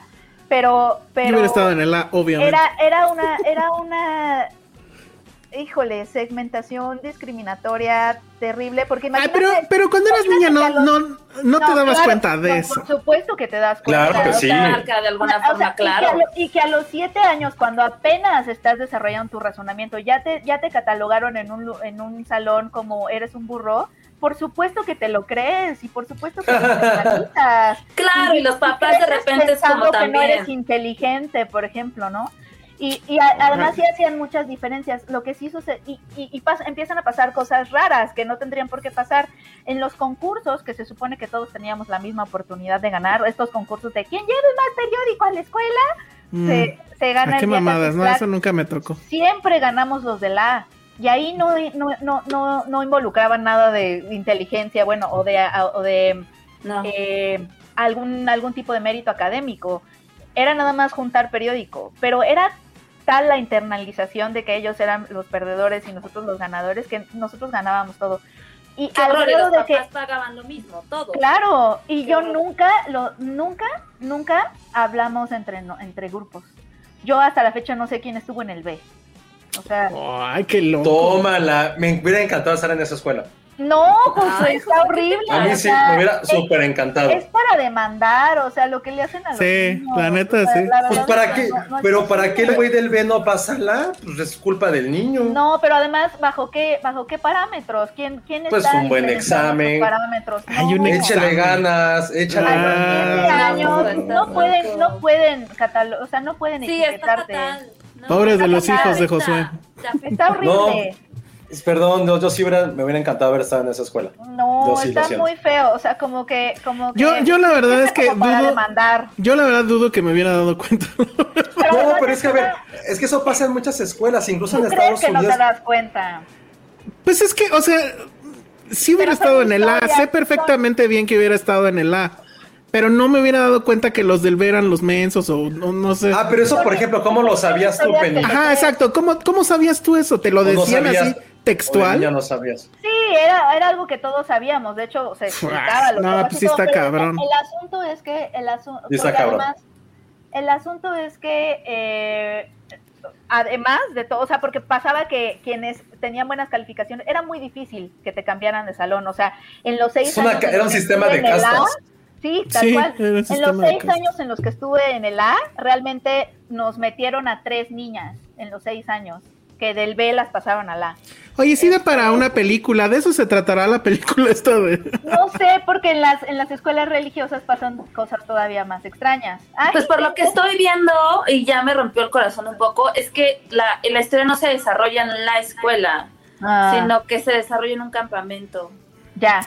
pero. Yo pero hubiera estado en el A, obviamente. era, era una. Era una. Híjole, segmentación discriminatoria terrible, porque Ay, imagínate. pero, pero cuando eras niña no, no, no te No, dabas claro, cuenta de no, eso. Por supuesto que te das cuenta. Claro que sí. Marca de alguna o sea, forma, y que, a claro. lo- y que a los siete años, cuando apenas estás desarrollando tu razonamiento, ya te, ya te catalogaron en un, en un salón como eres un burro, por supuesto que te lo crees y por supuesto que te mentalizas. Claro, y los papás de repente es como pensando que no eres también. inteligente, por ejemplo, ¿no? Y, y a- además sí hacían muchas diferencias. Lo que sí sucede, y, y, y pas- empiezan a pasar cosas raras que no tendrían por qué pasar en los concursos, que se supone que todos teníamos la misma oportunidad de ganar, estos concursos de quién lleve más periódico a la escuela, Mm. se, se gana ¿A qué el día mamadas? No, eso nunca me tocó. Siempre ganamos los de la A. Y ahí no, no, no, no, no involucraban nada de inteligencia, bueno, o de, o de No. eh, algún, algún tipo de mérito académico. Era nada más juntar periódico, pero era tal la internalización de que ellos eran los perdedores y nosotros los ganadores que nosotros ganábamos todo. Y Qué al horror, grado los de que, papás pagaban lo mismo, todo. claro, y Qué yo horror. nunca, lo, nunca, nunca hablamos entre, no- entre grupos. Yo hasta la fecha no sé quién estuvo en el B. O sea, Ay, qué loco. Tómala. Me hubiera encantado estar en esa escuela. No, pues Ay, está horrible. A mí sí, me hubiera es- súper encantado. Es para demandar, o sea, lo que le hacen a los Sí, niños, la neta, sí. la Pues para qué, no- no pero para qué el güey del B no pasa la, pues es culpa del niño. No, pero además, ¿bajo qué, bajo qué parámetros? ¿Quién, quién Pues está un buen examen. parámetros? Hay un No, Échale ganas, échale Ah. ganas. años, no, no pueden, no pueden catalo- o sea, no pueden Sí, está etiquetarte. fatal. No, Pobres de los hijos de Josué. está- Está horrible. Perdón, yo, yo sí hubiera, me hubiera encantado haber estado en esa escuela. No, sí está muy feo, o sea, como que, como que Yo, yo la verdad es que dudo, demandar. yo la verdad dudo que me hubiera dado cuenta. Pero No, pero es que a ver, es que eso pasa en muchas escuelas, incluso ¿Tú en crees Estados que no Unidos. te das cuenta? Pues es que, o sea, si hubiera Pero estado en el A, sé son- perfectamente bien que hubiera estado en el A, pero no me hubiera dado cuenta que los del B eran los mensos o no, no sé. Ah, pero eso, por ejemplo, ¿cómo lo sabías tú, Penny? Ajá, exacto. ¿Cómo, ¿Cómo sabías tú eso? ¿Te lo ¿O no decían así textual? niña no sabías. Sí, era, era algo que todos sabíamos, de hecho se explicaba. no, papás pues sí está cabrón. El, el asunto es que, el asunto, Sí está cabrón. además, el asunto es que, eh, además de todo, o sea, porque pasaba que quienes tenían buenas calificaciones, era muy difícil que te cambiaran de salón, o sea, en los seis una años era un sistema de castas. Sí, tal Sí, cual. En los seis años en los que estuve en el A, realmente nos metieron a tres niñas en los seis años, que del B las pasaron al A. Oye, sí da para una película. De eso se tratará la película esta de... No sé, porque en las, en las escuelas religiosas pasan cosas todavía más extrañas. Ay, Pues por lo que estoy viendo, y ya me rompió el corazón un poco, es que la, la historia no se desarrolla en la escuela, Ah, sino que se desarrolla en un campamento. ya.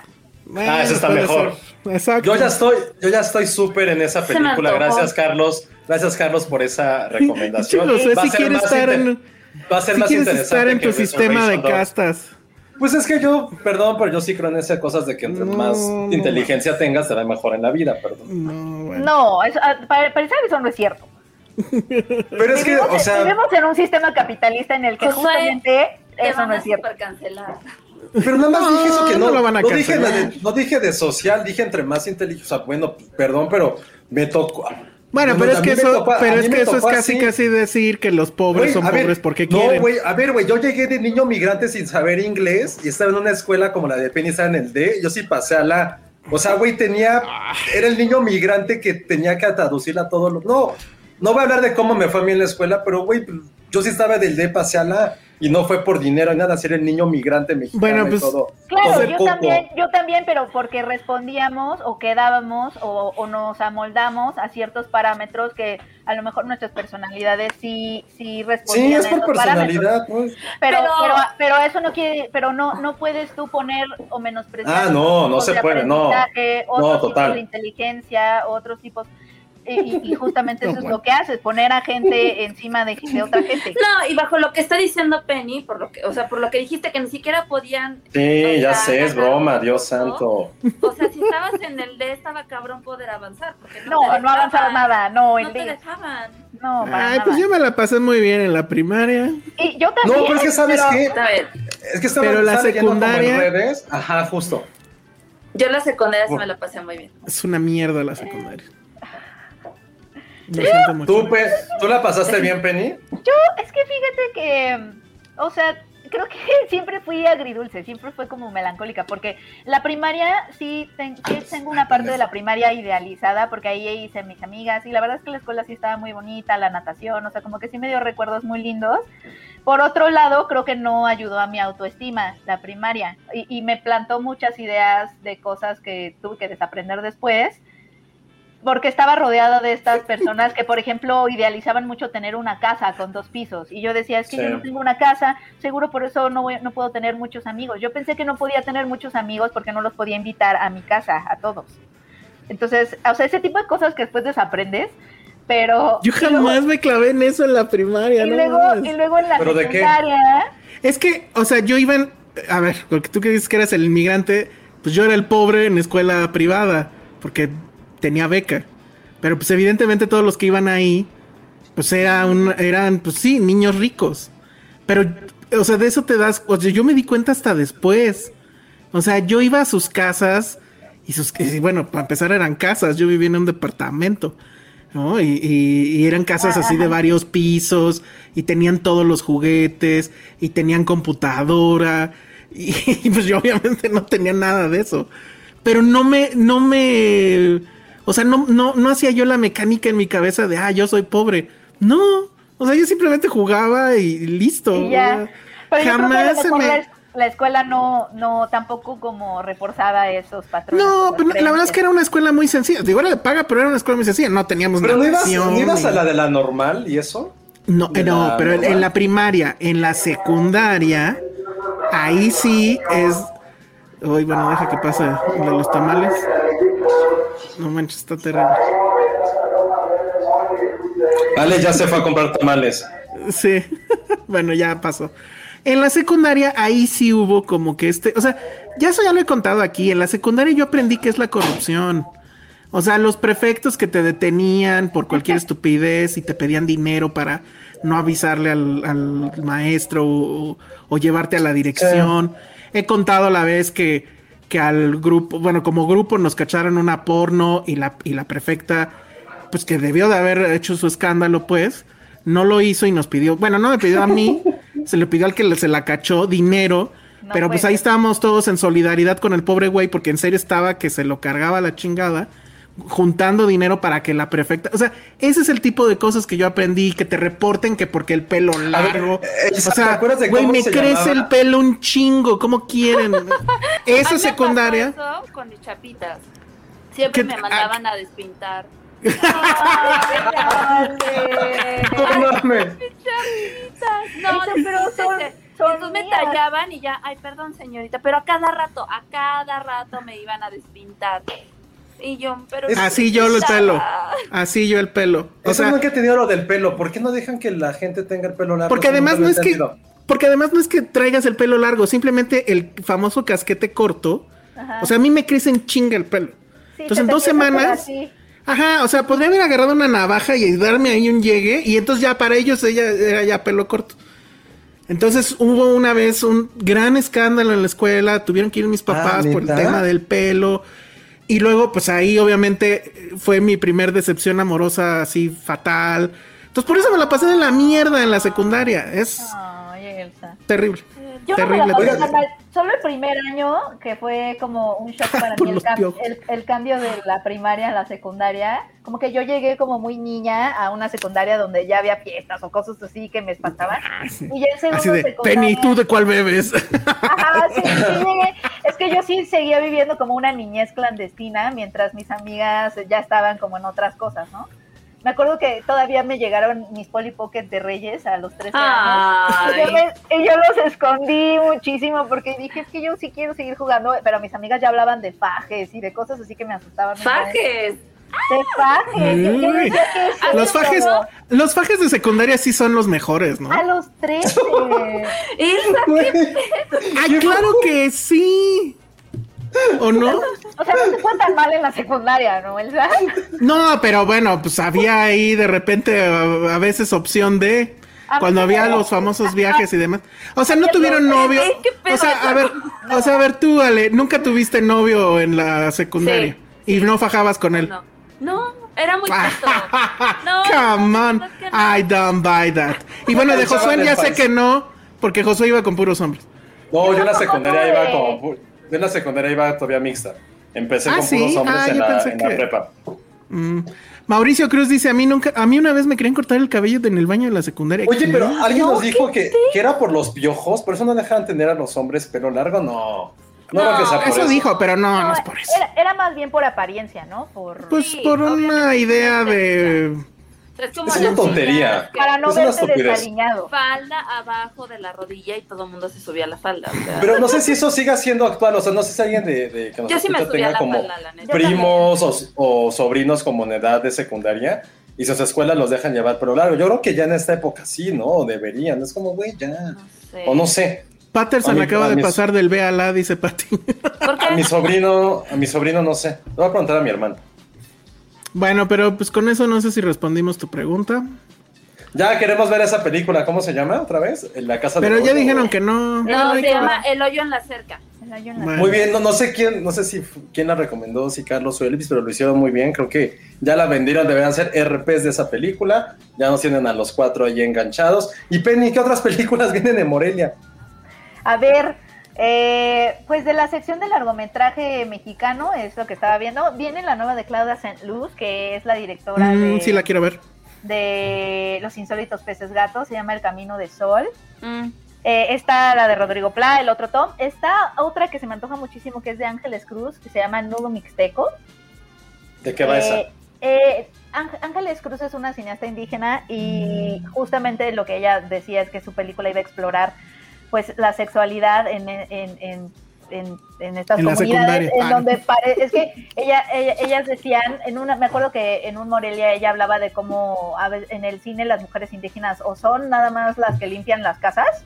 Ah, eso está mejor. ser. Exacto. Yo ya estoy, yo ya estoy súper en esa película. Gracias, Carlos. Gracias, Carlos, por esa recomendación. Yo no sé Va a si ser quieres más estar en... Va a ser Si más quieres interesante estar en tu sistema de castas. Pues es que yo, perdón, pero yo sí creo en esas cosas de que entre No, más no. inteligencia tengas, te va mejor en la vida, perdón. No, bueno. No, eso, ah, para, para eso no es cierto. Pero es que, vivimos, o sea, vivimos en un sistema capitalista en el que justamente Te eso no es cierto. cancelar. Pero nada más No, dije eso que no no, lo van a no dije de, no dije de social, dije entre más inteligencia. O sea, bueno, perdón, pero me tocó. Bueno, pero es que eso, pero es que eso es casi así. casi decir que los pobres son ver, pobres porque no, quieren. güey, a ver, güey, yo llegué de niño migrante sin saber inglés y estaba en una escuela como la de Penny estaba en el D, yo sí pasé a la... O sea, güey, tenía... Era el niño migrante que tenía que traducir a todo lo... No, no voy a hablar de cómo me fue a mí en la escuela, pero, güey, yo sí estaba del D, pasé a la... Y no fue por dinero, nada, ser el niño migrante mexicano Bueno, y pues, todo. Claro, todo yo también, yo también, pero porque respondíamos o quedábamos o, o nos amoldamos a ciertos parámetros que a lo mejor nuestras personalidades sí, sí Sí, respondían es a por personalidad. pues. Pero, Pero- pero, pero eso no quiere, pero no, no puedes tú poner o menospreciar. Ah, no, no tipos se de puede, no. No, otros tipos total. de inteligencia, otros tipos. Y, justamente eso es lo que haces, poner a gente encima de, de otra gente. No, y bajo lo que está diciendo Penny, por lo que, o sea, por lo que dijiste que ni siquiera podían, Sí, ya O sea, sé, es broma, un Dios santo. o sea, si estabas en el D estaba cabrón poder avanzar, porque no, No, te no dejaban. avanzaba nada, no, No el te día. dejaban. No, para Ay, nada. pues yo me la pasé muy bien en la primaria. Y yo también. No, pero es que sabes pero- qué, es que estaba, Pero la como en secundaria- redes. Ajá, justo. yo la secundaria sí me la pasé muy bien. Es una mierda la secundaria. Lo siento mucho. ¿Tú, Pe- ¿Tú la pasaste bien, Penny? Es que fíjate que, o sea, creo que siempre fui agridulce, siempre fue como melancólica, porque la primaria sí, ten- sí tengo una parte de la primaria idealizada, porque ahí hice mis amigas, y la verdad es que la escuela sí estaba muy bonita, la natación, o sea, como que sí me dio recuerdos muy lindos. Por otro lado, creo que no ayudó a mi autoestima la primaria, y, y me plantó muchas ideas de cosas que tuve que desaprender después porque estaba rodeada de estas personas que, por ejemplo, idealizaban mucho tener una casa con dos pisos. Y yo decía, es que Sí. yo no tengo una casa, seguro por eso no, voy- no puedo tener muchos amigos. Yo pensé que no podía tener muchos amigos porque no los podía invitar a mi casa, a todos. Entonces, o sea, ese tipo de cosas que después desaprendes, pero... Yo luego- jamás me clavé en eso en la primaria, Y no luego, y luego en la secundaria... Es que, o sea, yo iba en... A ver, porque tú que dices que eras el inmigrante, pues yo era el pobre en escuela privada, porque tenía beca. Pero pues evidentemente todos los que iban ahí, pues era un, eran, pues sí, niños ricos. Pero, o sea, de eso te das... O sea, yo me di cuenta hasta después. O sea, yo iba a sus casas y sus... y bueno, para empezar eran casas, yo vivía en un departamento. ¿no? Y, y- y eran casas así de varios pisos y tenían todos los juguetes y tenían computadora y, y, pues yo obviamente no tenía nada de eso. Pero no me, no me, o sea, no, no, no hacía yo la mecánica en mi cabeza de, ah, yo soy pobre. No, o sea, yo simplemente jugaba y listo. Y ya. Pero yo creo que jamás se me... la, la escuela no, no tampoco como reforzaba esos patrones. No, pero la verdad es que era una escuela muy sencilla. Digo, era de paga, pero era una escuela muy sencilla. No teníamos Pero no ibas, ¿no ibas a la de la normal y eso. No, pero en, en la primaria, en la secundaria, ahí sí es. Uy, bueno, deja que pase lo de los tamales. No manches, está terrible. Ale ya se fue a comprar tamales. Sí, bueno, ya pasó. En la secundaria, ahí sí hubo como que este. O sea, ya eso ya lo he contado aquí. En la secundaria yo aprendí que es la corrupción. O sea, los prefectos que te detenían por cualquier estupidez y te pedían dinero para no avisarle al, al maestro o, o llevarte a la dirección. He contado a la vez que, que al grupo, bueno, como grupo nos cacharon una porno y la, y la prefecta, pues que debió de haber hecho su escándalo, pues, no lo hizo y nos pidió, bueno, no me pidió a mí, se le pidió al que le- se la cachó dinero. No pero pues ahí estábamos todos en solidaridad con el pobre güey, porque en serio estaba que se lo cargaba la chingada, juntando dinero para que la prefecta. O sea, ese es el tipo de cosas que yo aprendí, que te reporten que porque el pelo largo. eh, o ¿te sea, güey, me se crece llamaba? el pelo un chingo, ¿cómo quieren? A Esa me secundaria. pasó eso con mis chapitas. Siempre ¿Qué- me mandaban a despintar. No mames. No, pero son Entonces me tallaban y ya, ay, perdón, señorita, pero a cada rato, a cada rato me iban a despintar. Y yo, pero. Así yo el pelo. Ah, Así yo el pelo. O Eso sea, nunca he tenido lo del pelo. ¿Por qué no dejan que la gente tenga el pelo largo? porque además no es que. Porque además no es que traigas el pelo largo, simplemente el famoso casquete corto. Ajá. O sea, a mí me crece en chinga el pelo. Sí, Entonces en dos semanas. Ajá, o sea, podría haber agarrado una navaja y darme ahí un llegue y entonces ya para ellos ella era ya pelo corto. Entonces hubo una vez un gran escándalo en la escuela, tuvieron que ir mis papás por el tema del pelo y luego pues ahí obviamente fue mi primer decepción amorosa así fatal. Entonces por eso me la pasé de la mierda en la secundaria, es Ay, Elsa. terrible. Yo no me la pasé mal. Solo el primer año, que fue como un shock para mí, el, cam- el- el cambio de la primaria a la secundaria. Como que yo llegué como muy niña a una secundaria donde ya había fiestas o cosas así que me espantaban. Y ya en segundo Ah, Así de, secundaria- Penny, ¿tú de cuál bebes? Ajá, sí, sí llegué. Es que yo sí seguía viviendo como una niñez clandestina mientras mis amigas ya estaban como en otras cosas, ¿no? Me acuerdo que todavía me llegaron mis Polly Pocket de Reyes a los 13 años. Y yo, me- y yo los escondí muchísimo porque dije, es que yo sí quiero seguir jugando, pero mis amigas ya hablaban de fajes y de cosas así que me asustaban. Fajes. De fajes. Yo- decía que Los es fajes, como los fajes de secundaria sí son los mejores, ¿no? A los 13. Ilsa, ¿qué ¡Ay, claro que sí! ¿O no? O sea, no te fue tan mal en la secundaria, ¿no, Elsa? No, pero bueno, pues había ahí de repente a, a veces opción de A cuando mí había los famosos viajes y demás. O sea, no tuvieron novio. O sea, a ver, o sea, a ver tú, Ale, nunca tuviste novio en la secundaria Sí, y no fajabas con él. No, no, era muy tonto. No, Come on, no, que no. I don't buy that. Y bueno, de Josué ya sé que no, porque Josué iba con puros hombres. No, yo en la secundaria iba como. Yo en la secundaria iba todavía mixta. Empecé Ah, con ¿sí? puros hombres Ah, en, la, prepa. Mm. Mauricio Cruz dice, a mí nunca, a mí una vez me querían cortar el cabello en el baño de la secundaria. Oye, pero alguien No, nos dijo que, que era por los piojos, por eso no dejaban tener a los hombres pelo largo, no. No, creo que sea por Eso eso. dijo, pero no, no, No, es por eso. Era, era más bien por apariencia, ¿no? Por... Pues Sí, por una idea de... Es como Es una tontería. para no Es una verte estupidez. desaliñado. Falda abajo de la rodilla y todo el mundo se subía a la falda. o sea. Pero no sé si eso siga siendo actual, o sea, no sé si alguien de, de que nos Yo sí a tenga como falda, la neta. primos o, o sobrinos como en edad de secundaria y sus escuelas los dejan llevar pelo largo. Yo creo que ya en esta época sí, ¿no? Deberían. Es como, güey, ya. No sé. O no sé. Patterson A mí- acaba a de pasar del B a la, dice Patty. A mi sobrino, a mi sobrino no sé. Le voy a preguntar a mi hermano. Bueno, pero pues con eso no sé si respondimos tu pregunta. Ya queremos ver esa película, ¿cómo se llama otra vez? En la casa de Pero ya dijeron que no. No, se llama El hoyo en la cerca. El hoyo en la- Bueno. Muy bien, no, no sé quién, no sé si quién la recomendó, si Carlos o Elvis, pero lo hicieron muy bien. Creo que ya la vendieron, deberían ser RPs de esa película. Ya nos tienen a los cuatro ahí enganchados. Y Penny, ¿qué otras películas vienen de Morelia? A ver, eh, pues de la sección de largometraje mexicano, es lo que estaba viendo. Viene la nueva de Claudia St. Luz, que es la directora Mm, de, sí la quiero ver. de Los Insólitos Peces Gatos, se llama El Camino de Sol. Mm. Eh, está la de Rodrigo Pla, el otro Tom. Está otra que se me antoja muchísimo, que es de Ángeles Cruz, que se llama Nudo Mixteco. ¿De qué va Eh, esa? eh, Ángel- Ángeles Cruz es una cineasta indígena y justamente lo que ella decía es que su película iba a explorar pues la sexualidad en, en, en, en, en estas En comunidades en Ah. donde pare- es que ella, ella- ellas decían en una me acuerdo que en un Morelia ella hablaba de cómo a ve- en el cine las mujeres indígenas o son nada más las que limpian las casas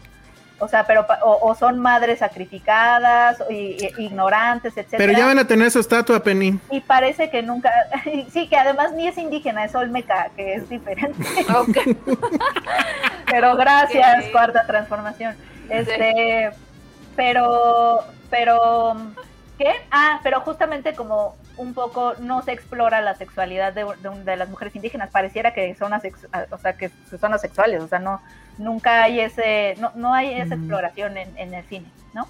o sea pero pa- o, o son madres sacrificadas i- ignorantes etcétera Pero ya van a tener su estatua, Penny. y parece que nunca, sí, que además ni es indígena, es olmeca, que es diferente. Pero gracias, cuarta transformación. Este, pero, pero, ¿qué? Ah, pero justamente como un poco no se explora la sexualidad de, de las mujeres indígenas, pareciera que son asex- o sea, que son asexuales, o sea, no, nunca hay ese, no, no hay esa Mm. exploración en, en el cine, ¿no?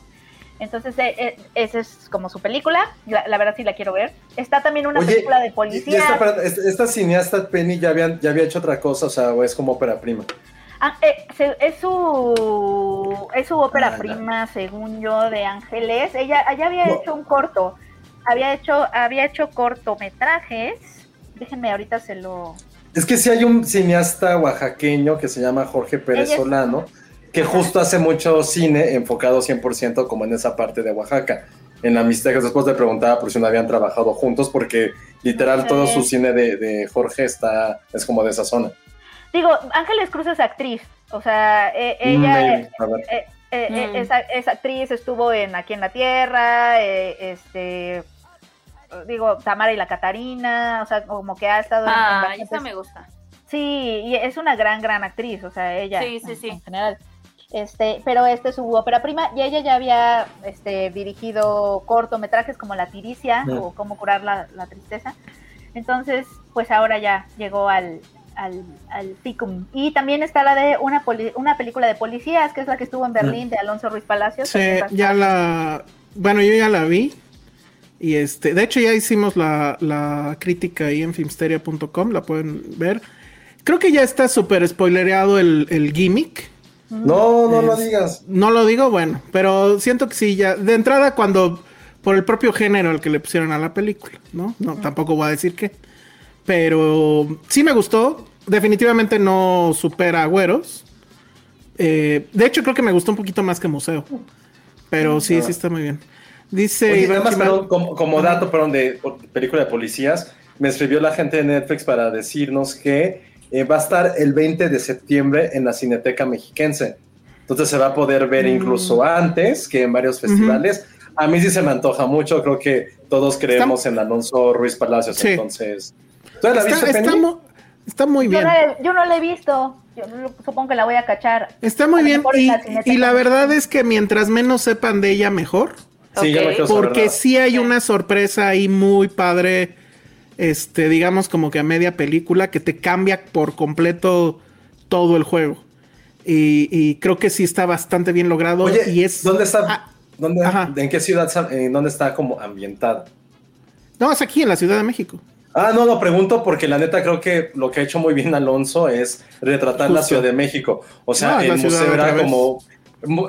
Entonces, eh, eh, esa es como su película, la, la verdad sí la quiero ver. Está también una Oye, película de policía. esta, cineasta Penny ya, habían, ya había hecho otra cosa, o sea, es como ópera prima. Ah, eh, se- es su es su ópera Ah, prima, según yo, de Ángeles. Ella, ella había hecho un corto, había hecho, había hecho cortometrajes. Déjenme ahorita se lo. Es que sí hay un cineasta oaxaqueño que se llama Jorge Pérez Ella es- Solano, que justo hace mucho cine enfocado 100% como en esa parte de Oaxaca. En la Mixtecas después le preguntaba por si no habían trabajado juntos, porque literal todo su cine de, de Jorge está es como de esa zona. Digo, Ángeles Cruz es actriz, o sea, eh, ella Maybe, a ver. eh, eh, eh, Mm. es, es actriz, estuvo en Aquí en la Tierra, eh, este, digo, Tamara y la Catarina, o sea, como que ha estado en- en Ah, bastantes- esa me gusta. Sí, y es una gran, gran actriz, o sea, ella Sí, sí, en, sí. en general. Este, pero este es su ópera prima y ella ya había este, dirigido cortometrajes como La Tiricia Mm. o Cómo curar la, la tristeza. Entonces, pues ahora ya llegó al, al, al ficum. Y también está la de una, poli- una película de policías, que es la que estuvo en Berlín, de Alonso Ruiz Palacios. Sí, ya la. Bueno, yo ya la vi. Y este, de hecho, ya hicimos la, la crítica ahí en filmsteria.com, la pueden ver. Creo que ya está súper spoilereado el, el gimmick. No, no lo Es- digas. No lo digo, bueno, pero siento que sí, ya. De entrada, cuando. Por el propio género al que le pusieron a la película, ¿no? No, tampoco voy a decir qué. Pero sí me gustó. Definitivamente no supera a Güeros. Eh, de hecho, creo que me gustó un poquito más que Museo. Pero sí, sí está muy bien. Dice. Oye, además, Chimal- perdón, como, como dato, perdón, de película de policías, me escribió la gente de Netflix para decirnos que eh, va a estar el 20 de septiembre en la Cineteca Mexiquense. Entonces se va a poder ver Mm. incluso antes que en varios festivales. A mí sí se me antoja mucho, creo que todos creemos en Alonso Ruiz Palacios, Sí. entonces... ¿Tú ya la está, viste, está Penny? mu- está muy Yo bien. no, yo no la he visto. Yo supongo que la voy a cachar. Está muy bien. en Y, la y verdad es que mientras menos sepan de ella, mejor. Sí, yo no Ok. quiero saber Porque sí hay una sorpresa ahí muy padre. Este, digamos, como que a media película que te cambia por completo todo el juego. Y, y creo que sí está bastante bien logrado. Oye, y es. ¿dónde está? Ah, ¿Dónde. ¿En qué ciudad? eh, ¿Dónde está como ambientada? no, es aquí en la Ciudad de México. Ah, no, lo pregunto porque la neta creo que lo que ha hecho muy bien Alonso es retratar la. Ciudad de México. O sea, No, el museo era como...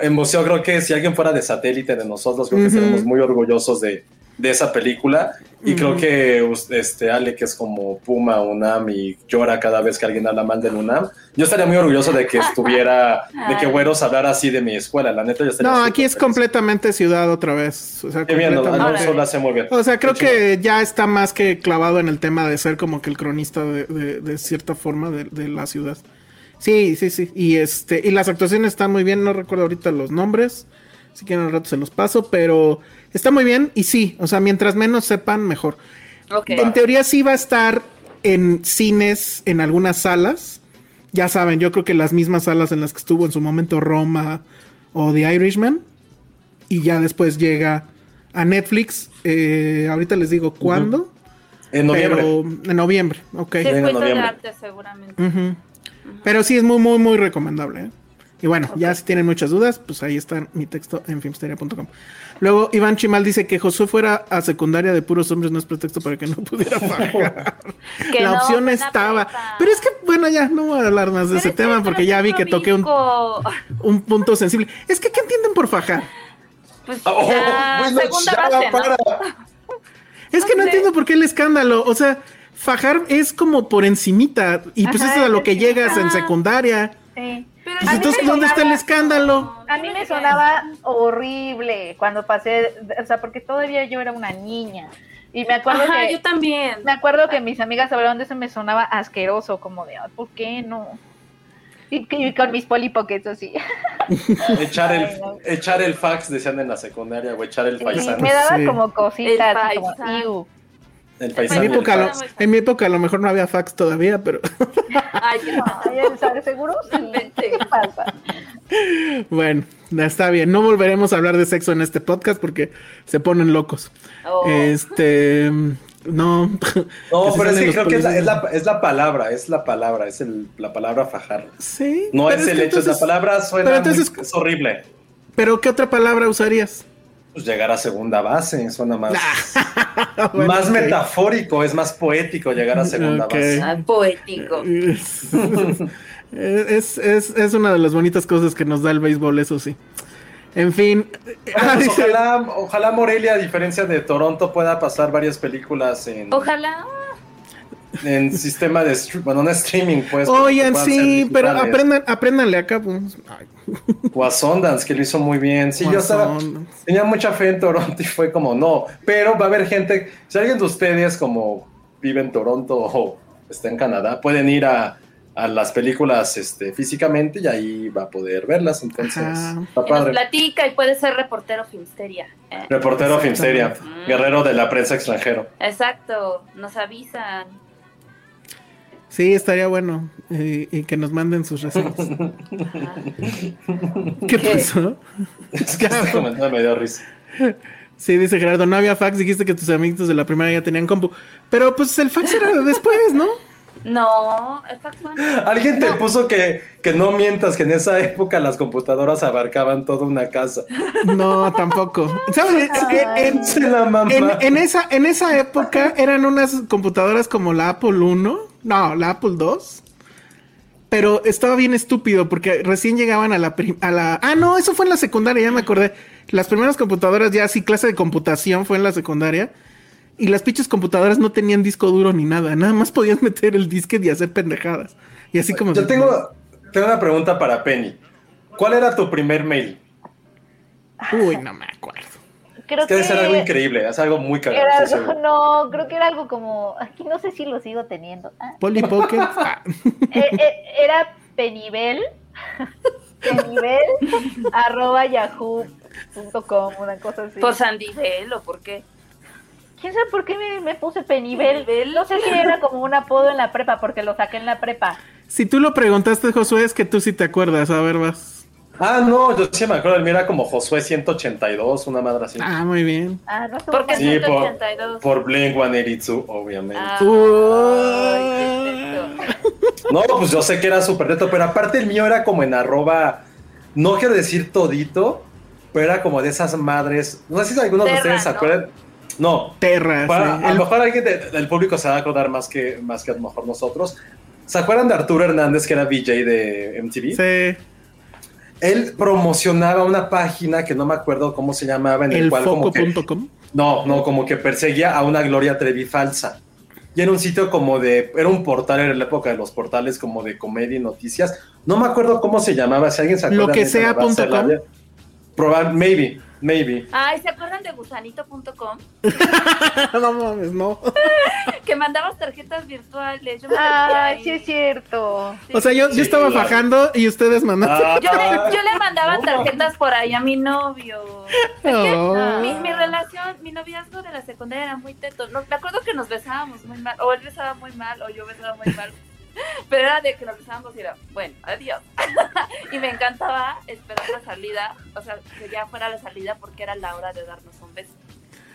En museo creo que si alguien fuera de satélite de nosotros, creo que seremos muy orgullosos de, de esa película. Y creo que este Ale, que es como Puma UNAM y llora cada vez que alguien habla mal del UNAM, yo estaría muy orgulloso de que estuviera, de que Güeros hablara así de mi escuela. La neta, yo estaría No, aquí es feliz. completamente ciudad otra vez. O sea, Qué bien, ¿no? hace muy bien. O sea, creo que ya está más que clavado en el tema de ser como que el cronista de, de- de cierta forma de, de la ciudad. Sí, sí, sí. Y este, y las actuaciones están muy bien, no recuerdo ahorita los nombres. Si quieren al rato se los paso, pero está muy bien. Y sí, o sea, mientras menos sepan, mejor. En teoría sí va a estar en cines, en algunas salas. Ya saben, yo creo que las mismas salas en las que estuvo en su momento Roma o The Irishman. Y ya después llega a Netflix. Eh, ahorita les digo cuándo. En noviembre. Pero en noviembre, ok. De noviembre. arte, seguramente. Pero sí es muy, muy, muy recomendable. ¿eh? Y bueno, ya si tienen muchas dudas, pues ahí está mi texto en filmsteria.com. Luego Iván Chimal dice que Josué fuera a secundaria de puros hombres no es pretexto para que no pudiera pagar. La no, opción estaba. Pero es que, bueno, ya no voy a hablar más de Pero ese es tema porque ya vi que toqué un, un punto sensible. Es que, ¿qué entienden por fajar? Pues Oh, ya, bueno, segunda ya, base, ¿no? para. Es que no sé. entiendo por qué el escándalo. O sea, fajar es como por encimita. Y pues Ajá, eso es a lo que llegas en secundaria. Sí. Pero Pues entonces, ¿dónde está el escándalo? A mí me sonaba horrible cuando pasé, o sea, porque todavía yo era una niña. Y me acuerdo Ajá, que yo también. me acuerdo que mis amigas hablaban de eso, me sonaba asqueroso, como de, "Ay, ¿por qué no? Y, y con mis polipockets así. Echar el, Ay, no. echar el fax, decían en la secundaria, o echar el Y paisano. me daba Sí. como cositas, así como. El En mi, época, a lo- fax. en mi época a lo mejor no había fax todavía, pero Ay, no. Ay, o sea, ¿Seguro? ¿Qué pasa? bueno, está bien. No volveremos a hablar de sexo en este podcast porque se ponen locos. Oh. Este, no. No, pero es que creo que es la, es, la, es la palabra, es la palabra, es el, la palabra fajar. Sí. No es el hecho, entonces- la palabra suena pero entonces- muy- es horrible. Pero ¿qué otra palabra usarías? Pues llegar a segunda base suena más, Bueno, más metafórico, es más poético llegar a segunda base. Ah, poético. Es, es, es una de las bonitas cosas que nos da el béisbol, eso sí. En fin. Bueno, Ah, pues ojalá, ojalá Morelia, a diferencia de Toronto, pueda pasar varias películas en, Ojalá. En sistema de bueno, no streaming, pues. Oigan, sí, pero aprendan, apréndanle acá. Pues. O a Sundance, que lo hizo muy bien. Sí, yo estaba, tenía mucha fe en Toronto y fue como, no, pero va a haber gente, si alguien de ustedes como vive en Toronto o está en Canadá, pueden ir a, a las películas este, físicamente y ahí va a poder verlas, entonces está nos padre. platica y puede ser reportero Filmsteria. Eh, Reportero Filmsteria, guerrero de la prensa extranjero. Exacto, nos avisan. Sí, estaría bueno. eh, y que nos manden sus reseñas. ¿Qué pasó? Es que este comentario me dio risa. Sí, dice Gerardo, no había fax, dijiste que tus amiguitos de la primera ya tenían compu. Pero pues el fax era de después, ¿no? No, el fax bueno. Alguien te puso que, que no mientas, que en esa época las computadoras abarcaban toda una casa. No, tampoco. ¿Sabes? En- en- Se la mamá. En, en esa, en esa época eran unas computadoras como la Apple 1, no, la Apple 2. Pero estaba bien estúpido porque recién llegaban a la, a la... Ah, no, eso fue en la secundaria, ya me acordé. Las primeras computadoras ya así, clase de computación fue en la secundaria. Y las pinches computadoras no tenían disco duro ni nada. Nada más podías meter el disquete y hacer pendejadas. Y así como. Yo tengo, tengo una pregunta para Penny. ¿Cuál era tu primer mail? Uy, no acuerdo. Creo Es que debe ser algo increíble, es algo muy seguro. no, creo que era algo como. Aquí no sé si lo sigo teniendo. Ah, Polly Pocket. ah, eh, eh, era penivel. penivel arroba yahoo.com, una cosa así. Por Sandivel o por qué. ¿Quién sabe por qué me, me puse penivel? Penivel. No sé si era como un apodo en la prepa, porque lo saqué en la prepa. si tú lo preguntaste, Josué, es que tú sí te acuerdas. A ver, vas. Ah, no, yo sí me acuerdo, el mío era como Josué 182, una madre así. Ah, muy bien. Ah, no ¿Por qué mal. Sí, por, 182? por Blink 182, obviamente. Ah, ay. No, pues yo sé que era súper neto, pero aparte el mío era como en arroba, no quiero decir todito, pero era como de esas madres. No sé si algunos de ustedes se ¿no? acuerdan. No, Terra. para- sí. a lo mejor alguien de- del público se va a acordar más que, más que a lo mejor nosotros. ¿Se acuerdan de Arturo Hernández, que era VJ de MTV? sí, Él promocionaba una página que no me acuerdo cómo se llamaba, en el, cual como que no, no, como que perseguía a una Gloria Trevi falsa. Y era un sitio como de, era un portal, era la época de los portales como de comedia y noticias. No me acuerdo cómo se llamaba, si alguien se acuerda. Lo que sea punto com. Probar, maybe, maybe. Ay, ¿se acuerdan de gusanito.com? no mames, no. Que mandabas tarjetas virtuales. Yo me Ay, ahí. sí es cierto. Sí. O sea, yo, yo estaba claro. fajando y ustedes mandaron. Ah, Yo le, yo le mandaba tarjetas por ahí a mi novio. Oh. Mi, mi relación, mi noviazgo de la secundaria era muy teto. No, me acuerdo que nos besábamos muy mal, o él besaba muy mal, o yo besaba muy mal. Pero era de que nos besábamos y era, bueno, adiós. y me encantaba esperar la salida, o sea, que ya fuera la salida porque era la hora de darnos un beso.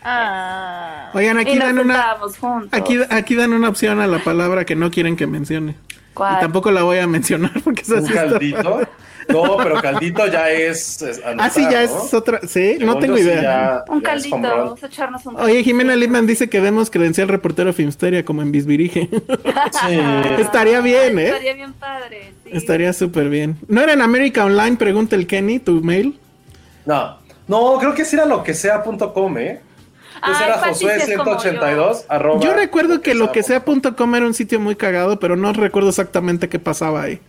Ah. Oigan, y aquí nos dan una. juntos. Aquí, aquí dan una opción a la palabra que no quieren que mencione. ¿Cuál? Y tampoco la voy a mencionar porque es un caldito. No, pero caldito ya es. es Ah, sí, ya es otra. Sí, no tengo idea. un caldito, vamos a echarnos un Oye, Jimena Lipman dice que demos credencial reportero Filmsteria como en Bisbirige. Sí. Estaría bien, ¿eh? Estaría bien padre. sí. Estaría súper bien. ¿No era en América Online? Pregunta el Kenny, tu mail. No, no, creo que sí era lo que sea.com, ¿eh? Entonces Ay, era Pati, Josué sí es como 182 arroba Yo recuerdo que lo que sea. sea.com era un sitio muy cagado, pero no recuerdo exactamente qué pasaba ahí.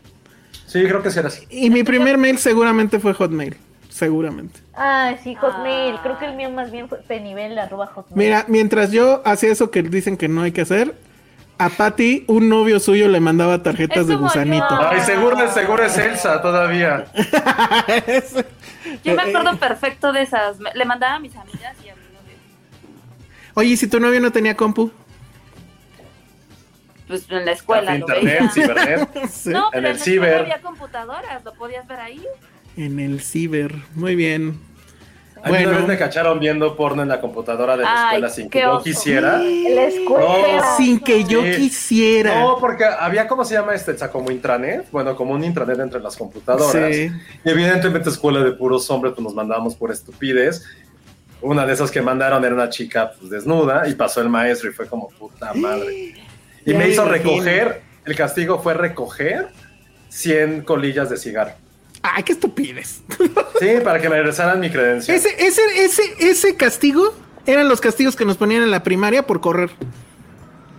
Sí, creo que sí era así. Y mi primer mail seguramente fue Hotmail. Seguramente. Ah, sí, Hotmail. Ah. Creo que el mío más bien fue penivel arroba Hotmail. Mira, mientras yo hacía eso que dicen que no hay que hacer, a Patty, un novio suyo le mandaba tarjetas de gusanito. yo. Ay, seguro, seguro es Elsa todavía. Yo me Eh, acuerdo perfecto de esas. Le mandaba a mis amigas Oye, ¿y si tu novio no tenía compu? Pues en la escuela lo Internet, cibernet. Sí. No, En pero el en, la ciber. escuela había computadoras, lo podías ver ahí. En el ciber. Muy bien. A mí una Bueno. vez me cacharon viendo porno en la computadora de la Ay, escuela sin que yo oso. quisiera. La escuela. No. Sin que yo Sí. quisiera. No, porque había, ¿cómo se llama este? O sea, como intranet. Bueno, como un intranet entre las computadoras. Sí. Y evidentemente escuela de puros hombres, pues nos mandábamos por estupidez. Una de esas que mandaron era una chica pues, desnuda y pasó el maestro y fue como puta madre. Y Ya me hizo recoger, el castigo fue recoger 100 colillas de cigarro. Ay, qué estupidez. Sí, para que me regresaran mi credencial. Ese, ese, ese, ese castigo eran los castigos que nos ponían en la primaria por correr.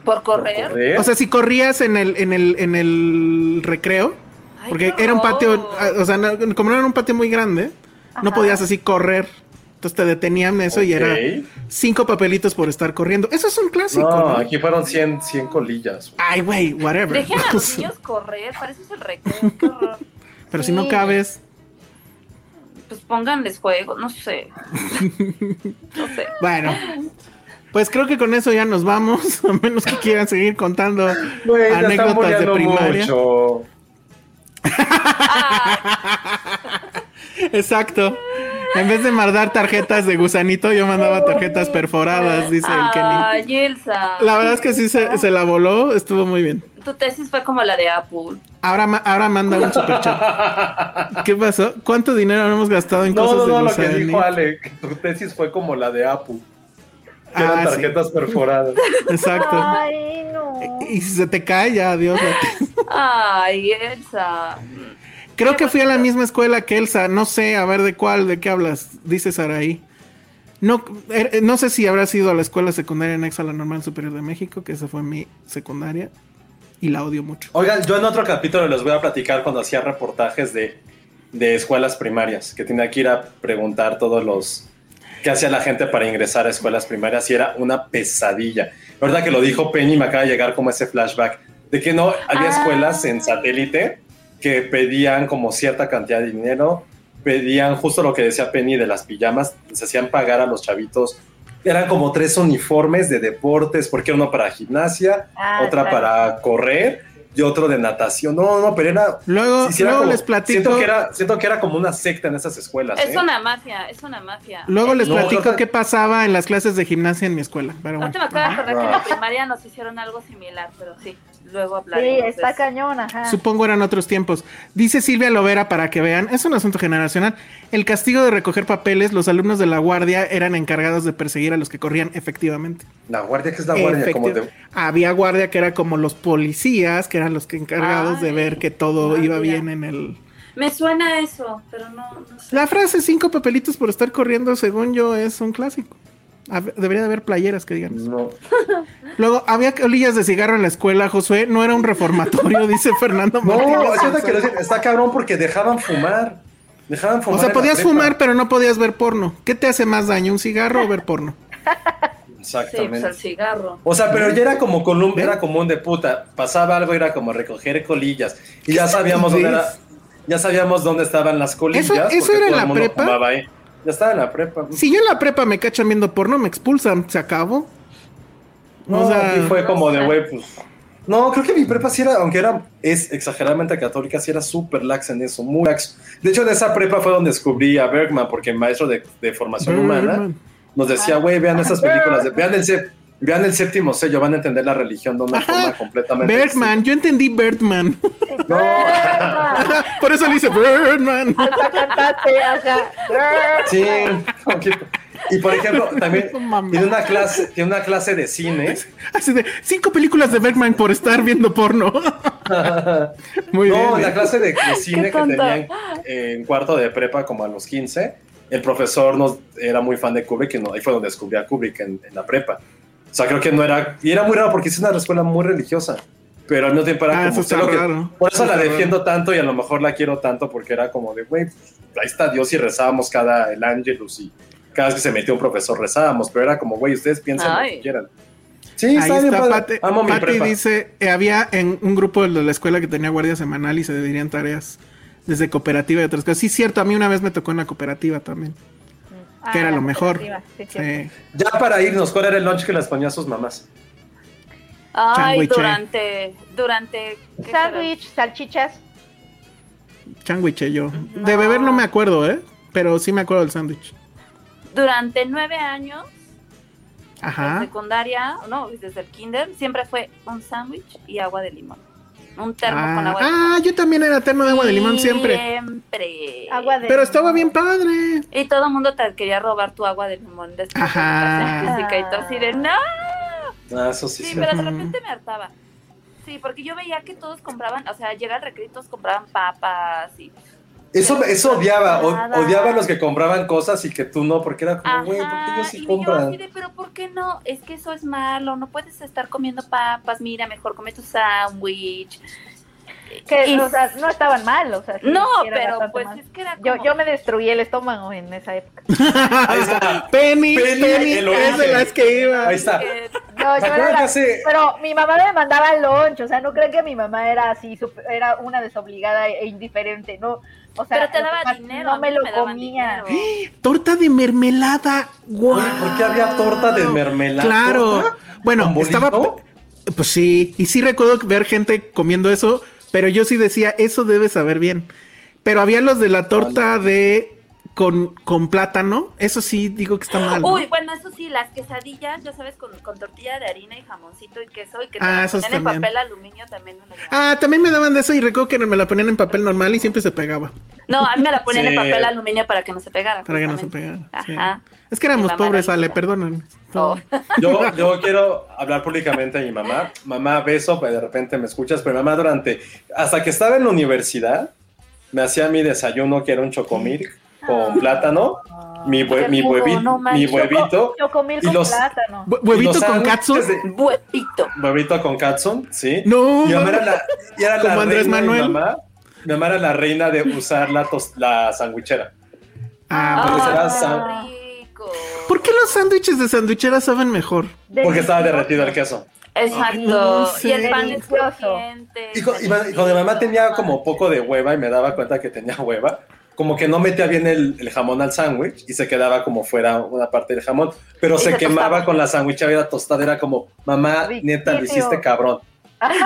Por correr. Correr. O sea, si corrías en el, en el, en el recreo, Ay, porque era un patio, ah, o sea, como no era un patio muy grande, no podías así correr. Entonces te detenían eso y era cinco papelitos por estar corriendo. Eso es un clásico. No, ¿no? aquí fueron 100, 100 colillas. Ay, güey, whatever. Dejen a los niños correr, es el horror. Pero si no Sí. cabes, Pues pónganles juego, no sé. No sé. bueno. Pues creo que con eso ya nos vamos, a menos que quieran seguir contando están anécdotas de primaria. mucho. Exacto. En vez de mandar tarjetas de gusanito, yo mandaba tarjetas perforadas, dice el Kenny. Ay, Elsa. La verdad es que sí se, se la voló, estuvo muy bien. Tu tesis fue como la de Apple. Ahora, ahora manda un superchat. ¿Qué pasó? ¿Cuánto dinero hemos gastado en No, cosas no, de no, lo que gusanito? dijo Ale, que tu tesis fue como la de Apu. Que Ah, eran sí. tarjetas perforadas. Exacto. Ay, no. Y si se te cae, ya, adiós. Ay, Elsa. Creo que fui a la misma escuela que Elsa. No sé, a ver de cuál, de qué hablas. Dice Saraí. No, eh, no sé si habrá sido a la escuela secundaria anexa a la Normal Superior de México, que esa fue mi secundaria. Y la odio mucho. Oigan, yo en otro capítulo les voy a platicar cuando hacía reportajes de, de escuelas primarias, que tenía que ir a preguntar todos los qué hacía la gente para ingresar a escuelas primarias y era una pesadilla. La verdad que lo dijo Penny, me acaba de llegar como ese flashback de que no había Ah. escuelas en satélite que pedían como cierta cantidad de dinero, pedían justo lo que decía Penny de las pijamas, les hacían pagar a los chavitos. Eran como tres uniformes de deportes, porque uno para gimnasia, Ah, otra claro. para correr y otro de natación. No, no, pero era. Luego, sí, sí, era luego como- les platico. Siento que, era, siento que era como una secta en esas escuelas. Es ¿eh? una mafia, es una mafia. Luego les No, platico que- qué pasaba en las clases de gimnasia en mi escuela. Pero bueno. Ahorita me acabo de acordar que en la primaria nos hicieron algo similar, pero sí, luego Sí, hablaremos. de está eso. cañón, ajá. Supongo eran otros tiempos. Dice Silvia Lovera para que vean, es un asunto generacional. El castigo de recoger papeles, los alumnos de la guardia eran encargados de perseguir a los que corrían efectivamente. La guardia, que es la guardia? Como de- Había guardia que era como los policías, que eran los que encargados de Ay, ver que todo guardia. iba bien en el... Me suena eso, pero no, no sé. La frase cinco papelitos por estar corriendo, según yo, es un clásico. Debería de haber playeras que digan. eso. No. Luego, había colillas de cigarro en la escuela, Josué. No era un reformatorio, dice Fernando Martínez. No, es que está cabrón porque dejaban fumar. Dejaban O fumar. sea, en la podías fumar, pero no podías ver porno. ¿Qué te hace más daño, un cigarro o ver porno? Sí, pues Exactamente. el cigarro. O sea, pero ya era como colum era común de puta. Pasaba algo, era como recoger colillas. Y ya sabíamos dónde era, ya sabíamos dónde estaban las colillas. ¿Eso- eso era la el mundo prepa? ahí. Ya estaba en la prepa. Si yo en la prepa me cachan viendo porno, me expulsan, se acabó. No, o sea, aquí fue como de güey, pues. No, creo que mi prepa sí era, aunque era, es exageradamente católica, sí era súper lax en eso, muy lax. De hecho, en esa prepa fue donde descubrí a Bergman, porque el maestro de, de formación humana nos decía, güey, vean esas películas, de- vean, el, sep- vean el séptimo sello, van a entender la religión de una Ajá. forma completamente Bergman, yo entendí Birdman. No, Por eso le dice Birdman. Hasta cantaste, ajá. sí, Y por ejemplo, también No tiene una clase, tiene una clase de cine. Así de cinco películas de Bergman por estar viendo porno. Muy no, bien. en la clase de, de cine que tenían en cuarto de prepa, como a los 15, el profesor nos, era muy fan de Kubrick, y no, ahí fue donde descubrí a Kubrick en, en la prepa. O sea, creo que no era. Y era muy raro porque es una escuela muy religiosa. Pero al mismo tiempo era Ah, como. eso que- raro. por eso Eso la defiendo tanto y a lo mejor la quiero tanto porque era como de, güey, ahí está Dios y rezábamos cada el Angelus y cada vez que se metió un profesor rezábamos. Pero era como, güey, ustedes piensan lo que quieran. Sí, Ahí está, bien está. Pati. Amo mi Pati prepa. dice, eh, había en un grupo de la escuela que tenía guardia semanal y se dividían tareas desde cooperativa y otras cosas. Sí, cierto, a mí una vez me tocó en la cooperativa también, que era Ah, lo mejor. sí. Sí. Ya para irnos, ¿cuál era el lunch que les ponía a sus mamás? Ay, durante, durante... Sándwich, salchichas. Sándwich yo. De beber no me acuerdo, ¿eh? Pero sí me acuerdo del sándwich. Durante nueve años, en Ajá. secundaria, no, desde el kinder, siempre fue un sándwich y agua de limón. Un termo con Ah, agua de ah, limón. yo también era termo de agua de limón siempre. Siempre. Agua de Pero estaba bien padre. Y todo el mundo te quería robar tu agua de limón después Ajá. de educación física y tú así de no. Ah, eso sí. Sí, sí. pero de repente me hartaba. Sí, porque yo veía que todos compraban, o sea, llega el recreo y todos compraban papas y Eso, eso odiaba, odiaba a los que compraban cosas y que tú no, porque era como, güey, ¿por qué ellos sí yo compran? pero ¿por qué no? Es que eso es malo, no puedes estar comiendo papas, mira, mejor come tu sándwich. Que, Y- o sea, no estaban mal, o sea. sí, no, pero pues mal. es que era Yo, como- yo me destruí el estómago en esa época. Ahí está. Penny, Penny, Penny, el es de las que iba. Ahí está. No, ¿Se yo acuerdan era que la- hace- Pero mi mamá me mandaba lunch, o sea, no creen que mi mamá era así, era una desobligada e indiferente, no. O sea, pero te daba dinero, no me lo me comía. Torta de mermelada. ¡Guau! Oye, ¿por qué había torta de mermelada? Claro. Bueno, estaba. Pues sí. Y sí recuerdo ver gente comiendo eso. Pero yo sí decía, eso debe saber bien. Pero había los de la torta de. Con, con plátano. Eso sí digo que está mal. ¿no? Uy, bueno, eso sí, las quesadillas, ya sabes, con, con tortilla de harina y jamoncito y queso y que te Ah, esos ponían en papel aluminio también. me. Ah, también me daban de eso y recuerdo que me la ponían en papel normal y siempre se pegaba. No, a mí me la ponían Sí. en papel aluminio para que no se pegara. Para que no se pegara. sí. Ajá. Es que éramos pobres, Ale, perdóname. Oh. Yo, yo quiero hablar públicamente a mi mamá. Mamá, beso, pues de repente me escuchas, pero mamá durante, hasta que estaba en la universidad, me hacía mi desayuno que era un chocomilk con plátano mi, hue- Qué mi, rico, huevi- no mi huevito, Chocomil y con los- plátano. Hue- y Huevito los con katsu. Huevito. huevito con katsun, sí. No, Mi mamá mamá. era la, y era la Como Andrés reina, Manuel. Mi mamá, mi mamá era la reina de usar la, tos- la sandwichera. Ah, Porque pues, será Ah, san- rico. ¿Por qué los sándwiches de sandwichera saben mejor? Porque estaba derretido el queso. Exacto. no y el pan es crujiente. Y, y y cuando mi mamá tenía como poco de hueva y me daba cuenta que tenía hueva, como que no metía bien el, el jamón al sándwich y se quedaba como fuera una parte del jamón, pero se, se quemaba tostaba. con la la tostada era como, mamá, neta, lo Riquísimo. hiciste cabrón.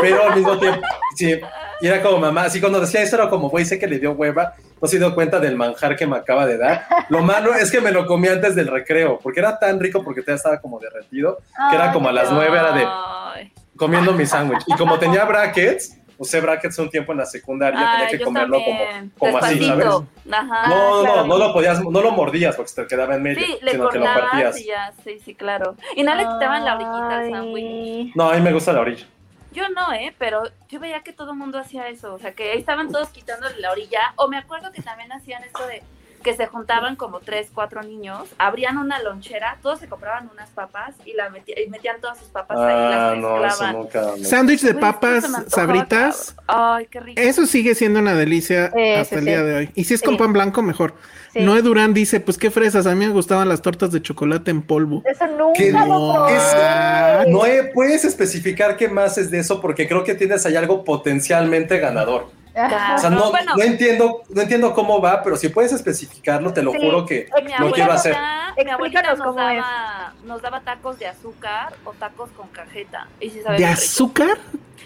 Pero al mismo tiempo, sí, y era como mamá, así cuando decía eso era como, güey, sé que le dio hueva, no se dio cuenta del manjar que me acaba de dar. Lo malo es que me lo comí antes del recreo, porque era tan rico porque todavía estaba como derretido, que era como a las nueve, era de comiendo mi sándwich. Y como tenía brackets, usé brackets un tiempo en la secundaria, tenía que comerlo también. como, como así, ¿sabes? Ajá. No, no, claro. no lo podías, no lo mordías porque se te quedaba en medio, Sí, le sino que lo partías. y ya, sí, sí, claro. Y no le quitaban la orillita al sándwich. No, a mí me gusta la orilla. Yo no, ¿eh? Pero yo veía que todo el mundo hacía eso. O sea, que ahí estaban todos quitándole la orilla. O me acuerdo que también hacían esto de que se juntaban como tres, cuatro niños, abrían una lonchera, todos se compraban unas papas y, la metí- y metían todas sus papas ahí y Ah, las no, eso mezclaban. nunca. Sándwich de papas sabritas. cabrón. Ay, qué rico. Eso sigue siendo una delicia Eh, hasta sí, el sí. día de hoy. Y si es con Sí. pan blanco, mejor. Sí. Noé Durán dice, pues qué fresas, a mí me gustaban las tortas de chocolate en polvo. Eso nunca ¿Qué? lo No, Noé, ¿puedes especificar qué más es de eso? Porque creo que tienes ahí algo potencialmente ganador. Ajá. O sea, no, Bueno. no entiendo, no entiendo cómo va, pero si puedes especificarlo, te lo Sí. juro que Mi lo quiero hacer. mi abuelita Explícanos nos cómo daba, nos daba tacos de azúcar o tacos con cajeta. Y sabe ¿De azúcar?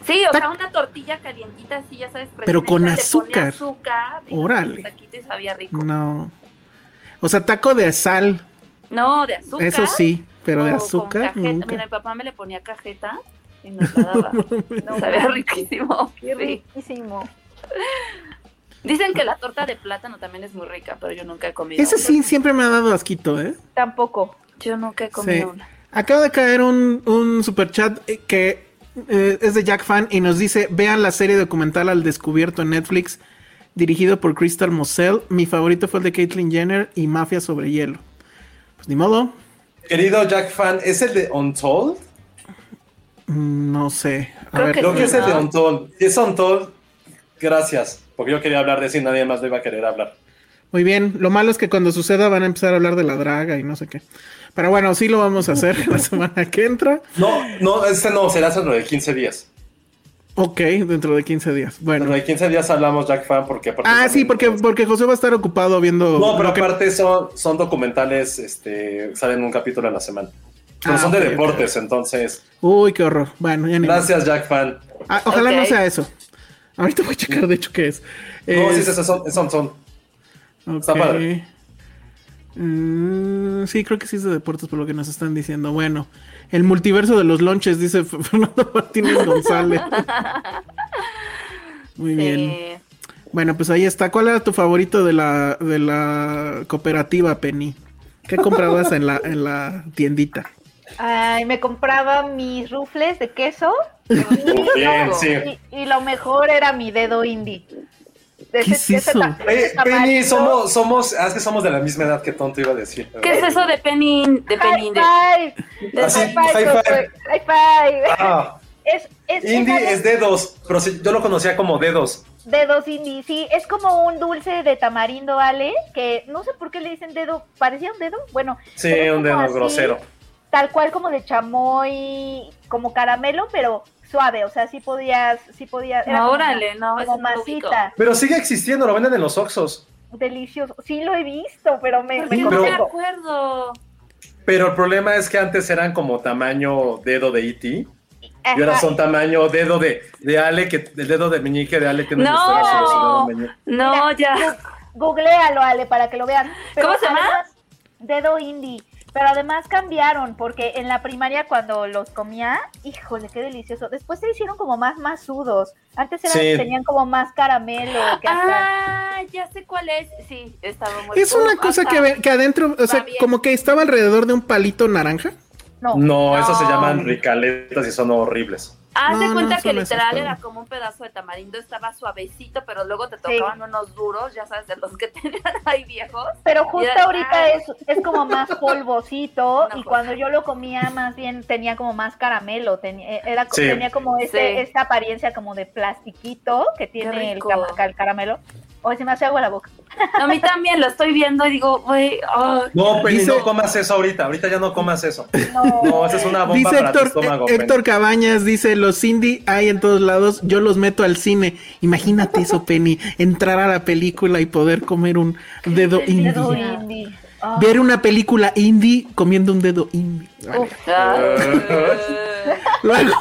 Sí, o Ta- sea, una tortilla calientita así, ya sabes. Pero con azúcar. azúcar y Órale. el taquito y sabía rico. No. O sea, taco de sal, No, de azúcar. eso sí, pero de azúcar. Mira, mi papá me le ponía cajeta y nos la daba. sabía riquísimo. Riquísimo. Dicen que la torta de plátano también es muy rica, pero yo nunca he comido. Ese una. sí siempre me ha dado asquito, ¿eh? Tampoco. Yo nunca he Sí. comido una. Acaba de caer un, un super chat eh, que eh, es de Jack Fan y nos dice, vean la serie documental Al Descubierto en Netflix, dirigido por Crystal Moselle. Mi favorito fue el de Caitlyn Jenner y Mafia sobre hielo. Pues ni modo, Querido Jack Fan, ¿es el de Untold? mm, no sé. A Creo ver, que Creo que es el de. Untold. Es Untold, gracias, porque yo quería hablar de eso y nadie más lo iba a querer hablar. Muy bien, lo malo es que cuando suceda van a empezar a hablar de la draga y no sé qué. Pero bueno, sí lo vamos a hacer la semana que entra. No, no, este no, será dentro de 15 días. Ok, dentro de 15 días. Bueno. Dentro de 15 días hablamos Jack Fan porque... aparte Ah, sí, porque, porque José va a estar ocupado viendo... No, pero que- aparte son, son documentales, este, salen un capítulo a la semana. Pero Ah, son de deportes, entonces... Uy, qué horror. Bueno, ya ni modo. Gracias, Jack Fan. Ah, ojalá no sea eso. Ahorita voy a checar, de hecho, qué es. No, sí, Es- son, está padre. Mm, sí, creo que sí es de deportes por lo que nos están diciendo. Bueno, el multiverso de los lonches, dice Fernando Martínez González. Muy bien. Bueno, pues ahí está. ¿Cuál era tu favorito de la, de la cooperativa, Penny? ¿Qué comprabas en la, en la tiendita? Ay, me compraba mis rufles de queso. Bien, sí. Y, y lo mejor era mi dedo indie. De ¿Qué es eso? Oye, ese Penny, somos, somos, ah, es que somos de la misma edad que tonto iba a decir. ¿Qué es eso de Penny? De Penny. High De... five. de- Así, High five, high five. High five. Ah, Es, es, indie es dedos, pero sí, yo lo conocía como dedos. Dedos indie, sí, es como un dulce de tamarindo, Ale, que no sé por qué le dicen dedo, parecía un dedo, bueno. Sí, un dedo así, grosero. Tal cual como de chamoy, como caramelo, pero suave, o sea, sí podías, sí podías. era No, como órale, no, como no masita, Pero sigue existiendo, lo venden en los Oxxos. delicioso. Sí lo he visto, pero me, ¿Por me qué no me acuerdo? Pero el problema es que antes eran como tamaño dedo de E.T. Y ahora son tamaño dedo de, de Ale, que el dedo de meñique de Ale tiene No. en meñique. No, ya. Googlealo, Ale, para que lo vean. ¿Cómo se llama? Dedo indie. Pero además cambiaron, porque en la primaria cuando los comía, híjole, qué delicioso. Después se hicieron como más masudos. Antes eran, Sí. tenían como más caramelo. Que hasta- Ah, ya sé cuál es. Sí, estaba muy Es una cosa que, ve- que adentro, o sea, como que estaba alrededor de un palito naranja. No, No, esos se No. llaman ricaletas y son horribles. Haz de cuenta no que literal pero- era como un pedazo de tamarindo, estaba suavecito, pero luego te tocaban unos duros, ya sabes, de los que tenían ahí viejos. Pero justo ahorita ah. es, es como más polvosito y cosa. cuando yo lo comía más bien tenía como más caramelo, tenía, eh, era, Sí. tenía como este, Sí. esta apariencia como de plastiquito que tiene el caramelo. Hoy se me hace agua la boca. A mí también lo estoy viendo y digo, güey, ay, No, Penny, Dice- no comas eso ahorita. Ahorita ya no comas eso. No, No, esa es una bomba Dice para tu Héctor, estómago. eh, Héctor Cabañas, dice, los indie hay en todos lados, yo los meto al cine. Imagínate eso, Penny, entrar a la película y poder comer un dedo indie. dedo indie. Ver una película indie comiendo un dedo indie. Vale. Luego.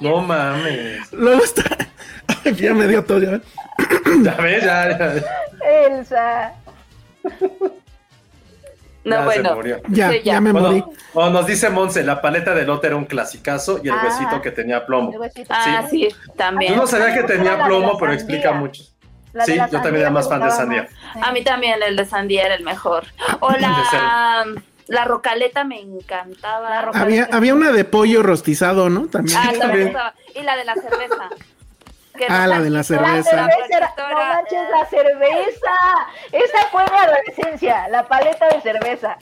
No mames. luego está... Ya me dio todo, ya. Ya ves, ya, ya, Elsa. No, ya se bueno. murió. Ya, Sí, ya. ya me morí. Bueno, oh, nos dice Monse, la paleta de lote era un clasicazo y el Ah. huesito que tenía plomo. El huesito. Ah, sí, Yo también. no sabía que tenía plomo, pero explica mucho. Sí, yo también era más fan de sandía. A mí también el de sandía era el mejor. O la, la rocaleta me encantaba. Había, había una de pollo rostizado, ¿no? También. Ah, Sí, también. Y la de la cerveza. Que Ah, la de la La cerveza. no manches, la cerveza. Esa fue mi adolescencia, la paleta de cerveza.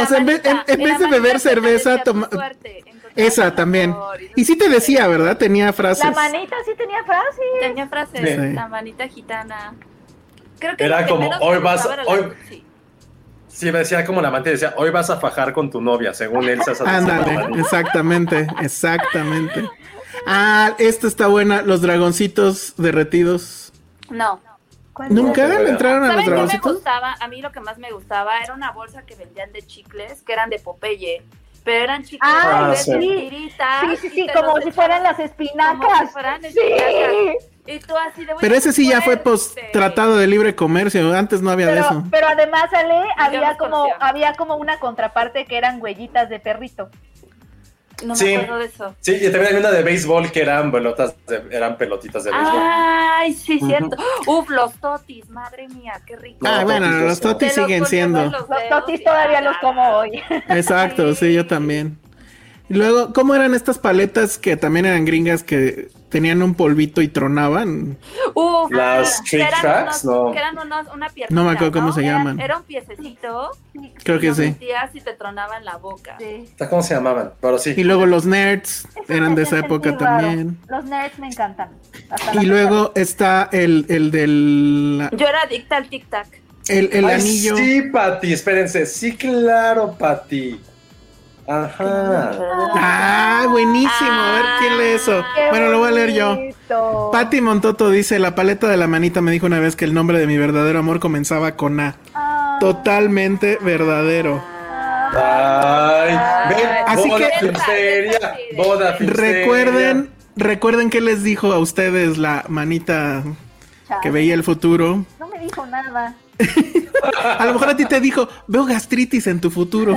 O sea, en vez- en- en de beber cerveza, decía, "Tu toma- suerte, Esa también. amor", Y sí te decía. ¿verdad? Tenía frases. La manita sí tenía frase. Tenía frases, Sí. la manita gitana. Creo que Era como, "Hoy vas- hoy- sí. Sí, me decía como la amante, decía, hoy vas a fajar con tu novia, según Elsa. Ándale, exactamente, exactamente. Ah, esta está buena, los dragoncitos derretidos. No. ¿Nunca le entraron a los ¿Saben qué me dragoncitos? gustaba? A mí lo que más me gustaba era una bolsa que vendían de chicles, que eran de Popeye. Pero eran chicles Ah, de sí. tiritas, Sí, sí, sí, como si fueran las como si espinacas. fueran Sí. espinacas. Y tú así de Pero ese sí ya fue pues tratado de libre comercio, antes no había de Pero, eso. pero además, Ale, había como, había como una contraparte que eran huellitas de perrito. No Sí. me acuerdo de eso. Sí, y también hay una de béisbol que eran pelotas, de- eran pelotitas de béisbol. Ay, sí, cierto. Uf, los totis, madre mía, qué rico. Ah, No, bueno, totis, los totis siguen siendo. en los totis todavía los como hoy. Exacto, sí, yo también. Y luego, ¿cómo eran estas paletas que también eran gringas que tenían un polvito y tronaban? Uf, Las que Trick eran Tracks, unos- no. Que eran unos, una piernita, No me acuerdo cómo se llaman. Era un piececito. Creo que lo sí. y te tronaba en la boca. Sí. ¿Cómo se llamaban? Pero sí. Y luego los nerds Eso eran de esa época raro. también. Los nerds me encantan. Y luego está el, el del Yo era adicta al tic tac. el, el Ay, anillo. Sí, Pati, espérense. Sí, claro, Pati. Ajá. Ah, buenísimo. A ver quién lee eso. Bueno, lo voy a leer yo. Patti Montoto dice, la paleta de la manita me dijo una vez que el nombre de mi verdadero amor comenzaba con A. Ah, Totalmente verdadero. Ay, ven, Así boda que- boda. Recuerden, recuerden que les dijo a ustedes la manita chale. que veía el futuro. No me dijo nada. A lo mejor a ti te dijo, veo gastritis en tu futuro.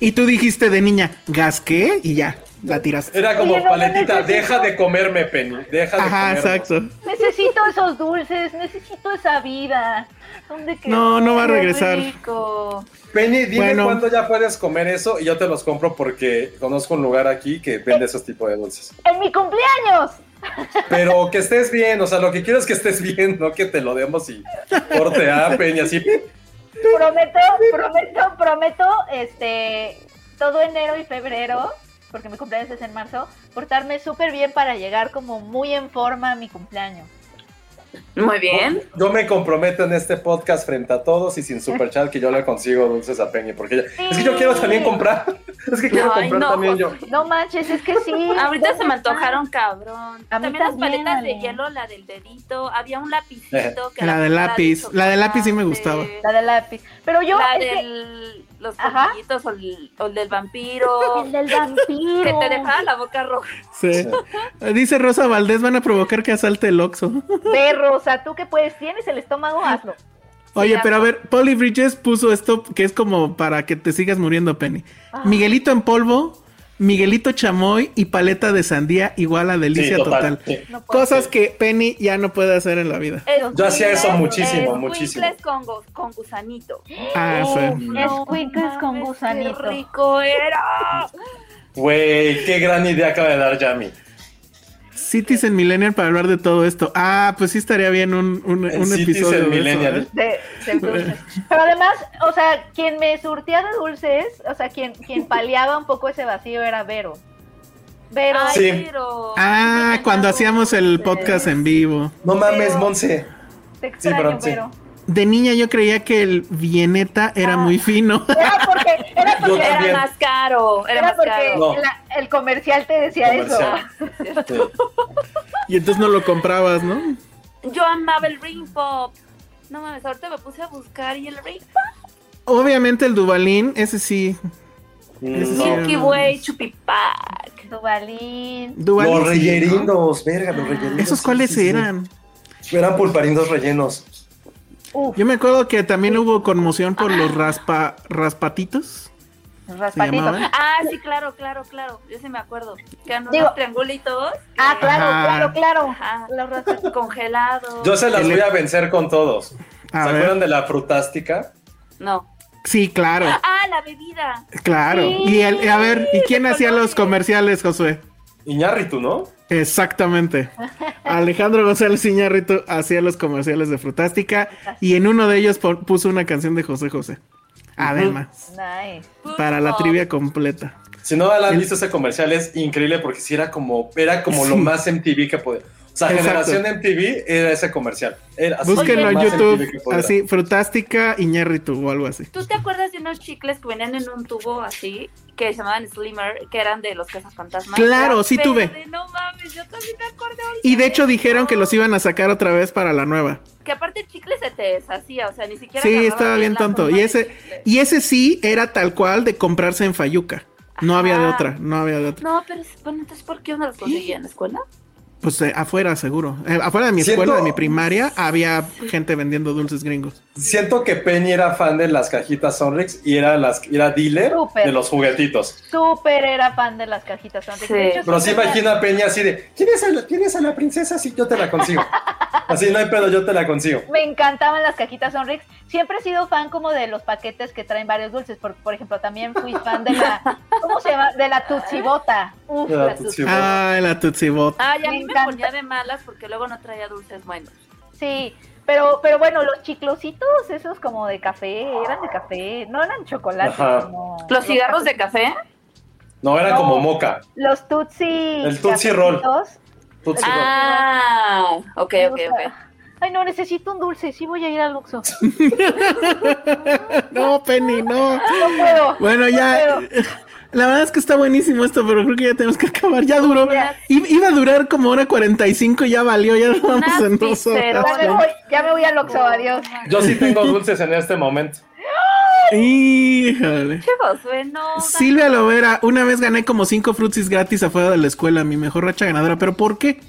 y tú dijiste de niña, ¿gas qué? Y ya, la tiraste. Era como Oye, no, paletita, necesito- deja de comerme, Penny. Deja de Ajá, comerme. exacto. Necesito esos dulces, necesito esa vida. ¿Dónde? No, no va a regresar. rico. Penny, dime Bueno. cuándo ya puedes comer eso y yo te los compro porque conozco un lugar aquí que vende esos tipos de dulces. ¡En mi cumpleaños! Pero que estés bien, o sea, lo que quiero es que estés bien, no que te lo demos y corte a Penny así. Prometo, prometo, prometo, este, todo enero y febrero, porque mi cumpleaños es en marzo, portarme súper bien para llegar como muy en forma a mi cumpleaños. Muy bien. Yo me comprometo en este podcast frente a todos y sin superchat que yo le consigo dulces a Penny, porque ella- es que yo quiero también comprar. Es que quiero Ay, comprar no, también yo. No manches, es que sí. Ahorita se me ¿dónde antojaron cabrón. A mí También las paletas de hielo, la del dedito. Había un lapicito que La era de lápiz. La de lápiz sí me gustaba. La de lápiz. Pero yo, La que- los colmillitos o el, o el del vampiro. el del vampiro. que te dejaba la boca roja. Sí. Dice Rosa Valdés, van a provocar que asalte el Oxxo. Ve, Rosa, tú que puedes, tienes el estómago, hazlo. Oye, pero a ver, Polly Bridges puso esto que es como para que te sigas muriendo, Penny. Miguelito en polvo, Miguelito chamoy y paleta de sandía igual a delicia Sí, total. total. sí. No puedo. Cosas que Penny ya no puede hacer en la vida. Yo hacía eso muchísimo, muchísimo. escuincles con, con gusanito. Ah, sí. no con gusanito. Qué rico era. Güey, qué gran idea acaba de dar Yami. Citizen Millennial para hablar de todo esto. Ah, pues sí estaría bien un, un, episodio. de eso, Millennial. ¿eh? de, de dulces. Pero además, o sea, quien me surtía de dulces, o sea, quien, quien paliaba un poco ese vacío era Vero. Vero, Ay, Sí. pero- Ah, cuando hacíamos el podcast en vivo. No mames, Pero- Monse. te extraño, sí. Vero. De niña yo creía que el Vieneta era Ah. muy fino. Era porque, era porque, Era más caro, era, era más porque caro. No. la- el comercial te decía Comercial. eso. Sí. y entonces no lo comprabas, ¿no? Yo amaba el ring pop. No mames, ahorita me puse a buscar y el ring pop. Obviamente el Dubalín, ese sí. Ese Mm, sí Milky Way, Chupipac. Dubalín. Duvalín, Los sí, ¿no? reyerindos, verga, los reyerindos. ¿Esos sí, cuáles sí, sí. eran? Eran pulparindos rellenos. Uf, Yo me acuerdo que también hubo conmoción por los raspa, raspatitos. raspatitos. llamaban? Ah, sí, claro, claro, claro. Yo sí me acuerdo. Que eran Digo- unos triangulitos. Ah, claro, Ajá. claro, claro. Ajá. Los raspatitos. Congelados. Yo se las voy a vencer con todos. A ¿Se ver. acuerdan de la frutástica? No. Sí, claro, Ah, la bebida. claro. Sí. Y el- a ver, ¿y quién hacía los comerciales, Josué? Iñárritu, ¿no? Exactamente. Alejandro González Iñárritu hacía los comerciales de Frutástica y en uno de ellos puso una canción de José José. Además, Nice. para la trivia completa. Si no la han visto ese comercial es increíble porque sí era como, era como lo más MTV que podía. O sea, Exacto. generación MTV era ese comercial. Era así, Búsquenlo en YouTube, así, Frutástica Iñárritu o algo así. ¿Tú te acuerdas de unos chicles que venían en un tubo así, que se llamaban Slimmer, que eran de los cazafantasmas? Claro, sí tuve. No mames, yo también me acordé Y de hecho dijeron que los iban a sacar otra vez para la nueva. Que aparte el chicle se te deshacía, o sea, ni siquiera. Sí, estaba bien tonto. Y ese, y ese sí era tal cual de comprarse en Fayuca. No había de otra, no había de otra. No, pero bueno, entonces, ¿por qué uno los conseguía en la escuela? Pues eh, afuera, seguro. Eh, afuera de mi Siento- escuela, de mi primaria, había gente vendiendo dulces gringos. Siento que Penny era fan de las cajitas Sonrix y era, las, era dealer Súper. de los juguetitos. Súper era fan de las cajitas. Sonrix. Sí. Hecho, Pero sí imagina a Penny así de, ¿tienes a, la, ¿tienes a la princesa? Sí, yo te la consigo. Así no hay pedo, yo te la consigo. Me encantaban las cajitas Sonrix. Siempre he sido fan como de los paquetes que traen varios dulces. Por, por ejemplo, también fui fan de la, ¿cómo se llama? De la Tutsibota. Uf, De la la Tootsie Tutsibota. Ah, la Tootsie Bot. Ah, y Me ponía de malas porque luego no traía dulces buenos. Sí, pero, pero bueno, los chiclositos, esos como de café, eran de café, no eran chocolate. Como ¿Los cigarros de café? No, era No. como moca. Los Tutsi. El Tootsie Roll. cafecitos. Tootsie Roll. Ah, ok, ok, ok. Ay, no, necesito un dulce, sí voy a ir al Luxo. No, Penny, no. No puedo. Bueno, ya. La verdad es que está buenísimo esto, pero creo que ya tenemos que acabar. Ya duró. Iba a durar como hora 45 y ya valió. Ya vamos en dos horas. Ya me voy, ya me voy al Luxo, adiós. Yo sí tengo dulces en este momento. Híjole. Qué Josué, no. Silvia Lovera, una vez gané como cinco frutsis gratis afuera de la escuela, mi mejor racha ganadora. ¿Pero por qué?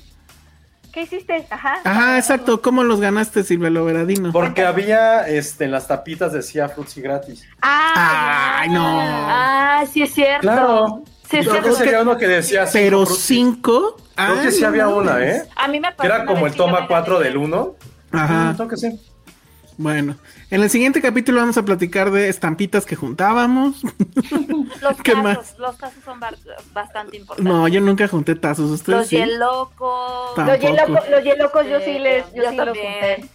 ¿Qué hiciste? Ajá. Ajá, exacto. ¿Cómo los ganaste, Silvia Lovera? Dinos. Porque había, este, en las tapitas decía frutzi gratis. Ah, Ay, no. Ah, sí es cierto. Claro. Sí Creo que sería uno que decía cinco Pero cinco. Creo que sí no había una, ¿eh? A mí me Que pasó era como el toma me 4 gané. del 1. Ajá. Creo que sí. Bueno, en el siguiente capítulo vamos a platicar de estampitas que juntábamos. Los ¿Qué tazos, más? los tazos son bastante importantes. No, yo nunca junté tazos. ¿Ustedes los sí? hielocos. Ta- Los hielocos, los yo sí les, yo, Yo sí los junté.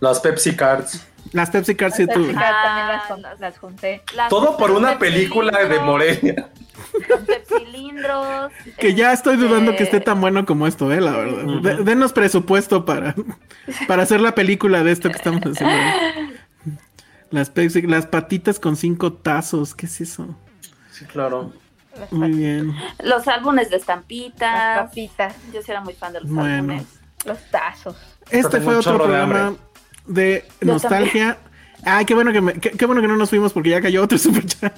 Las Pepsi Cards. Las Pepsi Cards Las tuve. Pepsi Cards también las, Ah, jun- las- las junté. Las- Todo por una película de Morelia. Los pepsilindros. Que ya estoy dudando que esté este, tan bueno como esto, eh, la verdad. De- denos presupuesto para, para hacer la película de esto que estamos haciendo. Las Pepsi, las patitas con cinco tazos, ¿qué es eso? Sí, claro. Las, Muy bien. Los álbumes de las estampitas. papitas, Yo sí era muy fan de los Bueno. álbumes. los tazos. Este fue otro chorro de nostalgia. Ay, qué bueno que me- qué, qué bueno que no nos fuimos porque ya cayó otro super chat.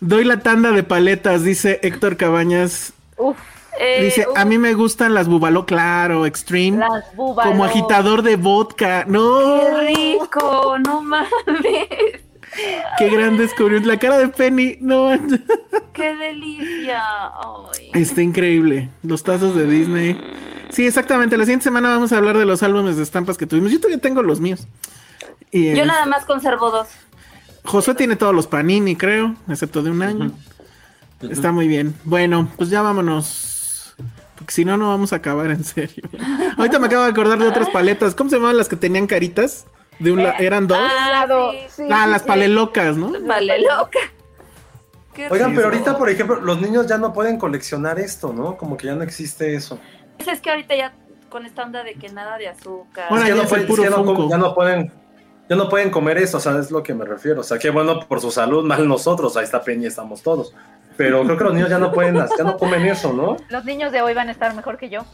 Doy la tanda de paletas, dice Héctor Cabañas. Uf, Eh, Dice, a mí me gustan las bubalo, claro, extreme. las búbalos. como agitador de vodka. No, ¡Qué rico! ¡No mames! qué gran descubrimiento. La cara de Penny, no. ¡Qué delicia! Ay. Está increíble. Los tazos de Disney. Sí, exactamente. La siguiente semana vamos a hablar de los álbumes de estampas que tuvimos. Yo todavía tengo los míos. Y, Yo eh, nada más conservo dos. Josué tiene todos los panini, creo, excepto de un año. Está muy bien. Bueno, pues ya vámonos. Porque si no, no vamos a acabar en serio. Ahorita me acabo de acordar de otras paletas. ¿Cómo se llamaban las que tenían caritas? De un la- eran dos. Ah, Lado, sí. sí, Ah, sí, las sí. palelocas, ¿no? Vale, loca. Qué Oigan, pero ahorita, por ejemplo, los niños ya no pueden coleccionar esto, ¿no? Como que ya no existe eso. Pues es que ahorita ya con esta onda de que nada de azúcar. Ahora es que ya no pueden, es puro no ya no pueden, ya no pueden comer eso, o sea, es lo que me refiero. O sea, qué bueno por su salud, mal nosotros, ahí está Peña, estamos todos. Pero creo que los niños ya no pueden, ya no comen eso, ¿no? Los niños de hoy van a estar mejor que yo.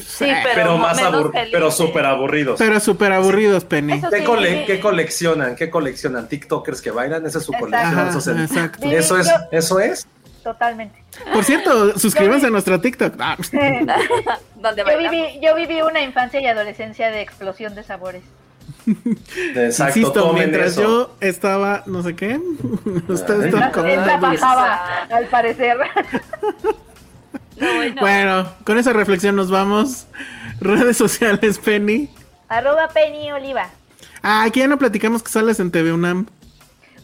Sí, pero, Pero, más abur- felices. pero súper aburridos. Pero súper aburridos, Penny. ¿Qué, sí, cole- sí. qué coleccionan? ¿Qué coleccionan? ¿TikTokers que bailan? Esa es su Exacto. colección. Ajá, eso, es eso es, eso es. Totalmente. Por cierto, suscríbanse a nuestra TikTok. Ah, Donde Yo viví, yo viví una infancia y adolescencia de explosión de sabores. Exacto, Insisto, mientras eso. yo estaba, no sé qué, ustedes están al parecer. No, bueno. Bueno, con esa reflexión nos vamos. Redes sociales, Penny. Arroba Penny Oliva. Ah, aquí ya no platicamos que sales en TV UNAM.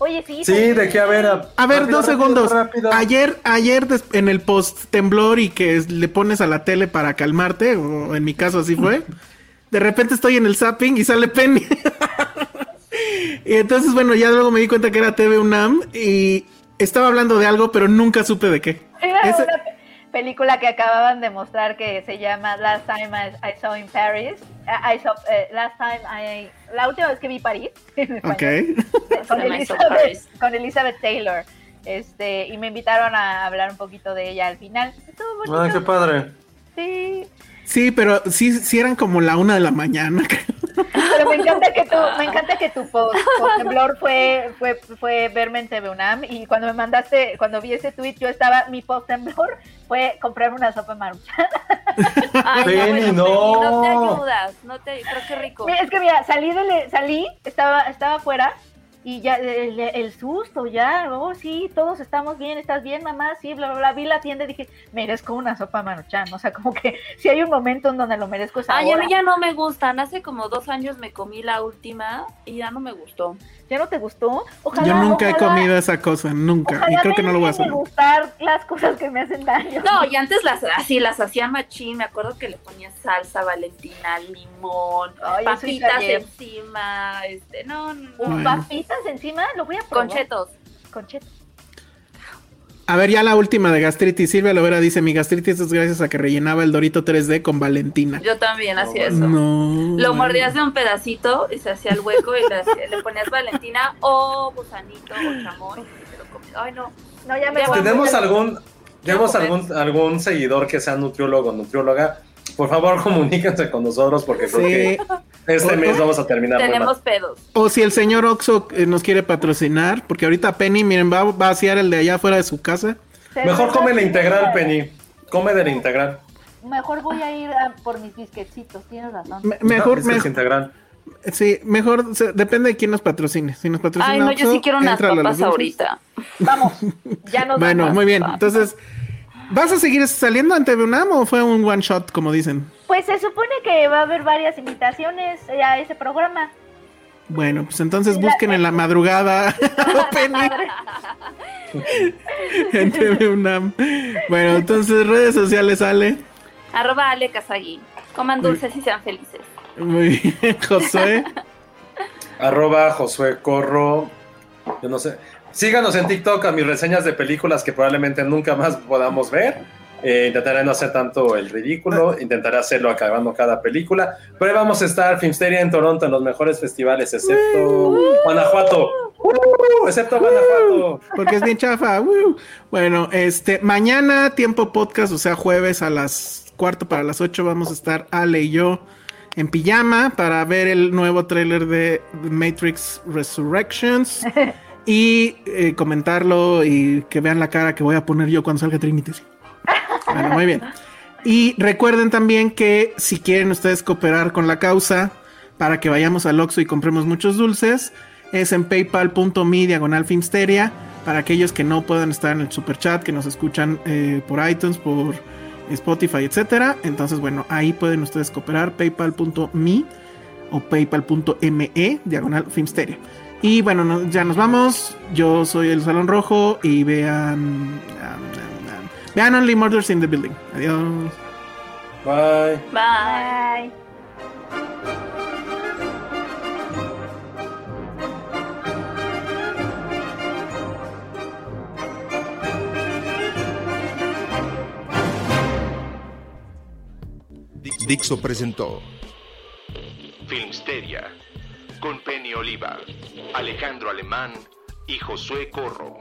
Oye, sí. Sí, de qué a ver. A ver, rápido, dos segundos. rápido. Ayer, ayer en el post temblor y que le pones a la tele para calmarte, o en mi caso así fue. De repente estoy en el zapping y sale Penny. y entonces, bueno, ya luego me di cuenta que era TV UNAM y estaba hablando de algo, pero nunca supe de qué. Era Ese- una pe- película que acababan de mostrar que se llama Last Time I, I Saw in Paris. I saw- eh, last Time I... La última vez que vi París. en español. Ok. con, Elizabeth, con Elizabeth Taylor. Este, y me invitaron a hablar un poquito de ella al final. Estuvo bonito. Ah, qué padre. Sí. Sí, pero sí, sí eran como la una de la mañana. Pero me encanta que tu, me encanta que tu post, post temblor fue, fue, fue verme en TV UNAM y cuando me mandaste, cuando vi ese tweet, yo estaba, mi post temblor fue comprarme una sopa maruchan. Ay, Penny, no, bueno, Penny, no te ayudas. No te Pero qué rico. Mira, es que mira, salí de salí, estaba, estaba afuera y ya el, el susto, ya, oh sí, todos estamos bien, estás bien, mamá, sí, bla, bla, bla. Vi la tienda y dije, merezco una sopa maruchan. O sea, como que si hay un momento en donde lo merezco es Ay, a ahora. mí ya no me gustan. Hace como dos años me comí la última y ya no me gustó. ¿Ya no te gustó? Ojalá, Yo nunca he comido esa cosa, nunca. Y creo que me no lo voy a hacer. gustar las cosas que me hacen daño. No, y antes las así las hacía machín. Me acuerdo que le ponía salsa, valentina, limón, Ay, papitas encima. Este, no, no, no. Bueno. papitas encima, lo voy a probar. Con chetos. A ver, ya la última de gastritis. Silvia Lovera dice: Mi gastritis es gracias a que rellenaba el Dorito 3D con Valentina. Yo también hacía eso. No. Lo bueno. mordías de un pedacito y se hacía el hueco y le, hacía- le ponías Valentina o gusanito o chamoy y te lo comías. Ay, no. No, ya me. ¿Tenemos algún, tenemos algún, algún seguidor que sea nutriólogo o nutrióloga? Por favor, comuníquense con nosotros porque creo Sí. que este mes vamos a terminar Tenemos pedos. O si el señor Oxo eh, nos quiere patrocinar, porque ahorita Penny, miren, va va a vaciar el de allá afuera de su casa. Mejor come la integral, Penny. Come de la integral. Mejor voy a ir a por mis bisquecitos, tienes razón. Me- mejor, mejor, integral. sí, mejor, depende de quién nos patrocine. Si nos patrocina Ay, no, yo sí quiero unas papas ahorita. Vamos, ya nos Bueno, vamos. muy bien. Entonces, ¿vas a seguir saliendo ante UNAM o fue un one shot, como dicen? Pues se supone que va a haber varias invitaciones a ese programa. Bueno, pues entonces La- busquen en la madrugada TV UNAM. Bueno, entonces redes sociales, Ale. Arroba Ale Kazagi. Coman dulces y sean felices. Muy bien, Josué. Arroba Josué Corro. Yo no sé. Síganos en TikTok a mis reseñas de películas que probablemente nunca más podamos ver. Eh, intentaré no hacer tanto el ridículo, intentaré hacerlo acabando cada película. Pero ahí vamos a estar Filmsteria en Toronto en los mejores festivales, excepto Guanajuato. ¡Uh! excepto Guanajuato. Porque es bien chafa. Bueno, este, mañana, tiempo podcast, o sea, jueves a las cuarto para las ocho, vamos a estar Ale y yo en pijama para ver el nuevo tráiler de Matrix Resurrections y eh, comentarlo y que vean la cara que voy a poner yo cuando salga Trinity. Bueno, muy bien. Y recuerden también que si quieren ustedes cooperar con la causa para que vayamos al Oxxo y compremos muchos dulces, es en paypal.me diagonal filmsteria para aquellos que no puedan estar en el super chat, que nos escuchan eh, por iTunes, por Spotify, etcétera. Entonces, bueno, ahí pueden ustedes cooperar paypal.me o paypal.me diagonal filmsteria. Y bueno, no- ya nos vamos. Yo soy el Salón Rojo y vean. um, um, um, vean Only Murders in the Building. Adiós. Bye. Bye. Bye. Dixo presentó Filmsteria con Penny Oliva, Alejandro Alemán y Josué Corro.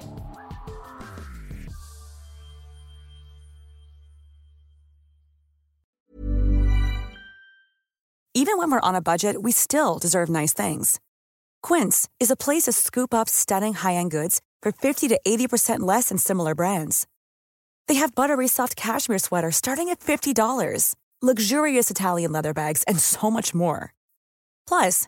Even when we're on a budget, we still deserve nice things. Quince is a place to scoop up stunning high-end goods for 50 to 80% less than similar brands. They have buttery soft cashmere sweaters starting at $50, luxurious Italian leather bags, and so much more. Plus,